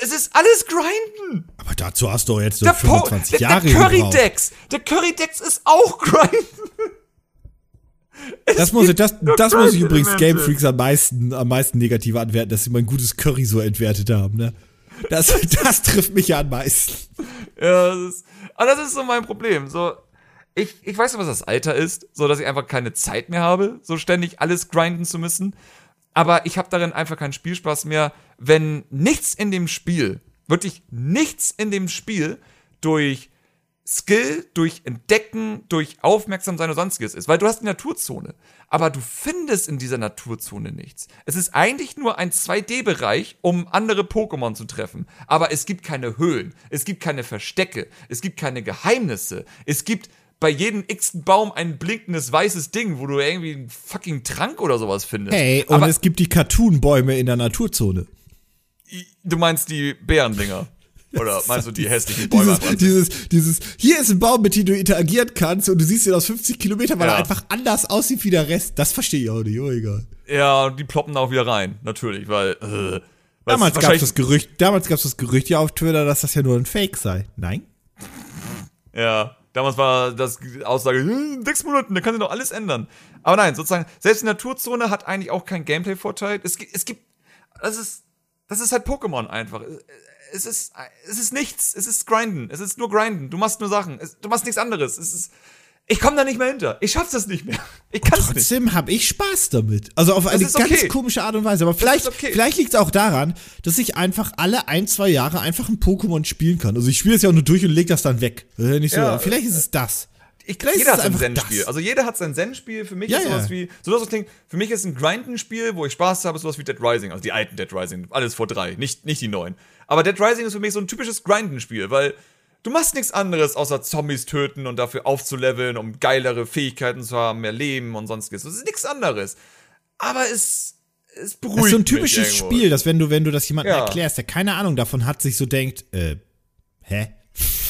B: Es ist alles grinden.
A: Aber dazu hast du jetzt so
B: Der, Po-
A: 25
B: der,
A: Jahre
B: der
A: gebraucht.
B: Currydex, der Currydex ist auch grinden.
A: Das muss, ich, das, das muss ich übrigens. Game Freaks am meisten, am meisten negativ anwerten, dass sie mein gutes Curry so entwertet haben, ne? Das, das trifft mich ja am meisten.
B: Ja, das ist, aber das ist so mein Problem. So, ich, ich weiß nicht, was das Alter ist, so dass ich einfach keine Zeit mehr habe, so ständig alles grinden zu müssen. Aber ich habe darin einfach keinen Spielspaß mehr, wenn nichts in dem Spiel, wirklich nichts in dem Spiel durch Skill, durch Entdecken, durch Aufmerksamsein oder sonstiges ist. Weil du hast die Naturzone, aber du findest in dieser Naturzone nichts. Es ist eigentlich nur ein 2D-Bereich, um andere Pokémon zu treffen. Aber es gibt keine Höhlen, es gibt keine Verstecke, es gibt keine Geheimnisse, es gibt bei jedem x Baum ein blinkendes weißes Ding, wo du irgendwie einen fucking Trank oder sowas findest.
A: Hey, und
B: aber
A: es gibt die Cartoon-Bäume in der Naturzone.
B: Du meinst die Bärendinger? Oder meinst du die hässlichen Bäume?
A: Dieses, dieses, dieses, hier ist ein Baum, mit dem du interagieren kannst und du siehst ihn aus 50 Kilometern, weil
B: Ja.
A: er einfach anders aussieht wie der Rest. Das verstehe ich auch nicht, oh egal.
B: Ja, und die ploppen auch wieder rein, natürlich, weil. Äh,
A: Damals gab es das Gerücht, damals gab es das Gerücht ja auf Twitter, dass das ja nur ein Fake sei. Nein?
B: Ja, damals war das Aussage, "Hm, in sechs Monaten, da kann sich doch alles ändern. Aber nein, sozusagen, selbst die Naturzone hat eigentlich auch keinen Gameplay-Vorteil. Es, gibt- es gibt, das ist, das ist halt Pokémon einfach. Es ist, es ist nichts, es ist Grinden, es ist nur Grinden, du machst nur Sachen, es, du machst nichts anderes. Es ist, ich komme da nicht mehr hinter, ich schaff's das nicht mehr. Ich kann's nicht.
A: Trotzdem habe ich Spaß damit. Also auf eine
B: ist
A: ganz
B: okay.
A: komische Art und Weise. Aber vielleicht,
B: okay.
A: vielleicht liegt es auch daran, dass ich einfach alle ein, zwei Jahre einfach ein Pokémon spielen kann. Also ich spiele es ja auch nur durch und leg das dann weg. Äh, Nicht so,
B: Ja.
A: vielleicht ist es das.
B: Ich,
A: Vielleicht
B: jeder hat sein Zen-Spiel.
A: das.
B: Also jeder hat sein Zen-Spiel. Für mich
A: Ja,
B: ist sowas
A: ja.
B: wie, so dass es klingt, für mich ist ein Grinden-Spiel, wo ich Spaß habe, sowas wie Dead Rising, also die alten Dead Rising, alles vor drei, nicht, nicht die neuen. Aber Dead Rising ist für mich so ein typisches Grinden-Spiel, weil du machst nichts anderes, außer Zombies töten und dafür aufzuleveln, um geilere Fähigkeiten zu haben, mehr Leben und sonstiges. Das ist nichts anderes. Aber es, es
A: Das
B: beruhigt
A: ist so ein typisches. Spiel, dass wenn du, wenn du das jemandem
B: Ja.
A: erklärst, der keine Ahnung davon hat, sich so denkt, äh, hä?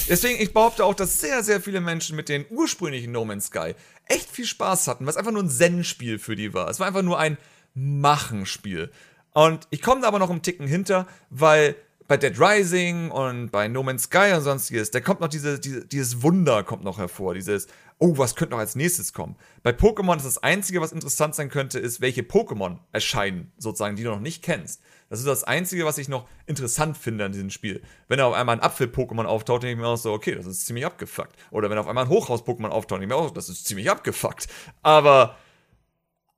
B: Deswegen, ich behaupte auch, dass sehr, sehr viele Menschen mit den ursprünglichen No Man's Sky echt viel Spaß hatten, was einfach nur ein Zen-Spiel für die war. Es war einfach nur ein Machenspiel. Und ich komme da aber noch einen Ticken hinter, weil bei Dead Rising und bei No Man's Sky und sonstiges, da kommt noch diese, diese, dieses Wunder kommt noch hervor, dieses, oh, was könnte noch als nächstes kommen? Bei Pokémon ist das Einzige, was interessant sein könnte, ist, welche Pokémon erscheinen, sozusagen, die du noch nicht kennst. Das ist das Einzige, was ich noch interessant finde an diesem Spiel. Wenn da auf einmal ein Apfel-Pokémon auftaucht, denke ich mir auch so, okay, das ist ziemlich abgefuckt. Oder wenn auf einmal ein Hochhaus-Pokémon auftaucht, denke ich mir auch, das ist ziemlich abgefuckt. Aber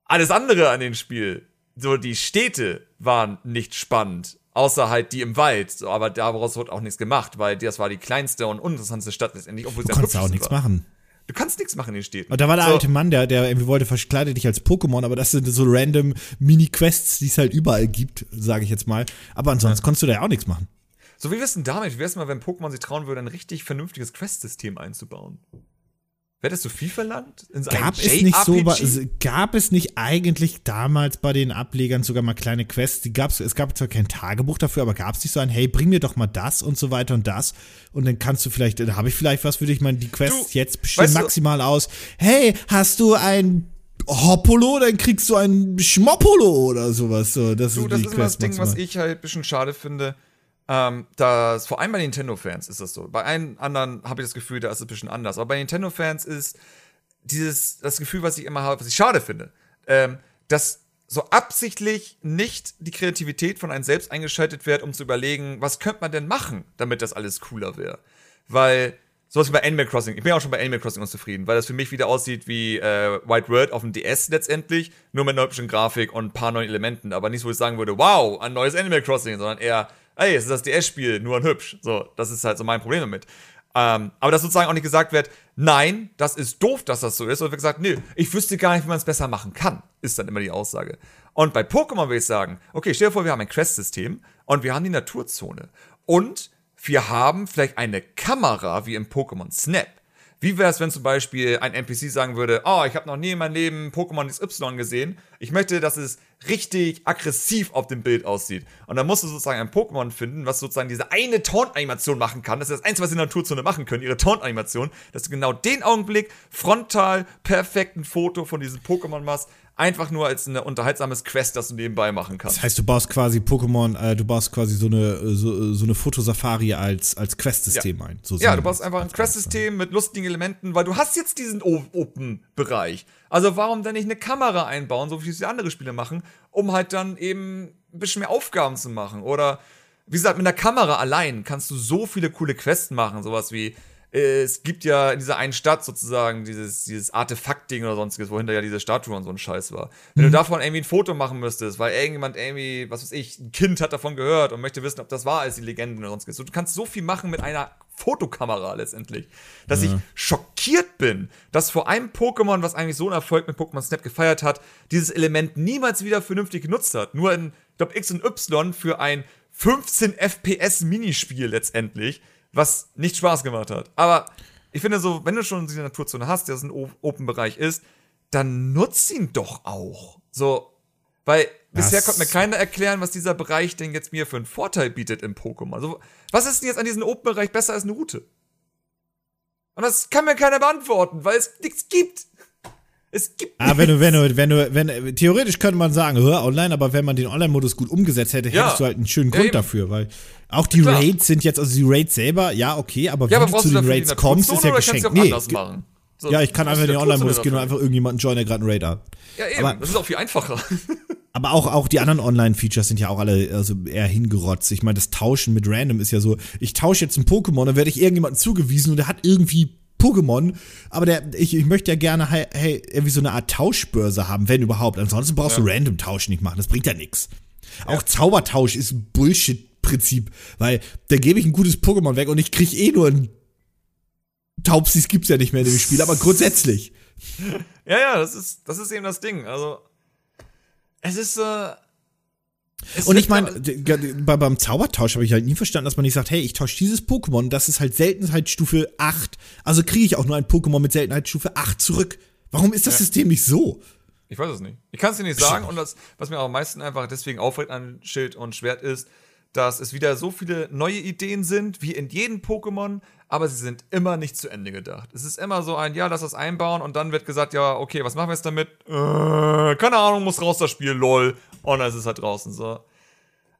B: alles andere an dem Spiel, so die Städte waren nicht spannend. Außer halt die im Wald, so, aber daraus wird auch nichts gemacht, weil das war die kleinste und uninteressanteste Stadt letztendlich, obwohl
A: Du
B: am
A: konntest auch nichts
B: war.
A: machen.
B: Du kannst nichts machen in den Städten.
A: Und da war der
B: So.
A: alte Mann, der, der irgendwie wollte, verkleide dich als Pokémon, aber das sind so random Mini-Quests, die es halt überall gibt, sage ich jetzt mal. Aber ansonsten konntest du da ja auch nichts machen.
B: So, wie wär's denn damit? Wie wär's mal, wenn Pokémon sich trauen würde, ein richtig vernünftiges Quest-System einzubauen? Das zu viel verlangt?
A: Gab es nicht so,
B: JRPG?
A: gab es nicht eigentlich damals bei den Ablegern sogar mal kleine Quests? Die gab's, es gab zwar kein Tagebuch dafür, aber gab es nicht so ein, hey, bring mir doch mal das und so weiter und das und dann kannst du vielleicht, dann habe ich vielleicht was für dich. Ich meine, die Quests
B: Du,
A: jetzt bestehen
B: weißt du-
A: maximal aus, hey, hast du ein Hoppolo, dann kriegst du ein Schmoppolo oder sowas. So, das
B: Du,
A: sind
B: das
A: die
B: ist immer das Ding, was
A: maximal.
B: ich halt ein bisschen schade finde. Ähm, dass, vor allem bei Nintendo-Fans ist das so. Bei allen anderen habe ich das Gefühl, da ist es ein bisschen anders. Aber bei Nintendo-Fans ist dieses, das Gefühl, was ich immer habe, was ich schade finde, ähm, dass so absichtlich nicht die Kreativität von einem selbst eingeschaltet wird, um zu überlegen, was könnte man denn machen, damit das alles cooler wäre. Weil, sowas wie bei Animal Crossing, ich bin auch schon bei Animal Crossing unzufrieden, weil das für mich wieder aussieht wie äh, White World auf dem DS letztendlich, nur mit einer Grafik und ein paar neuen Elementen, aber nicht, wo ich sagen würde, wow, ein neues Animal Crossing, sondern eher, ey, es ist das DS-Spiel, nur ein hübsch. So, das ist halt so mein Problem damit. Ähm, aber dass sozusagen auch nicht gesagt wird, nein, das ist doof, dass das so ist. Oder wird gesagt, nö, ich wüsste gar nicht, wie man es besser machen kann, ist dann immer die Aussage. Und bei Pokémon will ich sagen, okay, stell dir vor, wir haben ein Quest-System und wir haben die Naturzone. Und wir haben vielleicht eine Kamera wie im Pokémon Snap. Wie wäre es, wenn zum Beispiel ein NPC sagen würde, oh, ich habe noch nie in meinem Leben Pokémon XY gesehen. Ich möchte, dass es richtig aggressiv auf dem Bild aussieht. Und dann musst du sozusagen ein Pokémon finden, was sozusagen diese eine Taunt-Animation machen kann. Das ist das Einzige, was sie in der Naturzone machen können, ihre Taunt-Animation. Dass du genau den Augenblick frontal perfekt ein Foto von diesem Pokémon machst. Einfach nur als ein unterhaltsames Quest, das du nebenbei machen kannst.
A: Das heißt, du baust quasi Pokémon, äh, du baust quasi so eine, äh, so, so eine Fotosafari als, als Quest-System ein. So
B: Ja, du baust einfach ein Quest-System mit lustigen Elementen, weil du hast jetzt diesen Open-Bereich. Also warum dann nicht eine Kamera einbauen, so wie es die andere Spiele machen, um halt dann eben ein bisschen mehr Aufgaben zu machen. Oder wie gesagt, mit einer Kamera allein kannst du so viele coole Quests machen, sowas wie äh, es gibt ja in dieser einen Stadt sozusagen dieses, dieses Artefakt-Ding oder sonstiges, wohinter ja diese Statue und so ein Scheiß war. Wenn du davon irgendwie ein Foto machen müsstest, weil irgendjemand irgendwie, was weiß ich, ein Kind hat davon gehört und möchte wissen, ob das wahr ist, die Legenden oder sonstiges. Du kannst so viel machen mit einer Fotokamera letztendlich, dass ich schockiert bin, dass vor einem Pokémon, was eigentlich so einen Erfolg mit Pokémon Snap gefeiert hat, dieses Element niemals wieder vernünftig genutzt hat. Nur in, ich glaube, X und Y für ein 15 FPS Minispiel letztendlich, was nicht Spaß gemacht hat. Aber ich finde so, wenn du schon diese Naturzone hast, der so ein Open-Bereich ist, dann nutz ihn doch auch. So, weil bisher
A: Das-
B: konnte mir keiner erklären, was dieser Bereich denn jetzt mir für einen Vorteil bietet im Pokémon. Also, was ist denn jetzt an diesem Open-Bereich besser als eine Route? Und das kann mir keiner beantworten, weil es nichts gibt. Es gibt
A: Ah, wenn du, wenn du, wenn du, wenn, theoretisch könnte man sagen, hör online, aber wenn man den Online-Modus gut umgesetzt hätte,
B: Ja.
A: hättest du halt einen schönen
B: Ja,
A: Grund
B: eben.
A: dafür, weil auch die
B: Klar.
A: Raids sind jetzt, also die Raids selber, ja, okay, aber
B: ja,
A: wie
B: aber
A: du zu den
B: die
A: Raids kommst, ist ja geschenkt. Nee,
B: anders
A: ge-
B: machen? So,
A: ja, ich kann einfach
B: du
A: den Online-Modus gehen und einfach irgendjemanden joinen, der gerade einen Raid hat.
B: Ja, eben.
A: aber-
B: das ist auch viel einfacher.
A: Aber auch, auch die anderen Online-Features sind ja auch alle also eher hingerotzt. Ich meine, das Tauschen mit Random ist ja so, ich tausche jetzt ein Pokémon, dann werde ich irgendjemandem zugewiesen und der hat irgendwie Pokémon, aber der, ich, ich möchte ja gerne hey, hey, irgendwie so eine Art Tauschbörse haben, wenn überhaupt. Ansonsten brauchst du Random-Tausch nicht machen, das bringt ja nichts. Auch Zaubertausch ist ein Bullshit-Prinzip, weil da gebe ich ein gutes Pokémon weg und ich kriege eh nur ein Taubsis gibt's ja nicht mehr in dem Spiel, aber grundsätzlich.
B: ja, ja, das ist, das ist eben das Ding. Also, es ist, äh, es
A: Und ich meine, beim Zaubertausch habe ich halt nie verstanden, dass man nicht sagt, hey, ich tausche dieses Pokémon, das ist halt Seltenheitsstufe 8. Also kriege ich auch nur ein Pokémon mit Seltenheitsstufe 8 zurück. Warum ist das System nicht so?
B: Ich weiß es nicht. Ich kann es dir nicht sagen. Und das, was mir am meisten einfach deswegen aufregt an Schild und Schwert ist, dass es wieder so viele neue Ideen sind, wie in jedem Pokémon, aber sie sind immer nicht zu Ende gedacht. Es ist immer so ein, ja, lass das einbauen und dann wird gesagt, ja, okay, was machen wir jetzt damit? Äh, keine Ahnung, muss raus das Spiel, lol. Und dann ist es halt draußen so.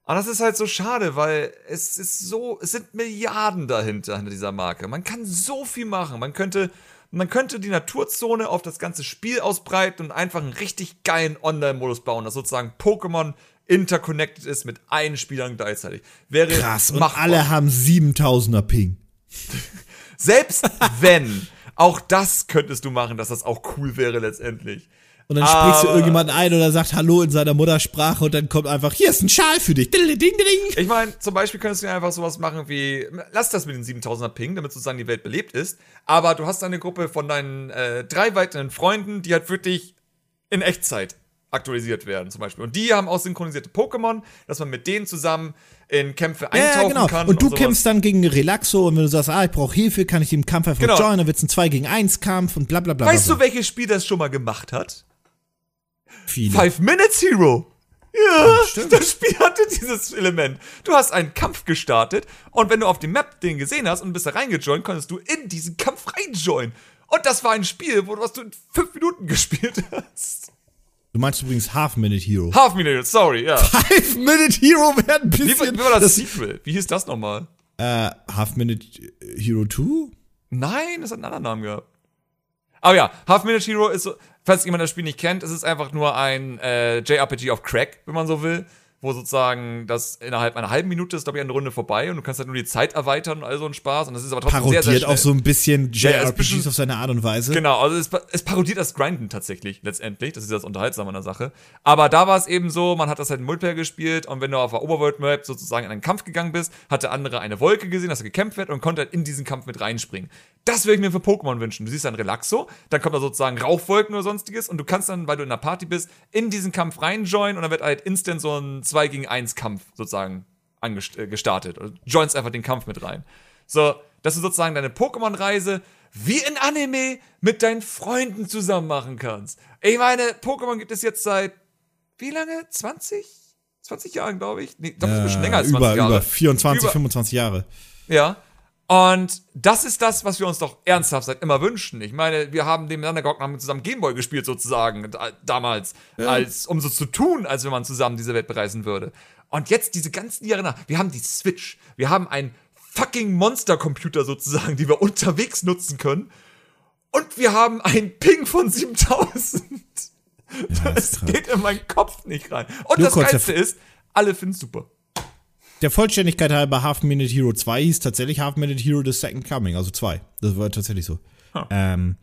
B: Und das ist halt so schade, weil es ist so, es sind Milliarden dahinter, hinter dieser Marke. Man kann so viel machen. Man könnte, man könnte die Naturzone auf das ganze Spiel ausbreiten und einfach einen richtig geilen Online-Modus bauen, dass sozusagen Pokémon interconnected ist mit allen Spielern gleichzeitig. Wäre
A: Krass, und
B: machbar.
A: alle haben 7000er Ping.
B: Selbst wenn, auch das könntest du machen, dass das auch cool wäre letztendlich.
A: Und dann sprichst du irgendjemanden ein oder sagt Hallo in seiner Muttersprache und dann kommt einfach, hier ist ein Schal für dich.
B: Ich meine, zum Beispiel könntest du einfach sowas machen wie, lass das mit den 7000er Ping, damit sozusagen die Welt belebt ist, aber du hast eine Gruppe von deinen äh, drei weiteren Freunden, die halt wirklich in Echtzeit aktualisiert werden, zum Beispiel. Und die haben auch synchronisierte Pokémon, dass man mit denen zusammen in Kämpfe
A: Ja,
B: eintauchen
A: ja, genau.
B: kann.
A: Und du
B: sowas.
A: kämpfst dann gegen Relaxo und wenn du sagst, ah, ich brauche Hilfe, kann ich im Kampf einfach
B: Genau.
A: joinen, dann wird's ein 2 gegen 1 Kampf und bla bla bla.
B: Weißt
A: bla,
B: du, welches Spiel das schon mal gemacht hat?
A: Viele.
B: Five Minutes Hero. Ja,
A: stimmt.
B: das Spiel hatte dieses Element. Du hast einen Kampf gestartet und wenn du auf dem Map den gesehen hast und bist da reingejoint, konntest du in diesen Kampf reinjoinen. Und das war ein Spiel, wo du was du in fünf Minuten gespielt hast.
A: Du meinst übrigens Half Minute Hero.
B: Half Minute, sorry, ja.
A: Half Minute Hero wäre ein
B: Wie,
A: bisschen.
B: wie war das, Sequel? Wie hieß das nochmal?
A: äh, Half Minute Hero 2?
B: Nein, das hat einen anderen Namen gehabt. Aber ja, Half Minute Hero ist so, falls jemand das Spiel nicht kennt, es ist einfach nur ein äh, JRPG auf Crack, wenn man so will. Wo sozusagen das innerhalb einer halben Minute ist, glaube ich, eine Runde vorbei und du kannst halt nur die Zeit erweitern und all so ein Spaß. Und das ist aber trotzdem sehr,
A: Parodiert
B: sehr
A: auch
B: schnell.
A: so ein bisschen
B: Ja, ja,
A: JRPGs
B: bisschen-
A: auf seine Art und Weise.
B: Genau, also es, es parodiert das Grinden tatsächlich, letztendlich. Das ist das Unterhaltsame an der Sache. Aber da war es eben so, man hat das halt in Multiplayer gespielt und wenn du auf der Overworld-Map sozusagen in einen Kampf gegangen bist, hat der andere eine Wolke gesehen, dass er gekämpft wird und konnte halt in diesen Kampf mit reinspringen. Das würde ich mir für Pokémon wünschen. Du siehst dann Relaxo, dann kommt da sozusagen Rauchwolken oder sonstiges und du kannst dann, weil du in einer Party bist, in diesen Kampf reinjoinen und dann wird halt instant so ein 2 gegen 1 Kampf sozusagen äh, gestartet. Und joinst einfach den Kampf mit rein. So, dass du sozusagen deine Pokémon-Reise wie in Anime mit deinen Freunden zusammen machen kannst. Ich meine, Pokémon gibt es jetzt seit wie lange? 20? 20 Jahren, glaube ich. Nee, doch, ein bisschen länger als 20
A: über,
B: Jahre.
A: über 24,
B: Über-
A: 25 Jahre.
B: Ja. Und das ist das, was wir uns doch ernsthaft seit immer wünschen. Ich meine, wir haben nebeneinander gehockt und haben zusammen Gameboy gespielt, sozusagen, da, damals, als, um so zu tun, als wenn man zusammen diese Welt bereisen würde. Und jetzt diese ganzen Jahre nach, wir haben die Switch, wir haben einen fucking Monstercomputer sozusagen, die wir unterwegs nutzen können. Und wir haben einen Ping von 7000. das
A: krass.
B: geht in meinen Kopf nicht rein. Und
A: Nur
B: das Geilste ist, alle finden es super.
A: Der Vollständigkeit halber Half Minute Hero 2 hieß tatsächlich Half Minute Hero The Second Coming, also 2. Das war tatsächlich so. Ähm,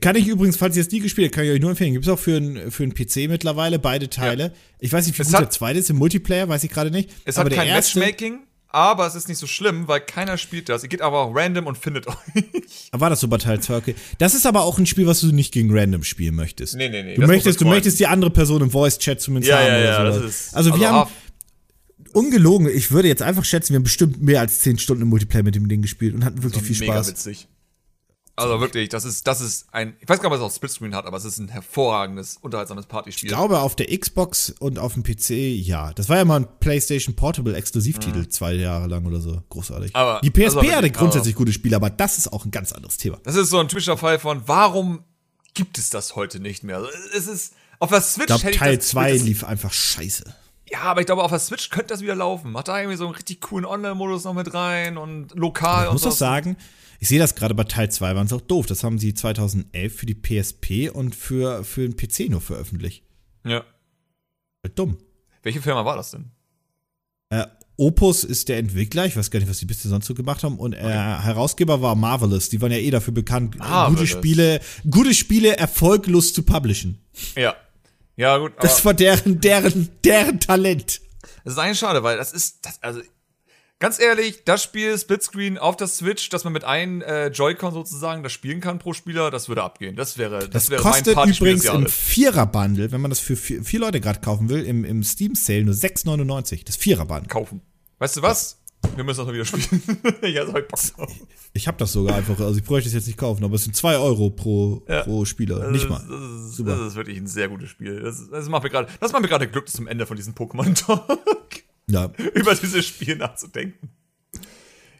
A: kann ich übrigens, falls ihr es nie gespielt habt, kann ich euch nur empfehlen. Gibt es auch für einen für einen PC mittlerweile beide Teile. Ich weiß nicht, wie
B: Es
A: gut
B: hat-
A: der zweite ist im Multiplayer, weiß ich gerade nicht.
B: Es
A: aber
B: hat kein
A: erste,
B: Matchmaking, aber es ist nicht so schlimm, weil keiner spielt das. Ihr geht aber auch random und findet euch.
A: War das so bei Teil 2? Okay. Das ist aber auch ein Spiel, was du nicht gegen Random spielen möchtest.
B: Nee, nee, nee,
A: Du möchtest, du möchtest die andere Person im Voice-Chat zumindest
B: Ja,
A: haben
B: ja,
A: oder
B: ja, das ist-
A: also, wir
B: also
A: haben
B: Half-
A: ungelogen, ich würde jetzt einfach schätzen, wir haben bestimmt mehr als 10 Stunden im Multiplayer mit dem Ding gespielt und hatten wirklich viel
B: Mega
A: Spaß.
B: witzig. Also wirklich, das ist, das ist ein, ich weiß gar nicht, ob es auch Splitscreen hat, aber es ist ein hervorragendes, unterhaltsames Partyspiel.
A: Ich glaube, auf der Xbox und auf dem PC, ja. Das war ja mal ein PlayStation Portable Exklusivtitel, zwei Jahre lang oder so. Großartig.
B: Mhm. Aber-
A: die PSP
B: also wirklich,
A: hatte grundsätzlich gute Spiele, aber das ist auch ein ganz anderes Thema.
B: Das ist so ein typischer Fall von, warum gibt es das heute nicht mehr? Also, Es ist, auf der Switch
A: Ich
B: hätte
A: Teil
B: das-
A: 2
B: das-
A: lief einfach scheiße.
B: Ja, aber ich glaube, auf der Switch könnte das wieder laufen. Macht da irgendwie so einen richtig coolen Online-Modus noch mit rein und lokal
A: Ich
B: und
A: muss
B: so.
A: auch sagen, ich sehe das gerade bei Teil 2, waren es auch doof. Das haben sie 2011 für die PSP und für, für den PC nur veröffentlicht.
B: Ja.
A: Dumm.
B: Welche Firma war das denn?
A: Äh, Opus ist der Entwickler, ich weiß gar nicht, was die bisher sonst so gemacht haben. Und äh, Herausgeber war Marvelous. Die waren ja eh dafür bekannt,
B: Marvelous.
A: gute Spiele, gute Spiele erfolglos zu publishen.
B: Ja. Ja, gut,
A: Das war deren, deren, deren Talent.
B: das ist eigentlich schade, weil das ist, das, also, ganz ehrlich, das Spiel Splitscreen auf der Switch, dass man mit einem äh, Joy-Con sozusagen das spielen kann pro Spieler, das würde abgehen. Das wäre, das,
A: Das
B: wäre
A: kostet
B: Partyspiel
A: übrigens
B: des
A: im. Vierer-Bundle, wenn man das für vier, vier Leute gerade kaufen will, im, im Steam-Sale nur 6,99. Das Vierer-Bundle.
B: kaufen. Weißt du was? Wir müssen das mal wieder spielen. ich habe halt Bock drauf.
A: Ich habe das sogar einfach, also ich bräuchte es jetzt nicht kaufen, aber es sind 2 Euro pro,
B: Ja.
A: pro Spieler.
B: Das
A: nicht
B: ist-
A: mal.
B: Das ist,
A: Super.
B: das ist wirklich ein sehr gutes Spiel. Das, das macht mir gerade, das macht mir gerade Glück zum Ende von diesem Pokémon-Talk.
A: Ja.
B: über dieses Spiel nachzudenken.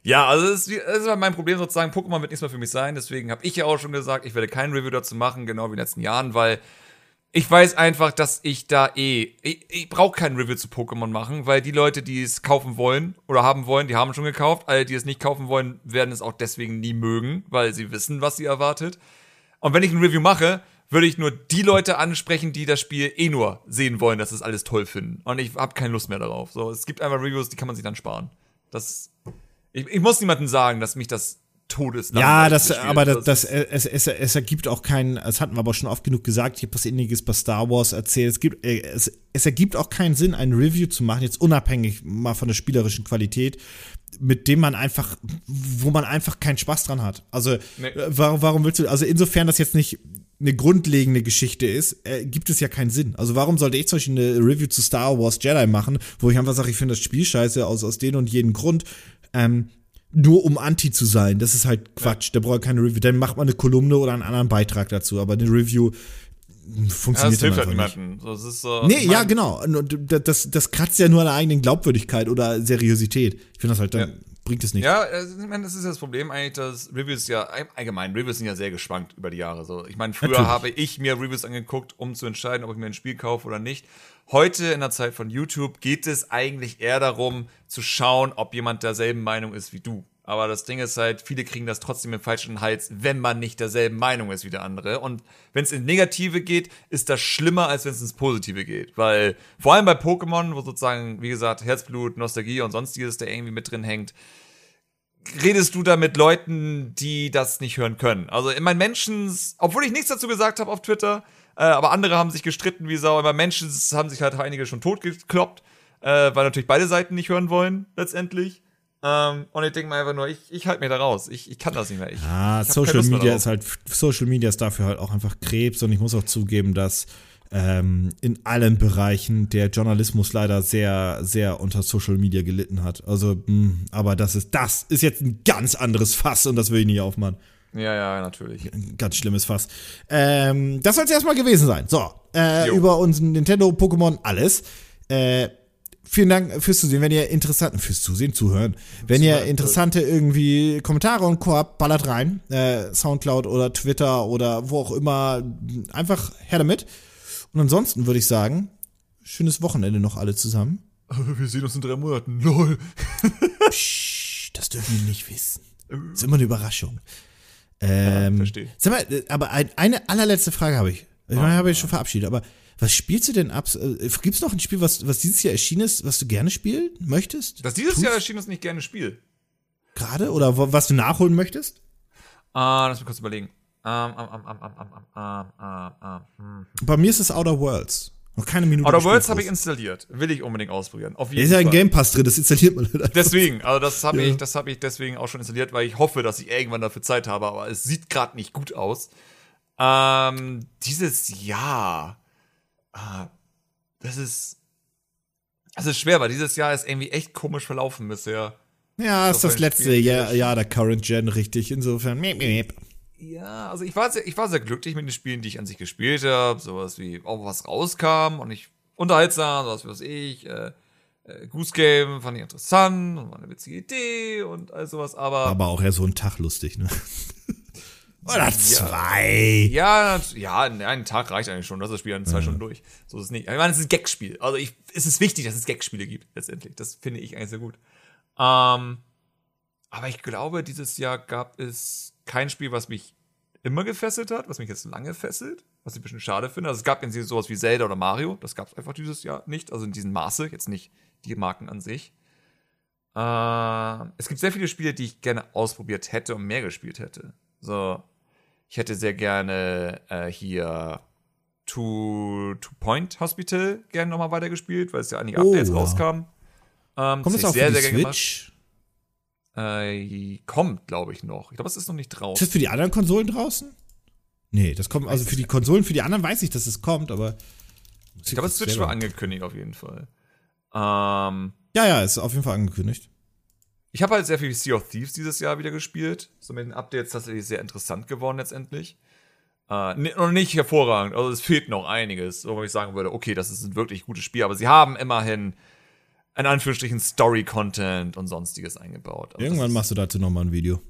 B: Ja, also das ist, das ist halt mein Problem sozusagen. Pokémon wird nichts mehr für mich sein. Deswegen habe ich ja auch schon gesagt, ich werde kein Review dazu machen, genau wie in den letzten Jahren, weil ich weiß einfach, dass ich da eh. Ich, ich brauche kein Review zu Pokémon machen, weil die Leute, die es kaufen wollen oder haben wollen, die haben schon gekauft. Alle, die es nicht kaufen wollen, werden es auch deswegen nie mögen, weil sie wissen, was sie erwartet. Und wenn ich ein Review mache, würde ich nur die Leute ansprechen, die das Spiel eh nur sehen wollen, dass es alles toll finden. Und ich habe keine Lust mehr darauf. So, es gibt einfach Reviews, die kann man sich dann sparen. Das, ich, ich muss niemandem sagen, dass mich das Todes
A: Ja, das, aber das, das,
B: ist-
A: es, es, es ergibt auch keinen, das hatten wir aber schon oft genug gesagt, ich habe was Ähnliches bei Star Wars erzählt, es gibt, äh, es, es ergibt auch keinen Sinn, ein Review zu machen, jetzt unabhängig mal von der spielerischen Qualität, mit dem man einfach, wo man einfach keinen Spaß dran hat. Also,
B: Nee.
A: äh, warum, warum willst du, also insofern das jetzt nicht eine grundlegende Geschichte ist, äh, gibt es ja keinen Sinn. Also warum sollte ich zum Beispiel eine Review zu Star Wars Jedi machen, wo ich einfach sage, ich finde das Spiel scheiße aus, aus den und jeden Grund, ähm, nur um Anti zu sein. Das ist halt Quatsch. Da braucht keine Review. Dann macht man eine Kolumne oder einen anderen Beitrag dazu. Aber eine Review mh,
B: ja, das
A: funktioniert
B: hilft halt. So, das ist, äh,
A: Nee,
B: ich
A: ja, genau. Das, das kratzt ja nur an der eigenen Glaubwürdigkeit oder Seriosität. Ich finde das halt, dann
B: Ja.
A: Bringt es nichts.
B: Ja, ich meine, das ist ja das Problem eigentlich, dass Reviews ja allgemein, Reviews sind ja sehr geschwankt über die Jahre. So, ich meine, früher
A: Natürlich.
B: habe ich mir Reviews angeguckt, um zu entscheiden, ob ich mir ein Spiel kaufe oder nicht. Heute in der Zeit von YouTube geht es eigentlich eher darum, zu schauen, ob jemand derselben Meinung ist wie du. Aber das Ding ist halt, viele kriegen das trotzdem im falschen Hals, wenn man nicht derselben Meinung ist wie der andere. Und wenn es in Negative geht, ist das schlimmer, als wenn es ins Positive geht. Weil vor allem bei Pokémon, wo sozusagen, wie gesagt, Herzblut, Nostalgie und sonstiges, der irgendwie mit drin hängt, redest du da mit Leuten, die das nicht hören können. Also in meinen Mentions, obwohl ich nichts dazu gesagt habe auf Twitter, äh, aber andere haben sich gestritten wie Sau. In meinen Mentions haben sich halt einige schon totgekloppt, äh, weil natürlich beide Seiten nicht hören wollen, letztendlich. Ähm, und ich denke mir einfach nur, ich, ich halte mir da raus. Ich, ich kann das nicht mehr. Ich,
A: Ah,
B: ich
A: Social Media ist halt, Social Media ist dafür halt auch einfach Krebs und ich muss auch zugeben, dass ähm, in allen Bereichen der Journalismus leider sehr, sehr unter Social Media gelitten hat. Also, mh, aber das ist, das ist jetzt ein ganz anderes Fass und das will ich nicht aufmachen.
B: Ja, ja, natürlich.
A: Ein ganz schlimmes Fass. Ähm, das soll es erstmal gewesen sein. So, äh, über unseren Nintendo, Pokémon, alles. Äh, vielen Dank fürs Zusehen. Wenn ihr interessante, fürs Zusehen, zuhören. Wenn ihr interessante irgendwie Kommentare und Koop ballert rein, äh, Soundcloud oder Twitter oder wo auch immer, einfach her damit. Und ansonsten würde ich sagen, schönes Wochenende noch alle zusammen.
B: Wir sehen uns in drei Monaten. LOL.
A: Psch, das dürfen die nicht wissen. Das ist immer eine Überraschung. Ähm,
B: verstehe.
A: Sag mal, äh, aber ein, eine allerletzte Frage habe ich. Ich meine, habe ich schon verabschiedet, aber was spielst du denn ab? Äh, Gibt es noch ein Spiel, was, was dieses Jahr erschienen ist, was du gerne spielen möchtest?
B: Das dieses
A: Tust?
B: Jahr erschienen ist, nicht gerne spiel.
A: Gerade? Oder was du nachholen möchtest?
B: Ah, uh, lass mich kurz überlegen. Um, um, um,
A: Bei mir ist es Outer Worlds. Noch keine Minute.
B: Outer Worlds habe ich installiert. Will ich unbedingt ausprobieren. Auf jeden
A: ist ja ein Game Pass drin, das installiert man halt
B: Deswegen, also das habe
A: ja.
B: ich, das habe ich deswegen auch schon installiert, weil ich hoffe, dass ich irgendwann dafür Zeit habe, aber es sieht gerade nicht gut aus. Ähm, dieses Jahr ah, das ist, das ist schwer, weil dieses Jahr ist irgendwie echt komisch verlaufen bisher.
A: Ja, ist das letzte Jahr, Jahr der Current Gen, richtig. Insofern, miep, miep.
B: Ja, also ich war sehr, ich war sehr glücklich mit den Spielen, die ich an sich gespielt habe. Sowas wie auch was rauskam und ich unterhaltsam, sowas wie was ich. Äh, äh, Goose Game fand ich interessant und war eine witzige Idee und all sowas, aber.
A: aber auch eher so ein Tag lustig, ne? Oder zwei.
B: Ja, ja, ein Tag reicht eigentlich schon. Das ist das Spiel dann zwei Stunden durch. So ist es nicht. Ich meine, es ist ein Gagspiel. Also ich, es ist wichtig, dass es Gagspiele gibt, letztendlich. Das finde ich eigentlich sehr gut. Ähm, aber ich glaube, dieses Jahr gab es kein Spiel, was mich immer gefesselt hat, was mich jetzt lange fesselt, was ich ein bisschen schade finde. Also es gab in sowas wie Zelda oder Mario. Das gab es einfach dieses Jahr nicht. Also in diesem Maße, jetzt nicht die Marken an sich. Äh, es gibt sehr viele Spiele, die ich gerne ausprobiert hätte und mehr gespielt hätte. So, ich hätte sehr gerne äh, hier Two, Two Point Hospital gerne nochmal weitergespielt, weil es ja einige
A: Oh,
B: Updates
A: ja.
B: rauskamen. Ähm,
A: Kommt
B: das
A: auch
B: hätte
A: für die
B: sehr, sehr
A: Switch?
B: Äh, kommt, glaube ich, noch. Ich glaube, es ist noch nicht
A: Ist
B: drauf.
A: das für die anderen Konsolen draußen? Nee, das kommt, also für
B: es
A: die Konsolen, für die anderen weiß ich, dass es kommt, aber.
B: Ich glaube, Switch war angekündigt auf jeden Fall. Ähm,
A: Ja, ja, ist auf jeden Fall angekündigt.
B: Ich habe halt sehr viel Sea of Thieves dieses Jahr wieder gespielt. So mit den Updates tatsächlich sehr interessant geworden letztendlich. Äh, noch nicht hervorragend, also es fehlt noch einiges, wo ich sagen würde, okay, das ist ein wirklich gutes Spiel, aber sie haben immerhin in Anführungsstrichen Story-Content und sonstiges eingebaut. Also
A: Irgendwann machst du dazu nochmal ein Video.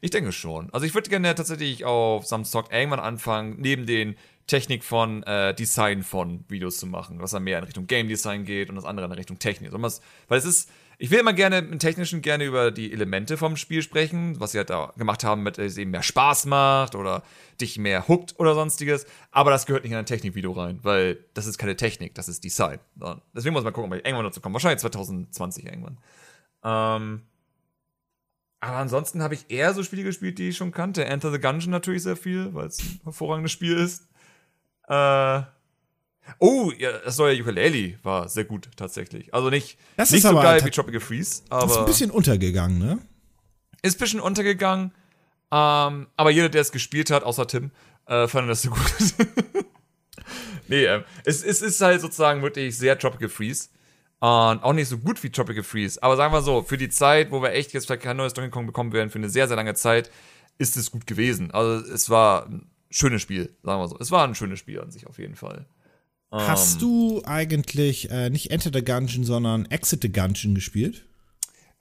B: Ich denke schon. Also ich würde gerne tatsächlich auf Samstag irgendwann anfangen, neben den Technik von äh, Design von Videos zu machen, was dann mehr in Richtung Game Design geht und das andere in Richtung Technik. Weil es ist, ich will immer gerne im Technischen gerne über die Elemente vom Spiel sprechen, was sie halt da gemacht haben, mit es eben mehr Spaß macht oder dich mehr hookt oder sonstiges. Aber das gehört nicht in ein Technikvideo rein, weil das ist keine Technik, das ist Design. Deswegen muss man gucken, ob ich irgendwann dazu komme. Wahrscheinlich 2020 irgendwann. Ähm, aber ansonsten habe ich eher so Spiele gespielt, die ich schon kannte. Enter the Gungeon natürlich sehr viel, weil es ein hervorragendes Spiel ist. Äh, oh, ja, das neue Ukulele war sehr gut tatsächlich. Also nicht,
A: Das
B: nicht so
A: aber
B: geil wie Tropical Freeze,
A: Das ist ein
B: aber
A: bisschen untergegangen, ne?
B: ist ein bisschen untergegangen. Ähm, aber jeder, der es gespielt hat, außer Tim, äh, fand das so gut. nee, ähm, es, es ist halt sozusagen wirklich sehr Tropical Freeze. Und auch nicht so gut wie Tropical Freeze. Aber sagen wir so, für die Zeit, wo wir echt jetzt vielleicht kein neues Donkey Kong bekommen werden, für eine sehr, sehr lange Zeit, ist es gut gewesen. Also es war ein schönes Spiel, sagen wir so. Es war ein schönes Spiel an sich auf jeden Fall.
A: Hast du eigentlich äh, nicht Enter the Gungeon, sondern Exit the Gungeon gespielt?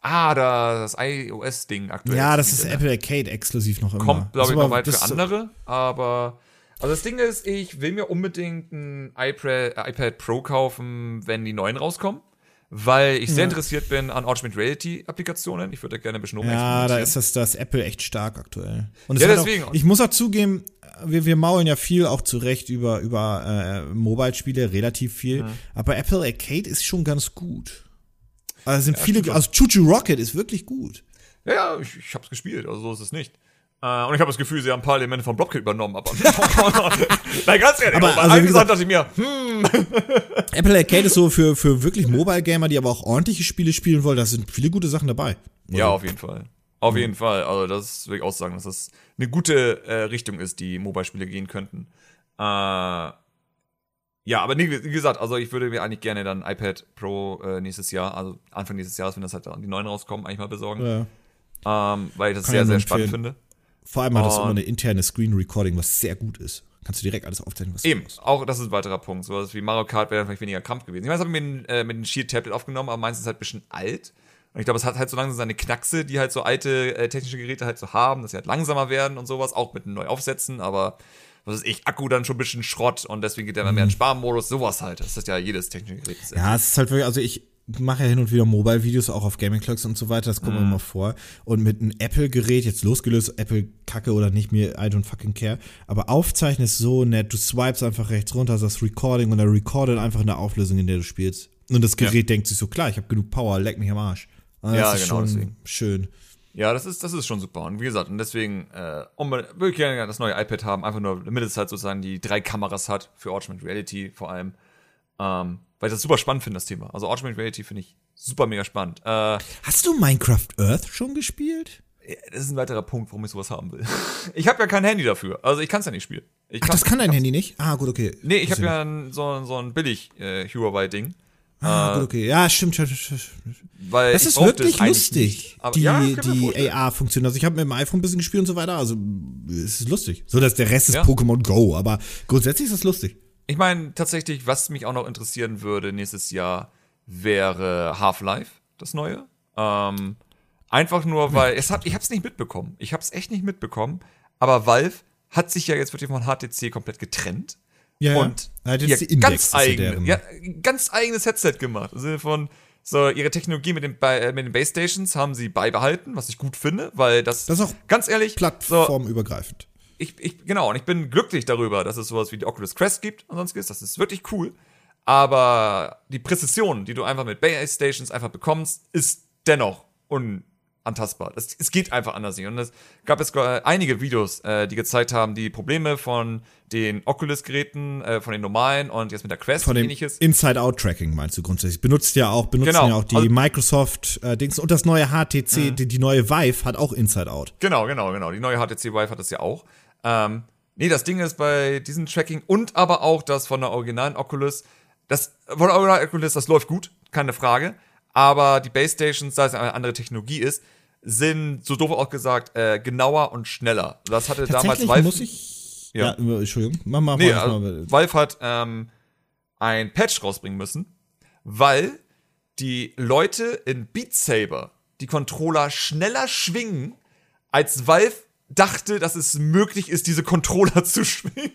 B: Ah, da, das iOS-Ding aktuell.
A: Ja, das ist
B: wieder, ne?
A: Apple Arcade exklusiv noch immer.
B: Kommt, glaube ich, noch weit für andere, aber. Also das Ding ist, ich will mir unbedingt ein iPad, äh, iPad Pro kaufen, wenn die neuen rauskommen. Weil ich sehr interessiert bin an Augmented Reality Applikationen. Ich würde da gerne ein bisschen
A: Ja, da ist das, das Apple echt stark aktuell. Und
B: Ja, deswegen.
A: Auch, ich muss auch zugeben, wir, wir maulen ja viel auch zurecht über, über äh, Mobile-Spiele, relativ viel. Aber Apple Arcade ist schon ganz gut. Also sind viele, also Choo Choo Rocket ist wirklich gut.
B: Ja, ja, ich, ich habe es gespielt, also so ist es nicht. Äh, und ich habe das Gefühl, sie haben ein paar Elemente von Blobkit übernommen, aber. Nein, ganz ehrlich,
A: Aber, also,
B: also,
A: wie gesagt-
B: dachte ich mir, hm,
A: Apple Arcade ist so für, für wirklich Mobile-Gamer, die aber auch ordentliche Spiele spielen wollen, da sind viele gute Sachen dabei.
B: Ja, auf jeden Fall. Auf jeden Fall. Also, das will ich auch sagen, dass das eine gute äh, Richtung ist, die Mobile-Spiele gehen könnten. Äh, ja, aber wie gesagt, also ich würde mir eigentlich gerne dann iPad Pro äh, nächstes Jahr, also Anfang nächstes Jahres, wenn das halt die neuen rauskommen, eigentlich mal besorgen.
A: Ja.
B: Ähm, weil ich das
A: Kann
B: sehr,
A: ich
B: sehr spannend finde.
A: Vor allem hat das immer eine interne Screen Recording, was sehr gut ist. Kannst du direkt alles aufzeichnen, was du
B: Eben, auch das ist ein weiterer Punkt. So was wie Mario Kart wäre vielleicht weniger Krampf gewesen. Ich weiß, ich habe mir mit, äh, mit dem Shield Tablet aufgenommen, aber meins ist halt ein bisschen alt. Und ich glaube, es hat halt so langsam seine Knackse, die halt so alte äh, technische Geräte halt so haben, dass sie halt langsamer werden und sowas, auch mit einem neu aufsetzen, aber was ist ich, Akku dann schon ein bisschen Schrott und deswegen geht er immer mehr in Sparmodus, sowas halt. Das ist ja jedes technische Gerät.
A: Mhm. Ja, es ist halt wirklich, also ich mache ja hin und wieder Mobile-Videos auch auf Gaming Clocks und so weiter, das kommt mir immer vor. Und mit einem Apple-Gerät, jetzt losgelöst, Apple kacke oder nicht, mir, I don't fucking care. Aber aufzeichnen ist so nett, du swipes einfach rechts runter, sagst Recording und er recordet einfach in der Auflösung, in der du spielst. Und das Gerät denkt sich so, klar, ich habe genug Power, leck mich am Arsch. Und
B: Ja,
A: das ist
B: genau,
A: schon
B: deswegen.
A: schön.
B: Ja, das ist, das ist schon super. Und wie gesagt, und deswegen, äh, man würde ich gerne das neue iPad haben, einfach nur, damit es halt sozusagen die drei Kameras hat, für Augmented Reality vor allem. Ähm, weil ich das super spannend finde, das Thema. Also Augmented Reality finde ich super mega spannend. Äh,
A: Hast du Minecraft Earth schon gespielt?
B: das ist ein weiterer Punkt, warum ich sowas haben will. Ich habe ja kein Handy dafür. Also ich kann es ja nicht spielen. Ich
A: Ach, das kann dein Handy nicht? Ah, gut, okay.
B: Nee, ich habe ja ein, so, so ein billig äh, Huawei-Ding.
A: Ah, gut, okay. Ja, stimmt, stimmt, stimmt.
B: Weil
A: Das ist wirklich
B: eigentlich
A: lustig, die,
B: ja,
A: die. AR-Funktion. Also ich habe mit dem iPhone ein bisschen gespielt und so weiter. Also es ist lustig. So, dass der Rest ist
B: Ja.
A: Pokémon Go, aber grundsätzlich ist das lustig.
B: Ich meine, tatsächlich, was mich auch noch interessieren würde nächstes Jahr, wäre Half-Life, das neue. Ähm, einfach nur, weil es hat, ich habe es nicht mitbekommen. Ich habe es echt nicht mitbekommen. Aber Valve hat sich ja jetzt wirklich von HTC komplett getrennt
A: Ja,
B: und.
A: Hat jetzt
B: ihr ganz eigene, ja, ganz eigenes Headset gemacht. Im Sinne von so ihre Technologie mit den, äh, mit den Base Stations haben sie beibehalten, was ich gut finde, weil das,
A: Das ist auch
B: ganz ehrlich, so,
A: Plattformübergreifend.
B: ich, ich, genau, und ich bin glücklich darüber, dass es sowas wie die Oculus Quest gibt und sonstiges. Das ist wirklich cool. Aber die Präzision, die du einfach mit Base Stations einfach bekommst, ist dennoch unantastbar. Das, es geht einfach anders nicht. Und es gab es einige Videos, äh, die gezeigt haben, die Probleme von den Oculus-Geräten, äh, von den normalen und jetzt mit der Quest
A: Von
B: und ähnliches.
A: Inside-Out-Tracking meinst du grundsätzlich. Benutzt ja auch, benutzen
B: Genau.
A: ja auch die
B: Also-
A: Microsoft-Dings und das neue HTC, die, die neue Vive hat auch Inside-Out.
B: Genau, genau, genau. Die neue HTC Vive hat das ja auch. Ähm, nee, das Ding ist bei diesem Tracking und aber auch das von der originalen Oculus, das von der originalen Oculus, das läuft gut, keine Frage. Aber die Base Stations, da es eine andere Technologie ist, sind, so doof auch gesagt, äh, genauer und schneller. Das hatte damals Valve.
A: muss ich. Ja,
B: Ja.
A: Entschuldigung. Mach mal,
B: Nee, also,
A: mal.
B: Valve hat ähm, ein Patch rausbringen müssen, weil die Leute in Beat Saber die Controller schneller schwingen, als Valve dachte, dass es möglich ist, diese Controller zu schwingen.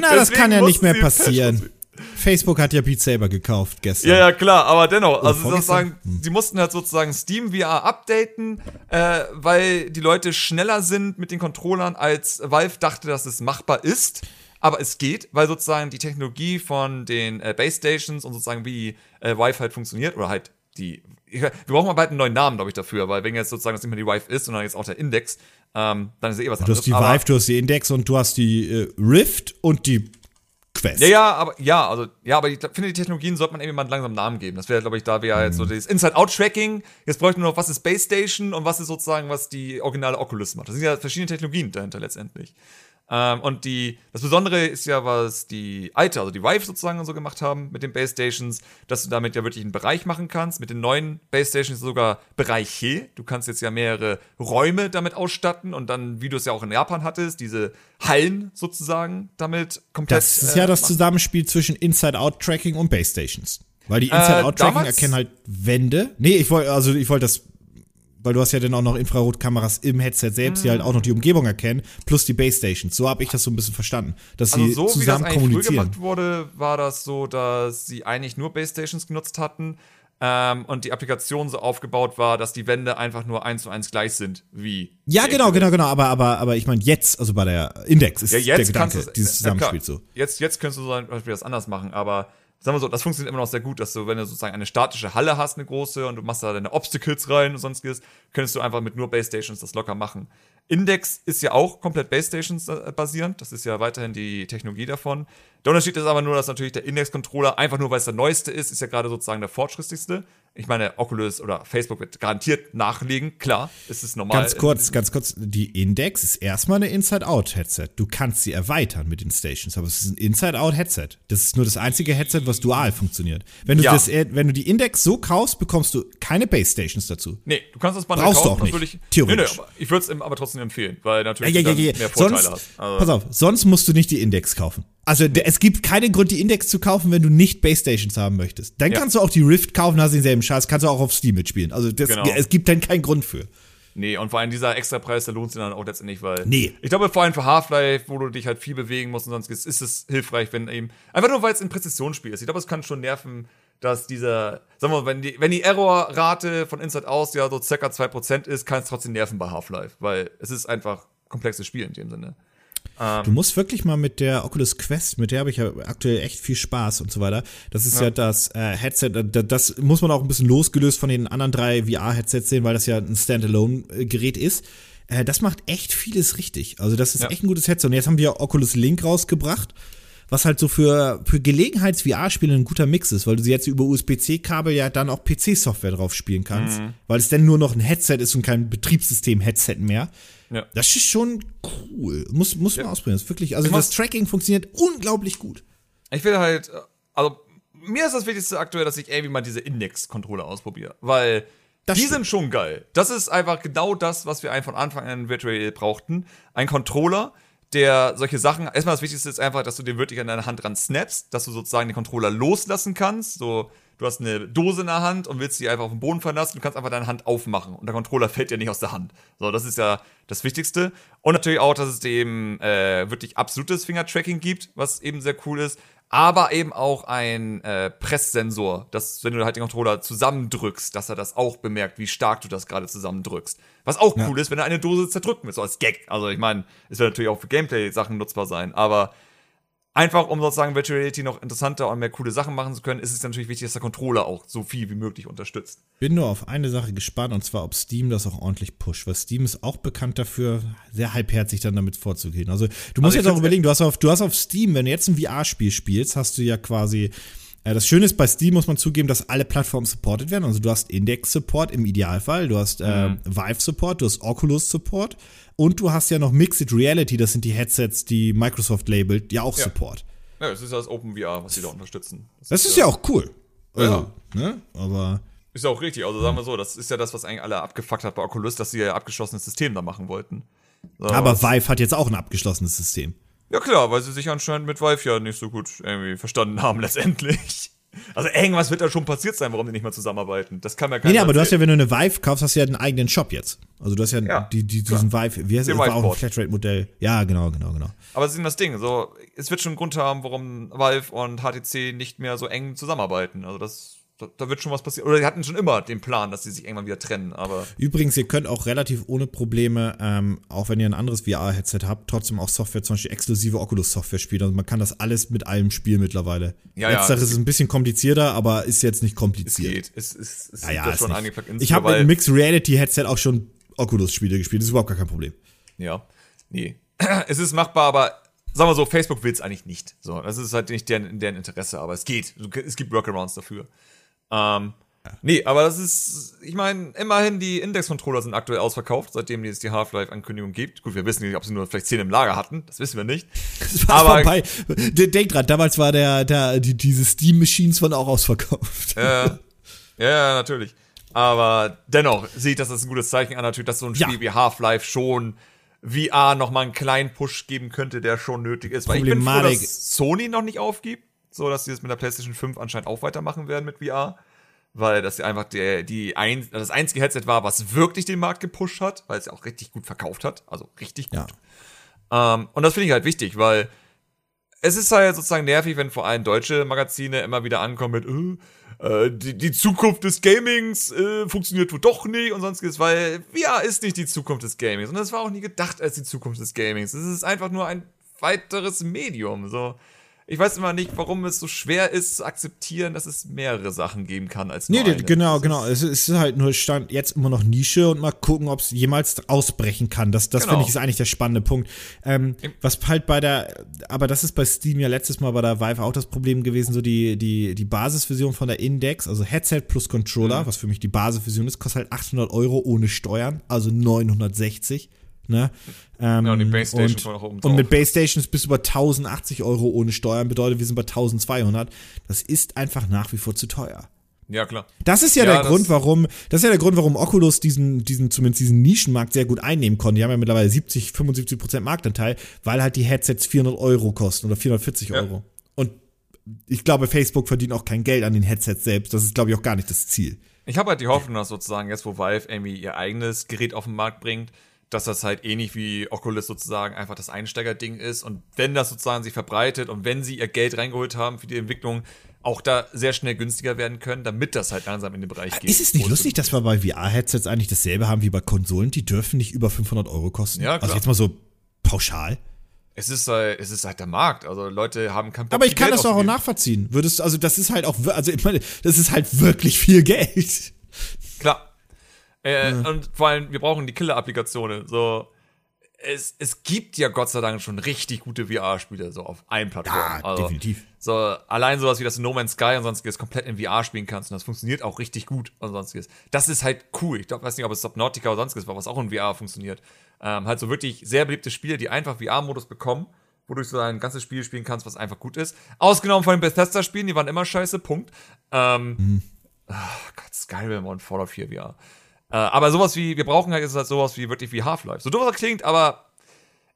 A: Na, das
B: deswegen
A: kann ja nicht mehr passieren. Facebook hat ja Beat Saber gekauft gestern.
B: Ja, ja, klar, aber dennoch, also
A: vorgestern?
B: sozusagen, sie mussten halt sozusagen Steam VR updaten, äh, weil die Leute schneller sind mit den Controllern, als Valve dachte, dass es machbar ist. Aber es geht, weil sozusagen die Technologie von den äh, Base Stations und sozusagen wie äh, Vive halt funktioniert, oder halt die. Ich, wir brauchen mal bald einen neuen Namen, glaube ich, dafür, weil wenn jetzt sozusagen das nicht mehr die Vive ist, sondern jetzt auch der Index, ähm, dann ist ja eh was
A: Du
B: anderes.
A: hast die Vive, du hast die Index und du hast die äh, Rift und die Quest.
B: Ja, ja, aber ja, also ja, aber ich finde, die Technologien sollte man irgendwie mal langsam einen Namen geben. Das wäre, glaube ich, da wäre jetzt so das Inside-Out-Tracking. Jetzt bräuchte nur noch, was ist Base Station und was ist sozusagen, was die originale Oculus macht. Das sind ja verschiedene Technologien dahinter letztendlich. Ähm, und die, das Besondere ist ja, was die alte, also die Vive sozusagen so gemacht haben mit den Base Stations, dass du damit ja wirklich einen Bereich machen kannst. Mit den neuen Base Stations sogar Bereiche. Du kannst jetzt ja mehrere Räume damit ausstatten und dann, wie du es ja auch in Japan hattest, diese Hallen sozusagen damit komplett.
A: Das ist
B: äh,
A: ja das
B: machen.
A: Zusammenspiel zwischen Inside-Out-Tracking und Base Stations. Weil die Inside-Out-Tracking
B: damals-
A: erkennen halt Wände. Nee, ich wollte, also ich wollte das, weil du hast ja dann auch noch Infrarotkameras im Headset selbst, die halt auch noch die Umgebung erkennen, plus die Base Stations. So habe ich das so ein bisschen verstanden. Dass
B: Also
A: sie
B: so wie das
A: zusammen
B: eigentlich früher
A: kommunizieren.
B: gemacht wurde, war das so, dass sie eigentlich nur Base Stations genutzt hatten ähm, und die Applikation so aufgebaut war, dass die Wände einfach nur eins zu eins gleich sind wie.
A: Ja, genau, genau, genau. Aber, aber, aber ich meine, jetzt, also bei der Index ist
B: Ja,
A: der Gedanke, dieses
B: ja.
A: Zusammenspiel so.
B: Jetzt, jetzt könntest du so zum Beispiel das anders machen, aber sagen wir so, das funktioniert immer noch sehr gut, dass du, wenn du sozusagen eine statische Halle hast, eine große, und du machst da deine Obstacles rein und sonstiges, könntest du einfach mit nur Base Stations das locker machen. Index ist ja auch komplett Base Stations äh, basierend, das ist ja weiterhin die Technologie davon. Der Unterschied ist aber nur, dass natürlich der Index-Controller, einfach nur weil es der neueste ist, ist ja gerade sozusagen der fortschrittlichste. Ich meine, Oculus oder Facebook wird garantiert nachlegen, klar, es ist normal.
A: Ganz kurz, ganz kurz, die Index ist erstmal eine Inside-Out-Headset. Du kannst sie erweitern mit den Stations, aber es ist ein Inside-Out-Headset. Das ist nur das einzige Headset, was dual funktioniert. Wenn du,
B: Ja.
A: das, äh, wenn du die Index so kaufst, bekommst du keine Base-Stations dazu.
B: Nee, du kannst das Bundle
A: Brauchst du
B: kaufen,
A: auch nicht,
B: ich,
A: theoretisch.
B: Nee, nee, ich würde es aber trotzdem empfehlen, weil natürlich du
A: ja, ja.
B: mehr Vorteile
A: Sonst,
B: hast. Also,
A: pass auf, sonst musst du nicht die Index kaufen. Also der, es gibt keinen Grund, die Index zu kaufen, wenn du nicht Base Stations haben möchtest. Dann
B: Ja.
A: kannst du auch die Rift kaufen, hast denselben Scheiß, kannst du auch auf Steam mitspielen. Also das,
B: Genau.
A: es gibt dann keinen Grund für.
B: Nee, und vor allem dieser Extrapreis, der lohnt sich dann auch letztendlich, weil.
A: Nee.
B: Ich glaube, vor allem für Half-Life, wo du dich halt viel bewegen musst und sonst ist es hilfreich, wenn eben. Einfach nur, weil es ein Präzisionsspiel ist. Ich glaube, es kann schon nerven, dass dieser. Sagen wir mal, wenn die, wenn die Errorrate von Inside Out ja so circa 2% ist, kann es trotzdem nerven bei Half-Life, weil es ist einfach komplexes Spiel in dem Sinne.
A: Du musst wirklich mal mit der Oculus Quest, mit der habe ich ja aktuell echt viel Spaß und so weiter. Das ist ja, das äh, Headset, äh, da- das muss man auch ein bisschen losgelöst von den anderen drei VR-Headsets sehen, weil das ja ein Standalone-Gerät ist. Äh, das macht echt vieles richtig. Also das ist
B: Ja.
A: echt ein gutes Headset. Und jetzt haben ja Oculus Link rausgebracht, was halt so für, für Gelegenheits-VR-Spiele ein guter Mix ist, weil du sie jetzt über USB-C-Kabel ja dann auch PC-Software drauf spielen kannst,
B: Mhm.
A: weil es dann nur noch ein Headset ist und kein Betriebssystem-Headset mehr.
B: Ja.
A: Das ist schon cool. Muss, muss man ausprobieren. Das ist wirklich, also
B: Ich
A: das Tracking funktioniert unglaublich gut.
B: Ich will halt, also mir ist das Wichtigste aktuell, dass ich irgendwie mal diese Index-Controller ausprobiere, weil
A: Das
B: die
A: stimmt.
B: sind schon geil. Das ist einfach genau das, was wir von Anfang an in Virtual Reality brauchten. Ein Controller, der solche Sachen, erstmal das Wichtigste ist einfach, dass du den wirklich an deine Hand dran snappst, dass du sozusagen den Controller loslassen kannst, so Du hast eine Dose in der Hand und willst sie einfach auf den Boden verlassen. Du kannst einfach deine Hand aufmachen und der Controller fällt dir nicht aus der Hand. So, das ist ja das Wichtigste. Und natürlich auch, dass es eben äh, wirklich absolutes Finger-Tracking gibt, was eben sehr cool ist. Aber eben auch ein äh, Presssensor, dass wenn du halt den Controller zusammendrückst, dass er das auch bemerkt, wie stark du das gerade zusammendrückst. Was auch cool ist, wenn er eine Dose zerdrücken willst, so als Gag. Also ich meine, es wird natürlich auch für Gameplay-Sachen nutzbar sein, aber einfach um sozusagen Virtual Reality noch interessanter und mehr coole Sachen machen zu können, ist es natürlich wichtig, dass der Controller auch so viel wie möglich unterstützt.
A: Bin nur auf eine Sache gespannt, und zwar, ob Steam das auch ordentlich pusht. Weil Steam ist auch bekannt dafür, sehr halbherzig dann damit vorzugehen. Also, du musst
B: ich
A: jetzt auch überlegen, du hast, auf, du hast auf Steam, wenn du jetzt ein VR-Spiel spielst, hast du ja quasi. äh, Das Schöne ist, bei Steam muss man zugeben, dass alle Plattformen supported werden. Also du hast Index-Support im Idealfall, du hast ähm, Vive-Support, du hast Oculus-Support und du hast ja noch Mixed Reality, das sind die Headsets, die Microsoft labelt, ja auch
B: Ja.
A: Support.
B: Ja, es ist ja das Open VR, was sie da unterstützen.
A: Das ist ja auch cool. Also,
B: Ja.
A: ne? Aber
B: Ist ja auch richtig. Also sagen wir so, das ist ja das, was eigentlich alle abgefuckt hat bei Oculus, dass sie ja abgeschlossenes System da machen wollten. So,
A: Aber Vive hat jetzt auch ein abgeschlossenes System.
B: Ja klar, weil sie sich anscheinend mit Vive ja nicht so gut irgendwie verstanden haben letztendlich. Also irgendwas wird da schon passiert sein, warum die nicht mehr zusammenarbeiten. Das kann mir keiner
A: Nee, nee, aber du hast ja, wenn du eine Vive kaufst, hast du ja einen eigenen Shop jetzt. Also du hast ja,
B: Ja,
A: die, die, diesen Vive, wie heißt das? War auch ein. Flatrate-Modell. Ja, genau, genau, genau.
B: Aber das ist eben das Ding. So, es wird schon einen Grund haben, warum Valve und HTC nicht mehr so eng zusammenarbeiten. Also das, da, da wird schon was passieren. Oder die hatten schon immer den Plan, dass sie sich irgendwann wieder trennen. Aber
A: Übrigens, ihr könnt auch relativ ohne Probleme, ähm, auch wenn ihr ein anderes VR-Headset habt, trotzdem auch Software, zum Beispiel exklusive Oculus-Software spielen. Also man kann das alles mit allem spielen mittlerweile.
B: Ja, ja,
A: Letzteres
B: es
A: ist ein bisschen komplizierter, aber ist jetzt nicht
B: es
A: kompliziert.
B: geht. Es, es, es
A: Ja, ja, ist
B: schon Plugins.
A: Ich habe mit einem Mixed Reality Headset auch schon Oculus-Spiele gespielt. Das ist überhaupt gar kein Problem.
B: Ja, nee. es ist machbar, aber sagen wir so, Facebook will es eigentlich nicht. So, das ist halt nicht deren, deren Interesse, aber es geht. Es gibt Workarounds dafür. Ähm, Nee, aber das ist, ich meine, immerhin die Index-Controller sind aktuell ausverkauft, seitdem es die Half-Life-Ankündigung gibt. Gut, wir wissen nicht, ob sie nur vielleicht 10 im Lager hatten, das wissen wir nicht.
A: Das war
B: Aber-
A: vorbei. Denk dran, damals war der, der, die, diese Steam-Machines waren auch ausverkauft.
B: Ja, ja, natürlich. Aber dennoch sehe ich das als ein gutes Zeichen an, natürlich, dass so ein
A: Ja.
B: Spiel wie Half-Life schon VR nochmal einen kleinen Push geben könnte, der schon nötig ist. Weil ich bin froh, dass Sony noch nicht aufgibt, so dass sie das mit der PlayStation 5 anscheinend auch weitermachen werden mit VR. Weil das ja einfach der, die ein, das einzige Headset war, was wirklich den Markt gepusht hat, weil es ja auch richtig gut verkauft hat. Also richtig gut.
A: Ja.
B: Ähm, und das finde ich halt wichtig, weil es ist halt sozusagen nervig, wenn vor allem deutsche Magazine immer wieder ankommen mit, äh, äh, die, die Zukunft des Gamings äh, funktioniert wohl doch nicht und sonstiges, weil VR ist nicht die Zukunft des Gamings und das war auch nie gedacht als die Zukunft des Gamings. Es ist einfach nur ein weiteres Medium. So, ich weiß immer nicht, warum es so schwer ist zu akzeptieren, dass es mehrere Sachen geben kann als nur
A: Nee,
B: eine.
A: genau, genau. Es ist halt nur Stand jetzt immer noch Nische und mal gucken, ob es jemals ausbrechen kann. Das, das
B: Genau.
A: finde ich ist eigentlich der spannende Punkt. Ähm, was halt bei der, aber das ist bei Steam ja letztes Mal bei der Vive auch das Problem gewesen, so die, die, die Basisversion von der Index, also Headset plus Controller,
B: Mhm.
A: was für mich die Basisversion ist, kostet halt 800 Euro ohne Steuern, also 960. Ne? Ähm,
B: Ja, und die Base Station
A: und,
B: kommt noch oben
A: und mit Base Stations bis über 1080 Euro ohne Steuern bedeutet, wir sind bei 1200. Das ist einfach nach wie vor zu teuer.
B: ja, klar.
A: Das ist ja,
B: Ja,
A: der Grund, warum, das ist ja der Grund, warum Oculus diesen, diesen, zumindest diesen Nischenmarkt sehr gut einnehmen konnte. Die haben ja mittlerweile 70, 75 Prozent Marktanteil, weil halt die Headsets 400 Euro kosten oder 440
B: Ja.
A: Euro. Und ich glaube, Facebook verdient auch kein Geld an den Headsets selbst. Das ist, glaube ich, auch gar nicht das Ziel.
B: Ich habe halt die Hoffnung, dass sozusagen jetzt, wo Valve irgendwie ihr eigenes Gerät auf den Markt bringt, dass das halt ähnlich wie Oculus sozusagen einfach das Einsteigerding ist und wenn das sozusagen sich verbreitet und wenn sie ihr Geld reingeholt haben für die Entwicklung, auch da sehr schnell günstiger werden können, damit das halt langsam in den Bereich geht.
A: Ist es nicht lustig, dass wir bei VR-Headsets eigentlich dasselbe haben wie bei Konsolen? Die dürfen nicht über 500 Euro kosten.
B: Ja, klar.
A: Also jetzt mal so pauschal.
B: es ist halt, es ist halt der Markt. Also Leute haben keinen Bock,
A: Aber ich kann
B: Geld
A: das doch auch nachvollziehen. Würdest, also das ist halt auch, also ich meine, das ist halt wirklich viel Geld.
B: Klar. Äh, Und vor allem, wir brauchen die Killer-Applikationen. So, es, es gibt ja Gott sei Dank schon richtig gute VR-Spiele, so auf allen Plattformen.
A: Ja, definitiv.
B: So, allein sowas wie das No Man's Sky und sonstiges komplett in VR spielen kannst und das funktioniert auch richtig gut und sonstiges. Das ist halt cool. Ich glaub, weiß nicht, ob es Subnautica oder sonstiges war, was auch in VR funktioniert. Ähm, halt so wirklich sehr beliebte Spiele, die einfach VR-Modus bekommen, wodurch du ein ganzes Spiel spielen kannst, was einfach gut ist. Ausgenommen von den Bethesda-Spielen, die waren immer scheiße, Punkt. Ähm,
A: Mhm.
B: ach Gott, Skyrim und Fallout 4 VR. Äh, aber sowas wie, wir brauchen halt, ist halt sowas wie wirklich wie Half-Life. So doof das klingt, aber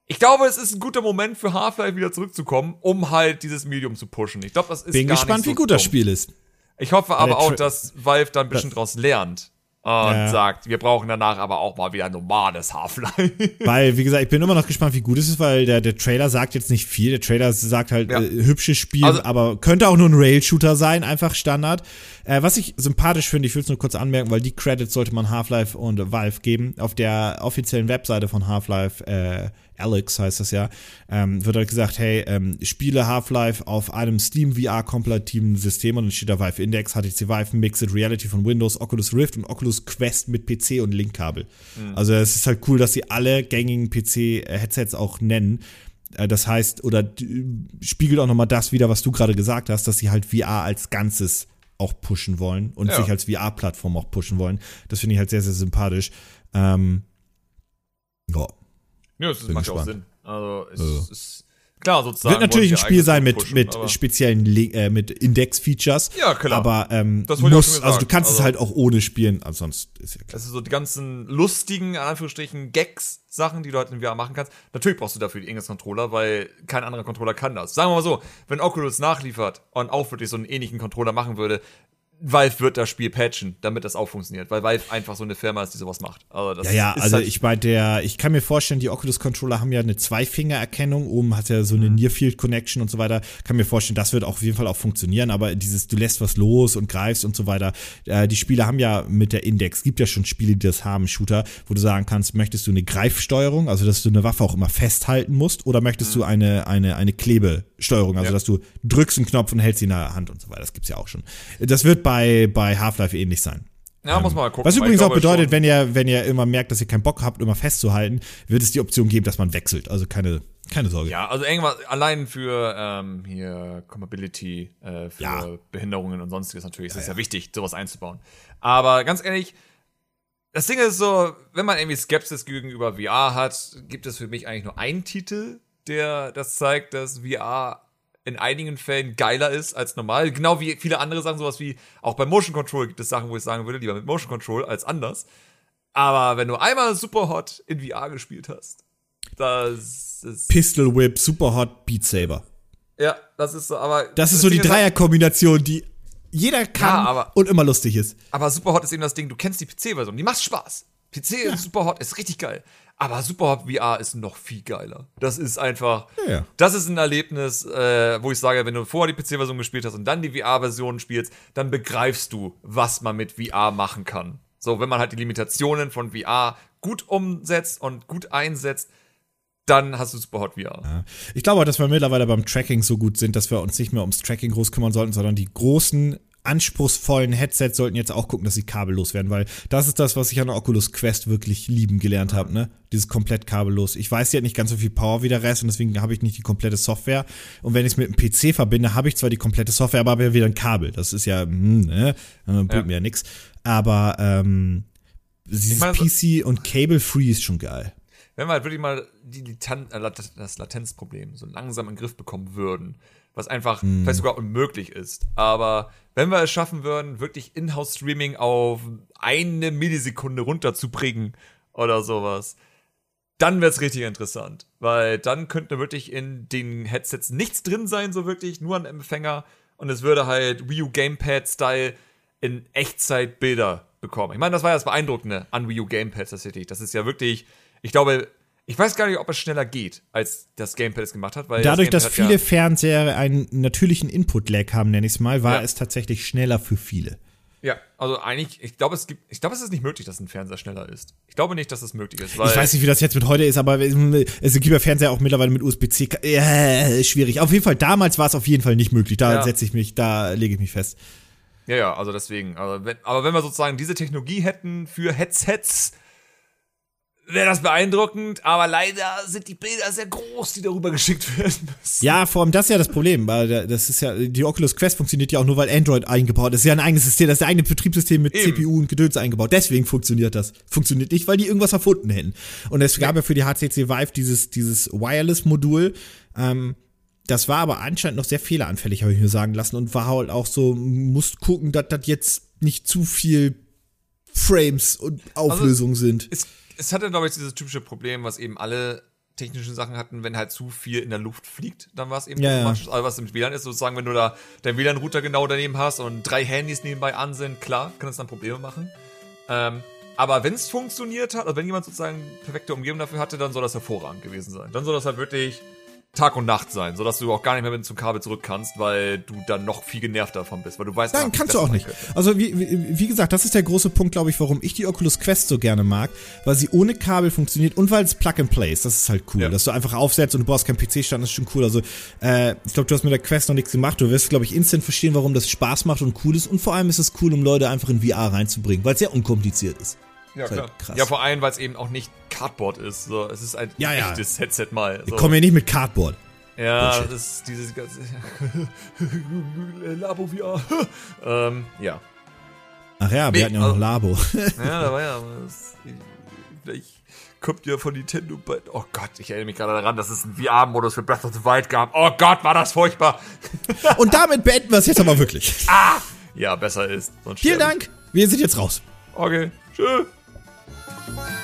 B: ich glaube, es ist ein guter Moment für Half-Life wieder zurückzukommen, um halt dieses Medium zu pushen. Ich glaube, das ist
A: Bin
B: gar
A: gespannt,
B: nicht so
A: wie gut das. Spiel ist.
B: Ich hoffe aber auch, dass Valve da ein bisschen draus lernt und
A: Ja.
B: sagt, wir brauchen danach aber auch mal wieder normales Half-Life.
A: Weil, wie gesagt, ich bin immer noch gespannt, wie gut es ist, weil der, der Trailer sagt jetzt nicht viel. Der Trailer sagt halt,
B: Ja.
A: äh, hübsches Spiel,
B: Also-
A: aber könnte auch nur ein Rail-Shooter sein, einfach Standard. Äh, was ich sympathisch finde, ich will es nur kurz anmerken, weil die Credits sollte man Half-Life und Valve geben. Auf der offiziellen Webseite von Half-Life, äh, Alex heißt das ja, ähm, wird halt gesagt, hey, ähm, spiele Half-Life auf einem Steam VR-kompatiblen System und dann steht da Valve Index, HTC Vive, Mixed Reality von Windows, Oculus Rift und Oculus Quest mit PC und Linkkabel. Also es ist halt cool, dass sie alle gängigen PC-Headsets auch nennen. Äh, Das heißt, oder spiegelt auch nochmal das wieder, was du gerade gesagt hast, dass sie halt VR als Ganzes auch pushen wollen und
B: Ja.
A: sich als VR-Plattform auch pushen wollen. Das finde ich halt sehr, sehr sympathisch. Ähm, ja.
B: Ja, das
A: Bin
B: macht auch. Sinn. Also, es
A: Ja.
B: ist, Klar, sozusagen.
A: Wird natürlich ein Spiel sein mit,
B: pushen,
A: mit speziellen Le äh, mit Index-Features.
B: Ja, klar.
A: Aber ähm,
B: Das
A: muss, also du kannst es
B: Also-
A: halt auch ohne spielen, ansonsten ist ja klar.
B: Also so die ganzen lustigen, in Anführungsstrichen, Gags-Sachen, die du halt in VR machen kannst. Natürlich brauchst du dafür die Ingress-Controller, weil kein anderer Controller kann das. Sagen wir mal so, wenn Oculus nachliefert und auch wirklich so einen ähnlichen Controller machen würde, Valve wird das Spiel patchen, damit das auch funktioniert, weil Valve einfach so eine Firma ist, die sowas macht. Also das
A: Ja, ja, also
B: halt,
A: ich bei der, ich kann mir vorstellen, die Oculus Controller haben ja eine Zweifinger-Erkennung, oben hat ja so
B: Mhm.
A: eine Near Field Connection und so weiter. Kann mir vorstellen, das wird auch auf jeden Fall auch funktionieren, aber dieses, du lässt was los und greifst und so weiter. Äh, die Spiele haben ja mit der Index, gibt ja schon Spiele, die das haben, Shooter, wo du sagen kannst, möchtest du eine Greifsteuerung, also dass du eine Waffe auch immer festhalten musst, oder möchtest du eine, eine, eine Klebesteuerung, also.
B: Ja.
A: dass du drückst einen Knopf und hältst ihn in der Hand und so weiter. Das gibt's ja auch schon. Das wird bei, bei Half-Life ähnlich sein.
B: ja, muss man mal gucken.
A: Was übrigens auch bedeutet,
B: schon-
A: wenn ihr, wenn ihr immer merkt, dass ihr keinen Bock habt, immer festzuhalten, wird es die Option geben, dass man wechselt. Also keine, keine Sorge.
B: Ja, also irgendwas, allein für ähm, hier Compatibility, äh, für
A: Ja.
B: Behinderungen und sonstiges natürlich ist es ja, wichtig, sowas einzubauen. Aber ganz ehrlich, das Ding ist so, wenn man irgendwie Skepsis gegenüber VR hat, gibt es für mich eigentlich nur einen Titel, der das zeigt, dass VR in einigen Fällen geiler ist als normal. Genau wie viele andere Sachen, sowas wie auch bei Motion Control gibt es Sachen, wo ich sagen würde, lieber mit Motion Control als anders. Aber wenn du einmal Superhot in VR gespielt hast, das ist
A: Pistol Whip, Super Hot, Beat Saber.
B: Ja, das ist so, aber.
A: Das ist so die
B: halt-
A: Dreierkombination, die jeder kann
B: Ja, aber-
A: und immer lustig ist.
B: aber Superhot ist eben das Ding, du kennst die PC-Version, die macht Spaß. PC Superhot ist richtig geil. Aber Superhot VR ist noch viel geiler. Das ist einfach.
A: Ja, ja.
B: Das ist ein Erlebnis, äh, wo ich sage, wenn du vorher die PC-Version gespielt hast und dann die VR-Version spielst, dann begreifst du, was man mit VR machen kann. So, wenn man halt die Limitationen von VR gut umsetzt und gut einsetzt, dann hast du Superhot VR.
A: Ich glaube dass wir mittlerweile beim Tracking so gut sind, dass wir uns nicht mehr ums Tracking groß kümmern sollten, sondern die großen, anspruchsvollen Headsets sollten jetzt auch gucken, dass sie kabellos werden, weil das ist das, was ich an der Oculus Quest wirklich lieben gelernt habe, ne? Dieses komplett kabellos. Ich weiß, die hat nicht ganz so viel Power wie der Rest und deswegen habe ich nicht die komplette Software. Und wenn ich es mit einem PC verbinde, habe ich zwar die komplette Software, aber habe ja wieder ein Kabel. Das ist ja, hm, ne? Äh, Bringt
B: Ja.
A: mir ja nix. Aber ähm, dieses
B: meine, so-
A: PC und Cable-Free ist schon geil.
B: wenn wir halt wirklich mal die Latan äh, das Latenzproblem so langsam in den Griff bekommen würden, was einfach vielleicht sogar unmöglich ist, aber wenn wir es schaffen würden, wirklich Inhouse-Streaming auf eine Millisekunde runterzubringen oder sowas, dann wird's richtig interessant, weil dann könnte wirklich in den Headsets nichts drin sein, so wirklich, nur ein Empfänger und es würde halt Wii U Gamepad-Style in Echtzeit Bilder bekommen. Ich meine, das war ja das Beeindruckende an Wii U Gamepad tatsächlich. Das ist ja wirklich, ich glaube, ich weiß gar nicht, ob es schneller geht, als das Gamepad es gemacht hat, weil
A: Dadurch,
B: das
A: dass viele
B: hat
A: Fernseher einen natürlichen Input-Lag haben, nenne ich es mal, war
B: Ja.
A: es tatsächlich schneller für viele.
B: ja, ja, also eigentlich, ich glaube, es gibt, ich glaube, es ist nicht möglich, dass ein Fernseher schneller ist. Ich glaube nicht, dass es möglich ist,
A: ich weiß nicht, wie das jetzt mit heute ist, aber es gibt ja Fernseher auch mittlerweile mit USB-C. Äh, schwierig. Auf jeden Fall, damals war es auf jeden Fall nicht möglich. Da
B: Ja.
A: setze ich mich, da lege ich mich fest.
B: Ja, ja, also deswegen. Also wenn, aber wenn wir sozusagen diese Technologie hätten für Headsets, wäre das beeindruckend. Aber leider sind die Bilder sehr groß, die darüber geschickt werden müssen.
A: Ja, vor allem das ist ja das Problem, weil da- das ist ja, die Oculus Quest funktioniert ja auch nur, weil Android eingebaut ist. Das ist ja ein eigenes System, das ist ein eigenes Betriebssystem mit
B: Eben.
A: CPU und Gedöns eingebaut. Deswegen funktioniert das. Funktioniert nicht, weil die irgendwas erfunden hätten. Und es gab ja für die HTC Vive dieses, dieses Wireless-Modul, ähm, das war aber anscheinend noch sehr fehleranfällig, habe ich mir sagen lassen, und war halt auch so, musst gucken, dass das jetzt nicht zu viel Frames und Auflösung sind.
B: Es, es hatte, glaube ich, dieses typische Problem, was eben alle technischen Sachen hatten, wenn halt zu viel in der Luft fliegt, dann war es eben
A: Ja, ja.
B: Also was im WLAN ist, sozusagen, wenn du da deinen WLAN-Router genau daneben hast und drei Handys nebenbei an sind, klar, kann das dann Probleme machen. Ähm, aber wenn es funktioniert hat, also wenn jemand sozusagen perfekte Umgebung dafür hatte, dann soll das hervorragend gewesen sein. Dann soll das halt wirklich Tag und Nacht sein, sodass du auch gar nicht mehr mit zum Kabel zurück kannst, weil du dann noch viel genervt davon bist, weil du weißt,
A: Nein, kannst du auch nicht. Also wie, wie, wie gesagt, das ist der große Punkt, glaube ich, warum ich die Oculus Quest so gerne mag, weil sie ohne Kabel funktioniert und weil es Plug and Play ist. Das ist halt cool,
B: Ja.
A: dass du einfach aufsetzt und du brauchst keinen PC-Stand, das ist schon cool. Also äh, ich glaube, du hast mit der Quest noch nichts gemacht. Du wirst, glaube ich, instant verstehen, warum das Spaß macht und cool ist. Und vor allem ist es cool, um Leute einfach in VR reinzubringen, weil es sehr unkompliziert ist.
B: Ja,
A: halt
B: klar.
A: krass.
B: Ja, vor allem, weil es eben auch nicht Cardboard ist. So, es ist ein
A: Ja, ja.
B: echtes Headset mal. So.
A: Ich komme hier nicht mit Cardboard.
B: Ja,
A: Bullshit.
B: das ist dieses ganze Labo VR. ähm, ja.
A: Ach ja, wir
B: Nee,
A: hatten ja auch noch
B: also-
A: Labo.
B: Ja, da war ja. Das, Vielleicht kommt ja von Nintendo bald. Oh Gott, ich erinnere mich gerade daran, dass es einen VR-Modus für Breath of the Wild gab. Oh Gott, war das furchtbar.
A: Und damit beenden wir es jetzt aber wirklich.
B: Ah! Ja, besser ist.
A: Vielen Dank. Wir sind jetzt raus.
B: Okay. Tschüss. Bye.